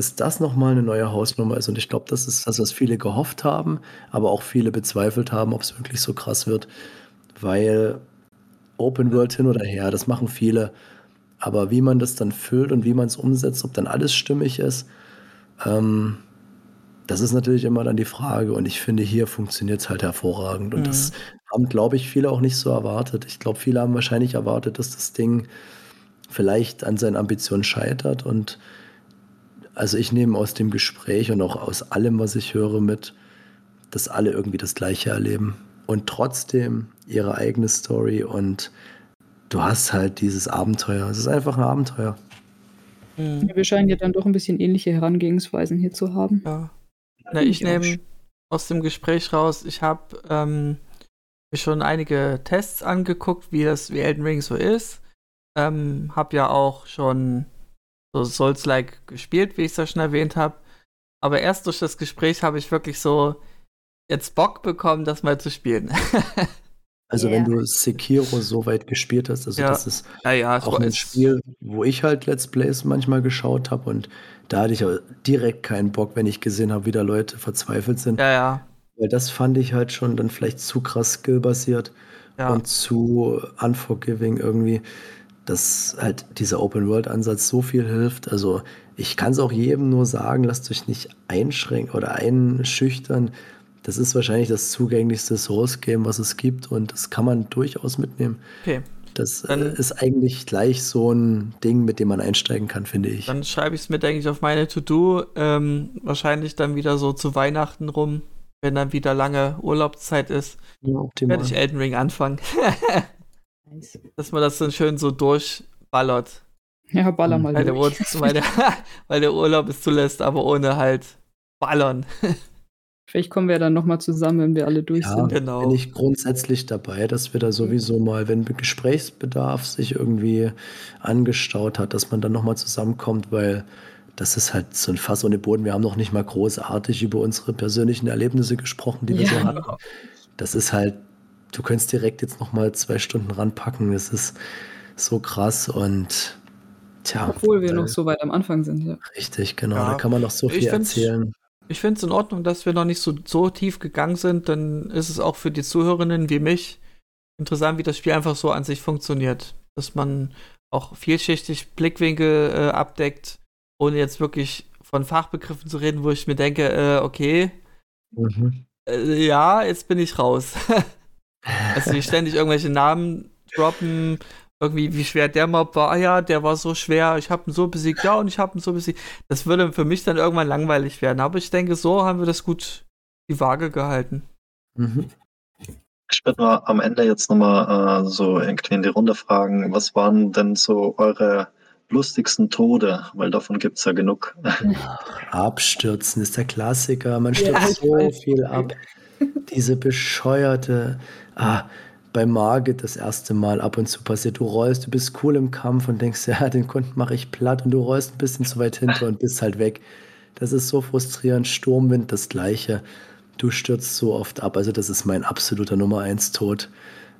dass das nochmal eine neue Hausnummer ist. Und ich glaube, das ist das, was viele gehofft haben, aber auch viele bezweifelt haben, ob es wirklich so krass wird. Weil Open World hin oder her, das machen viele. Aber wie man das dann füllt und wie man es umsetzt, ob dann alles stimmig ist, ähm, das ist natürlich immer dann die Frage und ich finde, hier funktioniert es halt hervorragend und mhm. das haben, glaube ich, viele auch nicht so erwartet. Ich glaube, viele haben wahrscheinlich erwartet, dass das Ding vielleicht an seinen Ambitionen scheitert und also ich nehme aus dem Gespräch und auch aus allem, was ich höre, mit, dass alle irgendwie das Gleiche erleben und trotzdem ihre eigene Story und du hast halt dieses Abenteuer. Es ist einfach ein Abenteuer. Mhm. Wir scheinen ja dann doch ein bisschen ähnliche Herangehensweisen hier zu haben. Ja. Na, ich nehme aus dem Gespräch raus, ich habe ähm, mir schon einige Tests angeguckt, wie das wie Elden Ring so ist. Ähm, hab ja auch schon so Souls-like gespielt, wie ich es ja schon erwähnt habe. Aber erst durch das Gespräch habe ich wirklich so jetzt Bock bekommen, das mal zu spielen. (laughs) Also yeah. wenn du Sekiro so weit gespielt hast, also ja. das ist ja, ja, auch ein Spiel, wo ich halt Let's Plays manchmal geschaut habe und da hatte ich auch direkt keinen Bock, wenn ich gesehen habe, wie da Leute verzweifelt sind. Ja, ja. Weil das fand ich halt schon dann vielleicht zu krass skillbasiert ja. und zu unforgiving irgendwie, dass halt dieser Open-World-Ansatz so viel hilft. Also ich kann es auch jedem nur sagen, lasst euch nicht einschränken oder einschüchtern das ist wahrscheinlich das zugänglichste Source-Game, was es gibt und das kann man durchaus mitnehmen. Okay. Das dann, ist eigentlich gleich so ein Ding, mit dem man einsteigen kann, finde ich. Dann schreibe ich es mir, denke ich, auf meine To-Do. Ähm, wahrscheinlich dann wieder so zu Weihnachten rum, wenn dann wieder lange Urlaubszeit ist. Ja, optimal. Werde ich Elden Ring anfangen. (laughs) Dass man das dann schön so durchballert. Ja, baller mal weil durch. Der weil, der, (laughs) weil der Urlaub es zulässt, aber ohne halt ballern. (laughs) Vielleicht kommen wir dann nochmal zusammen, wenn wir alle durch ja, sind. Genau. Bin ich grundsätzlich dabei, dass wir da sowieso mal, wenn Gesprächsbedarf sich irgendwie angestaut hat, dass man dann nochmal zusammenkommt, weil das ist halt so ein Fass ohne Boden. Wir haben noch nicht mal großartig über unsere persönlichen Erlebnisse gesprochen, die wir ja. so hatten. Das ist halt, du könntest direkt jetzt nochmal zwei Stunden ranpacken. Das ist so krass und tja. Obwohl wir noch so weit am Anfang sind, ja. Richtig, genau. Ja. Da kann man noch so viel erzählen ich finde es in Ordnung, dass wir noch nicht so, so tief gegangen sind. Dann ist es auch für die Zuhörerinnen wie mich interessant, wie das Spiel einfach so an sich funktioniert. Dass man auch vielschichtig Blickwinkel äh, abdeckt, ohne jetzt wirklich von Fachbegriffen zu reden, wo ich mir denke, äh, okay, mhm. äh, ja, jetzt bin ich raus. (laughs) also die ständig irgendwelche Namen droppen, irgendwie, wie schwer der Mob war. Ah ja, der war so schwer, ich habe ihn so besiegt, ja, und ich habe ihn so besiegt. Das würde für mich dann irgendwann langweilig werden. Aber ich denke, so haben wir das gut die Waage gehalten. Mhm. Ich würde mal am Ende jetzt nochmal äh, so irgendwie in die Runde fragen, was waren denn so eure lustigsten Tode? Weil davon gibt es ja genug. Abstürzen ist der Klassiker. Man stürzt ja, so viel ab. Diese bescheuerte. Ah, bei Margit das erste Mal ab und zu passiert. Du rollst, du bist cool im Kampf und denkst, (laughs) ja, den Kunden mache ich platt und du rollst ein bisschen zu weit hinter und bist halt weg. Das ist so frustrierend. Sturmwind, das Gleiche. Du stürzt so oft ab. Also, das ist mein absoluter Nummer eins Tod.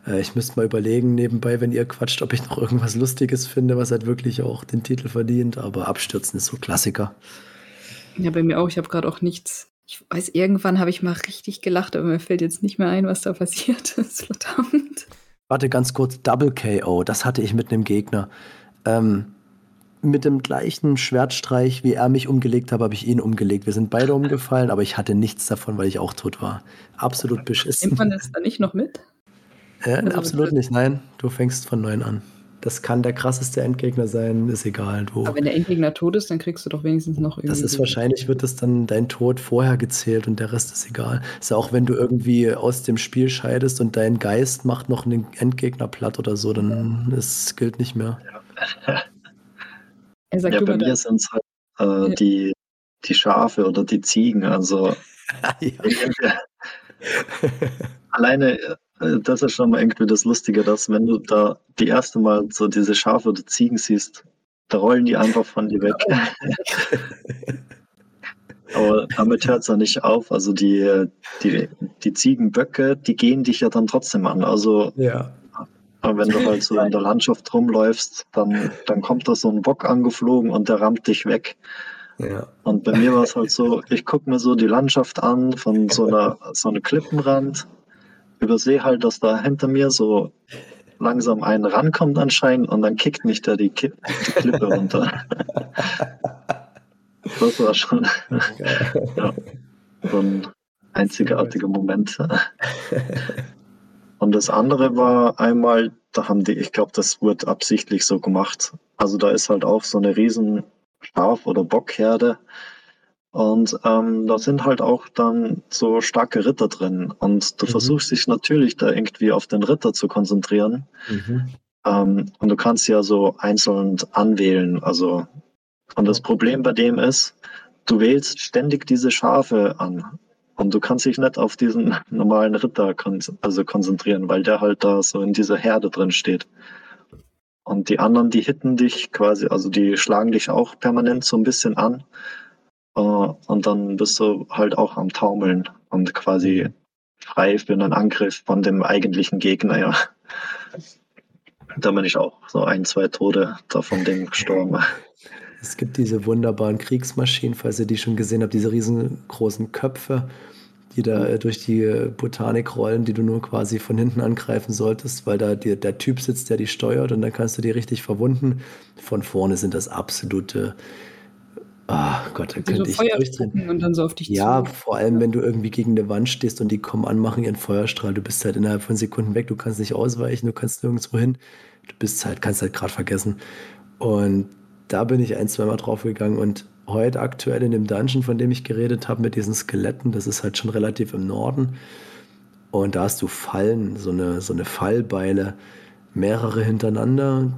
Äh, ich müsste mal überlegen, nebenbei, wenn ihr quatscht, ob ich noch irgendwas Lustiges finde, was halt wirklich auch den Titel verdient. Aber Abstürzen ist so Klassiker. Ja, bei mir auch. Ich habe gerade auch nichts ich weiß, irgendwann habe ich mal richtig gelacht, aber mir fällt jetzt nicht mehr ein, was da passiert (laughs) ist. Verdammt. Warte ganz kurz, Double KO, das hatte ich mit einem Gegner. Ähm, mit dem gleichen Schwertstreich, wie er mich umgelegt hat, habe ich ihn umgelegt. Wir sind beide umgefallen, aber ich hatte nichts davon, weil ich auch tot war. Absolut beschissen. Nimmt man das da nicht noch mit? Äh, also absolut nicht, nein. Du fängst von neuem an. Das kann der krasseste Endgegner sein, ist egal. Wo. Aber wenn der Endgegner tot ist, dann kriegst du doch wenigstens noch irgendwie. Das ist wahrscheinlich, wird das dann dein Tod vorher gezählt und der Rest ist egal. ist ja auch, wenn du irgendwie aus dem Spiel scheidest und dein Geist macht noch einen Endgegner platt oder so, dann es gilt nicht mehr. Ja, ja bei mir sind es halt äh, ja. die, die Schafe oder die Ziegen. Also (laughs) (laughs) alleine das ist schon mal irgendwie das Lustige, dass wenn du da die erste Mal so diese Schafe oder Ziegen siehst, da rollen die einfach von dir weg. (laughs) Aber damit hört es ja nicht auf. Also die, die, die Ziegenböcke, die gehen dich ja dann trotzdem an. Also ja. wenn du halt so in der Landschaft rumläufst, dann, dann kommt da so ein Bock angeflogen und der rammt dich weg. Ja. Und bei mir war es halt so, ich gucke mir so die Landschaft an von so einer, so einer Klippenrand übersehe halt, dass da hinter mir so langsam ein rankommt anscheinend und dann kickt mich da die, Ki die Klippe runter. (laughs) das war schon. (laughs) ja. so ein einzigartiger Moment. Und das andere war einmal, da haben die, ich glaube, das wurde absichtlich so gemacht. Also da ist halt auch so eine riesen Schaf- oder Bockherde. Und ähm, da sind halt auch dann so starke Ritter drin. Und du mhm. versuchst dich natürlich da irgendwie auf den Ritter zu konzentrieren. Mhm. Ähm, und du kannst ja so einzeln anwählen. Also, und das Problem bei dem ist, du wählst ständig diese Schafe an. Und du kannst dich nicht auf diesen (laughs) normalen Ritter kon also konzentrieren, weil der halt da so in dieser Herde drin steht. Und die anderen, die hitten dich quasi, also die schlagen dich auch permanent so ein bisschen an. Uh, und dann bist du halt auch am Taumeln und quasi frei für einen Angriff von dem eigentlichen Gegner, ja. Da bin ich auch so ein, zwei Tode da von dem gestorben. Es gibt diese wunderbaren Kriegsmaschinen, falls ihr die schon gesehen habt, diese riesengroßen Köpfe, die da äh, durch die äh, Botanik rollen, die du nur quasi von hinten angreifen solltest, weil da die, der Typ sitzt, der die steuert und dann kannst du die richtig verwunden. Von vorne sind das absolute Ah, Gott, da könnte so ich durchdrehen. Und dann so auf dich ja, zu. vor allem, wenn du irgendwie gegen eine Wand stehst und die kommen an, machen ihren Feuerstrahl. Du bist halt innerhalb von Sekunden weg, du kannst nicht ausweichen, du kannst nirgendwo hin. Du bist halt, kannst halt gerade vergessen. Und da bin ich ein, zweimal drauf gegangen und heute aktuell in dem Dungeon, von dem ich geredet habe, mit diesen Skeletten, das ist halt schon relativ im Norden. Und da hast du Fallen, so eine, so eine Fallbeile, mehrere hintereinander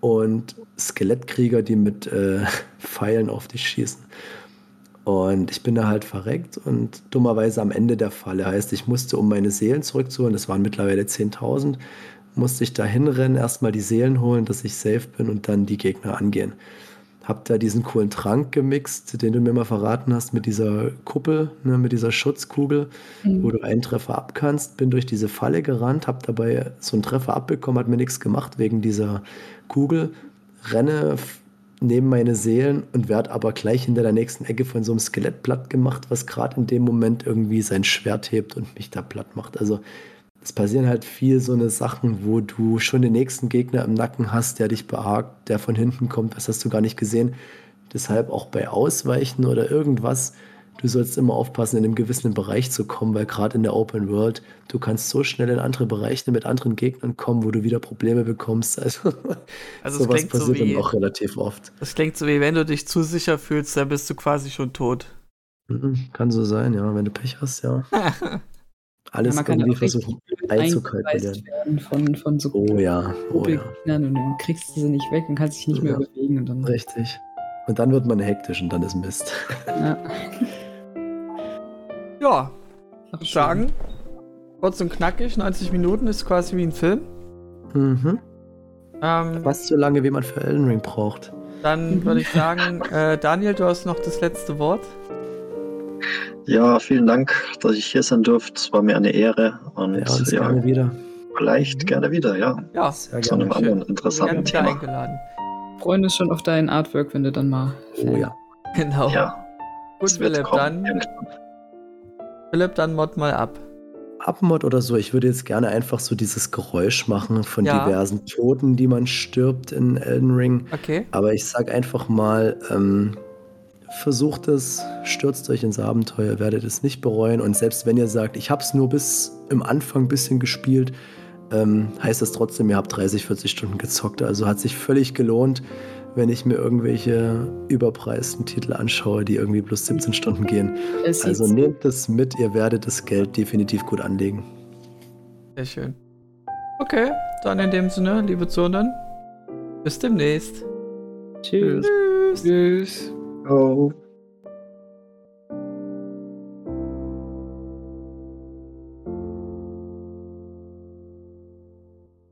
und Skelettkrieger, die mit äh, (laughs) Pfeilen auf dich schießen. Und ich bin da halt verreckt und dummerweise am Ende der Falle heißt, ich musste, um meine Seelen zurückzuholen, das waren mittlerweile 10.000, musste ich da hinrennen, erstmal die Seelen holen, dass ich safe bin und dann die Gegner angehen. Hab da diesen coolen Trank gemixt, den du mir mal verraten hast, mit dieser Kuppel, ne, mit dieser Schutzkugel, mhm. wo du einen Treffer ab kannst. Bin durch diese Falle gerannt, hab dabei so einen Treffer abbekommen, hat mir nichts gemacht wegen dieser Kugel. Renne neben meine Seelen und werde aber gleich hinter der nächsten Ecke von so einem Skelett platt gemacht, was gerade in dem Moment irgendwie sein Schwert hebt und mich da platt macht. Also es passieren halt viel so eine Sachen, wo du schon den nächsten Gegner im Nacken hast, der dich behagt, der von hinten kommt, das hast du gar nicht gesehen. Deshalb auch bei Ausweichen oder irgendwas, du sollst immer aufpassen, in einem gewissen Bereich zu kommen, weil gerade in der Open World, du kannst so schnell in andere Bereiche mit anderen Gegnern kommen, wo du wieder Probleme bekommst. Also, (laughs) also sowas passiert so wie, dann auch relativ oft. Das klingt so wie, wenn du dich zu sicher fühlst, dann bist du quasi schon tot. Mhm, kann so sein, ja, wenn du Pech hast, ja. (laughs) alles ja, irgendwie versuchen einzukalkulieren. Von, von so oh ja, oh ja. Und dann kriegst du sie nicht weg und kannst dich nicht mehr ja. bewegen. Und dann Richtig. Und dann wird man hektisch und dann ist Mist. Ja. ja. Ich sagen, kurz und knackig, 90 Minuten ist quasi wie ein Film. Mhm. Ähm, Fast so lange, wie man für Elden Ring braucht. Dann würde ich sagen, äh, Daniel, du hast noch das letzte Wort. Ja, vielen Dank, dass ich hier sein durfte. Es war mir eine Ehre. Und ja, ja, gerne wieder. Vielleicht gerne wieder, ja. Ja, sehr gerne. Zu einem anderen interessanten Thema. eingeladen. Freuen uns schon auf dein Artwork, wenn du dann mal. Oh ja. Genau. Ja. Gut, Philipp, dann. Philipp, dann mod mal ab. Abmod oder so. Ich würde jetzt gerne einfach so dieses Geräusch machen von ja. diversen Toten, die man stirbt in Elden Ring. Okay. Aber ich sag einfach mal, ähm, versucht es, stürzt euch ins Abenteuer, werdet es nicht bereuen. Und selbst wenn ihr sagt, ich habe es nur bis im Anfang ein bisschen gespielt, ähm, heißt das trotzdem, ihr habt 30, 40 Stunden gezockt. Also hat sich völlig gelohnt, wenn ich mir irgendwelche überpreisten Titel anschaue, die irgendwie plus 17 Stunden gehen. Also nehmt es mit, ihr werdet das Geld definitiv gut anlegen. Sehr schön. Okay, dann in dem Sinne, liebe Zonen, bis demnächst. Tschüss. Tschüss. Tschüss. Oh.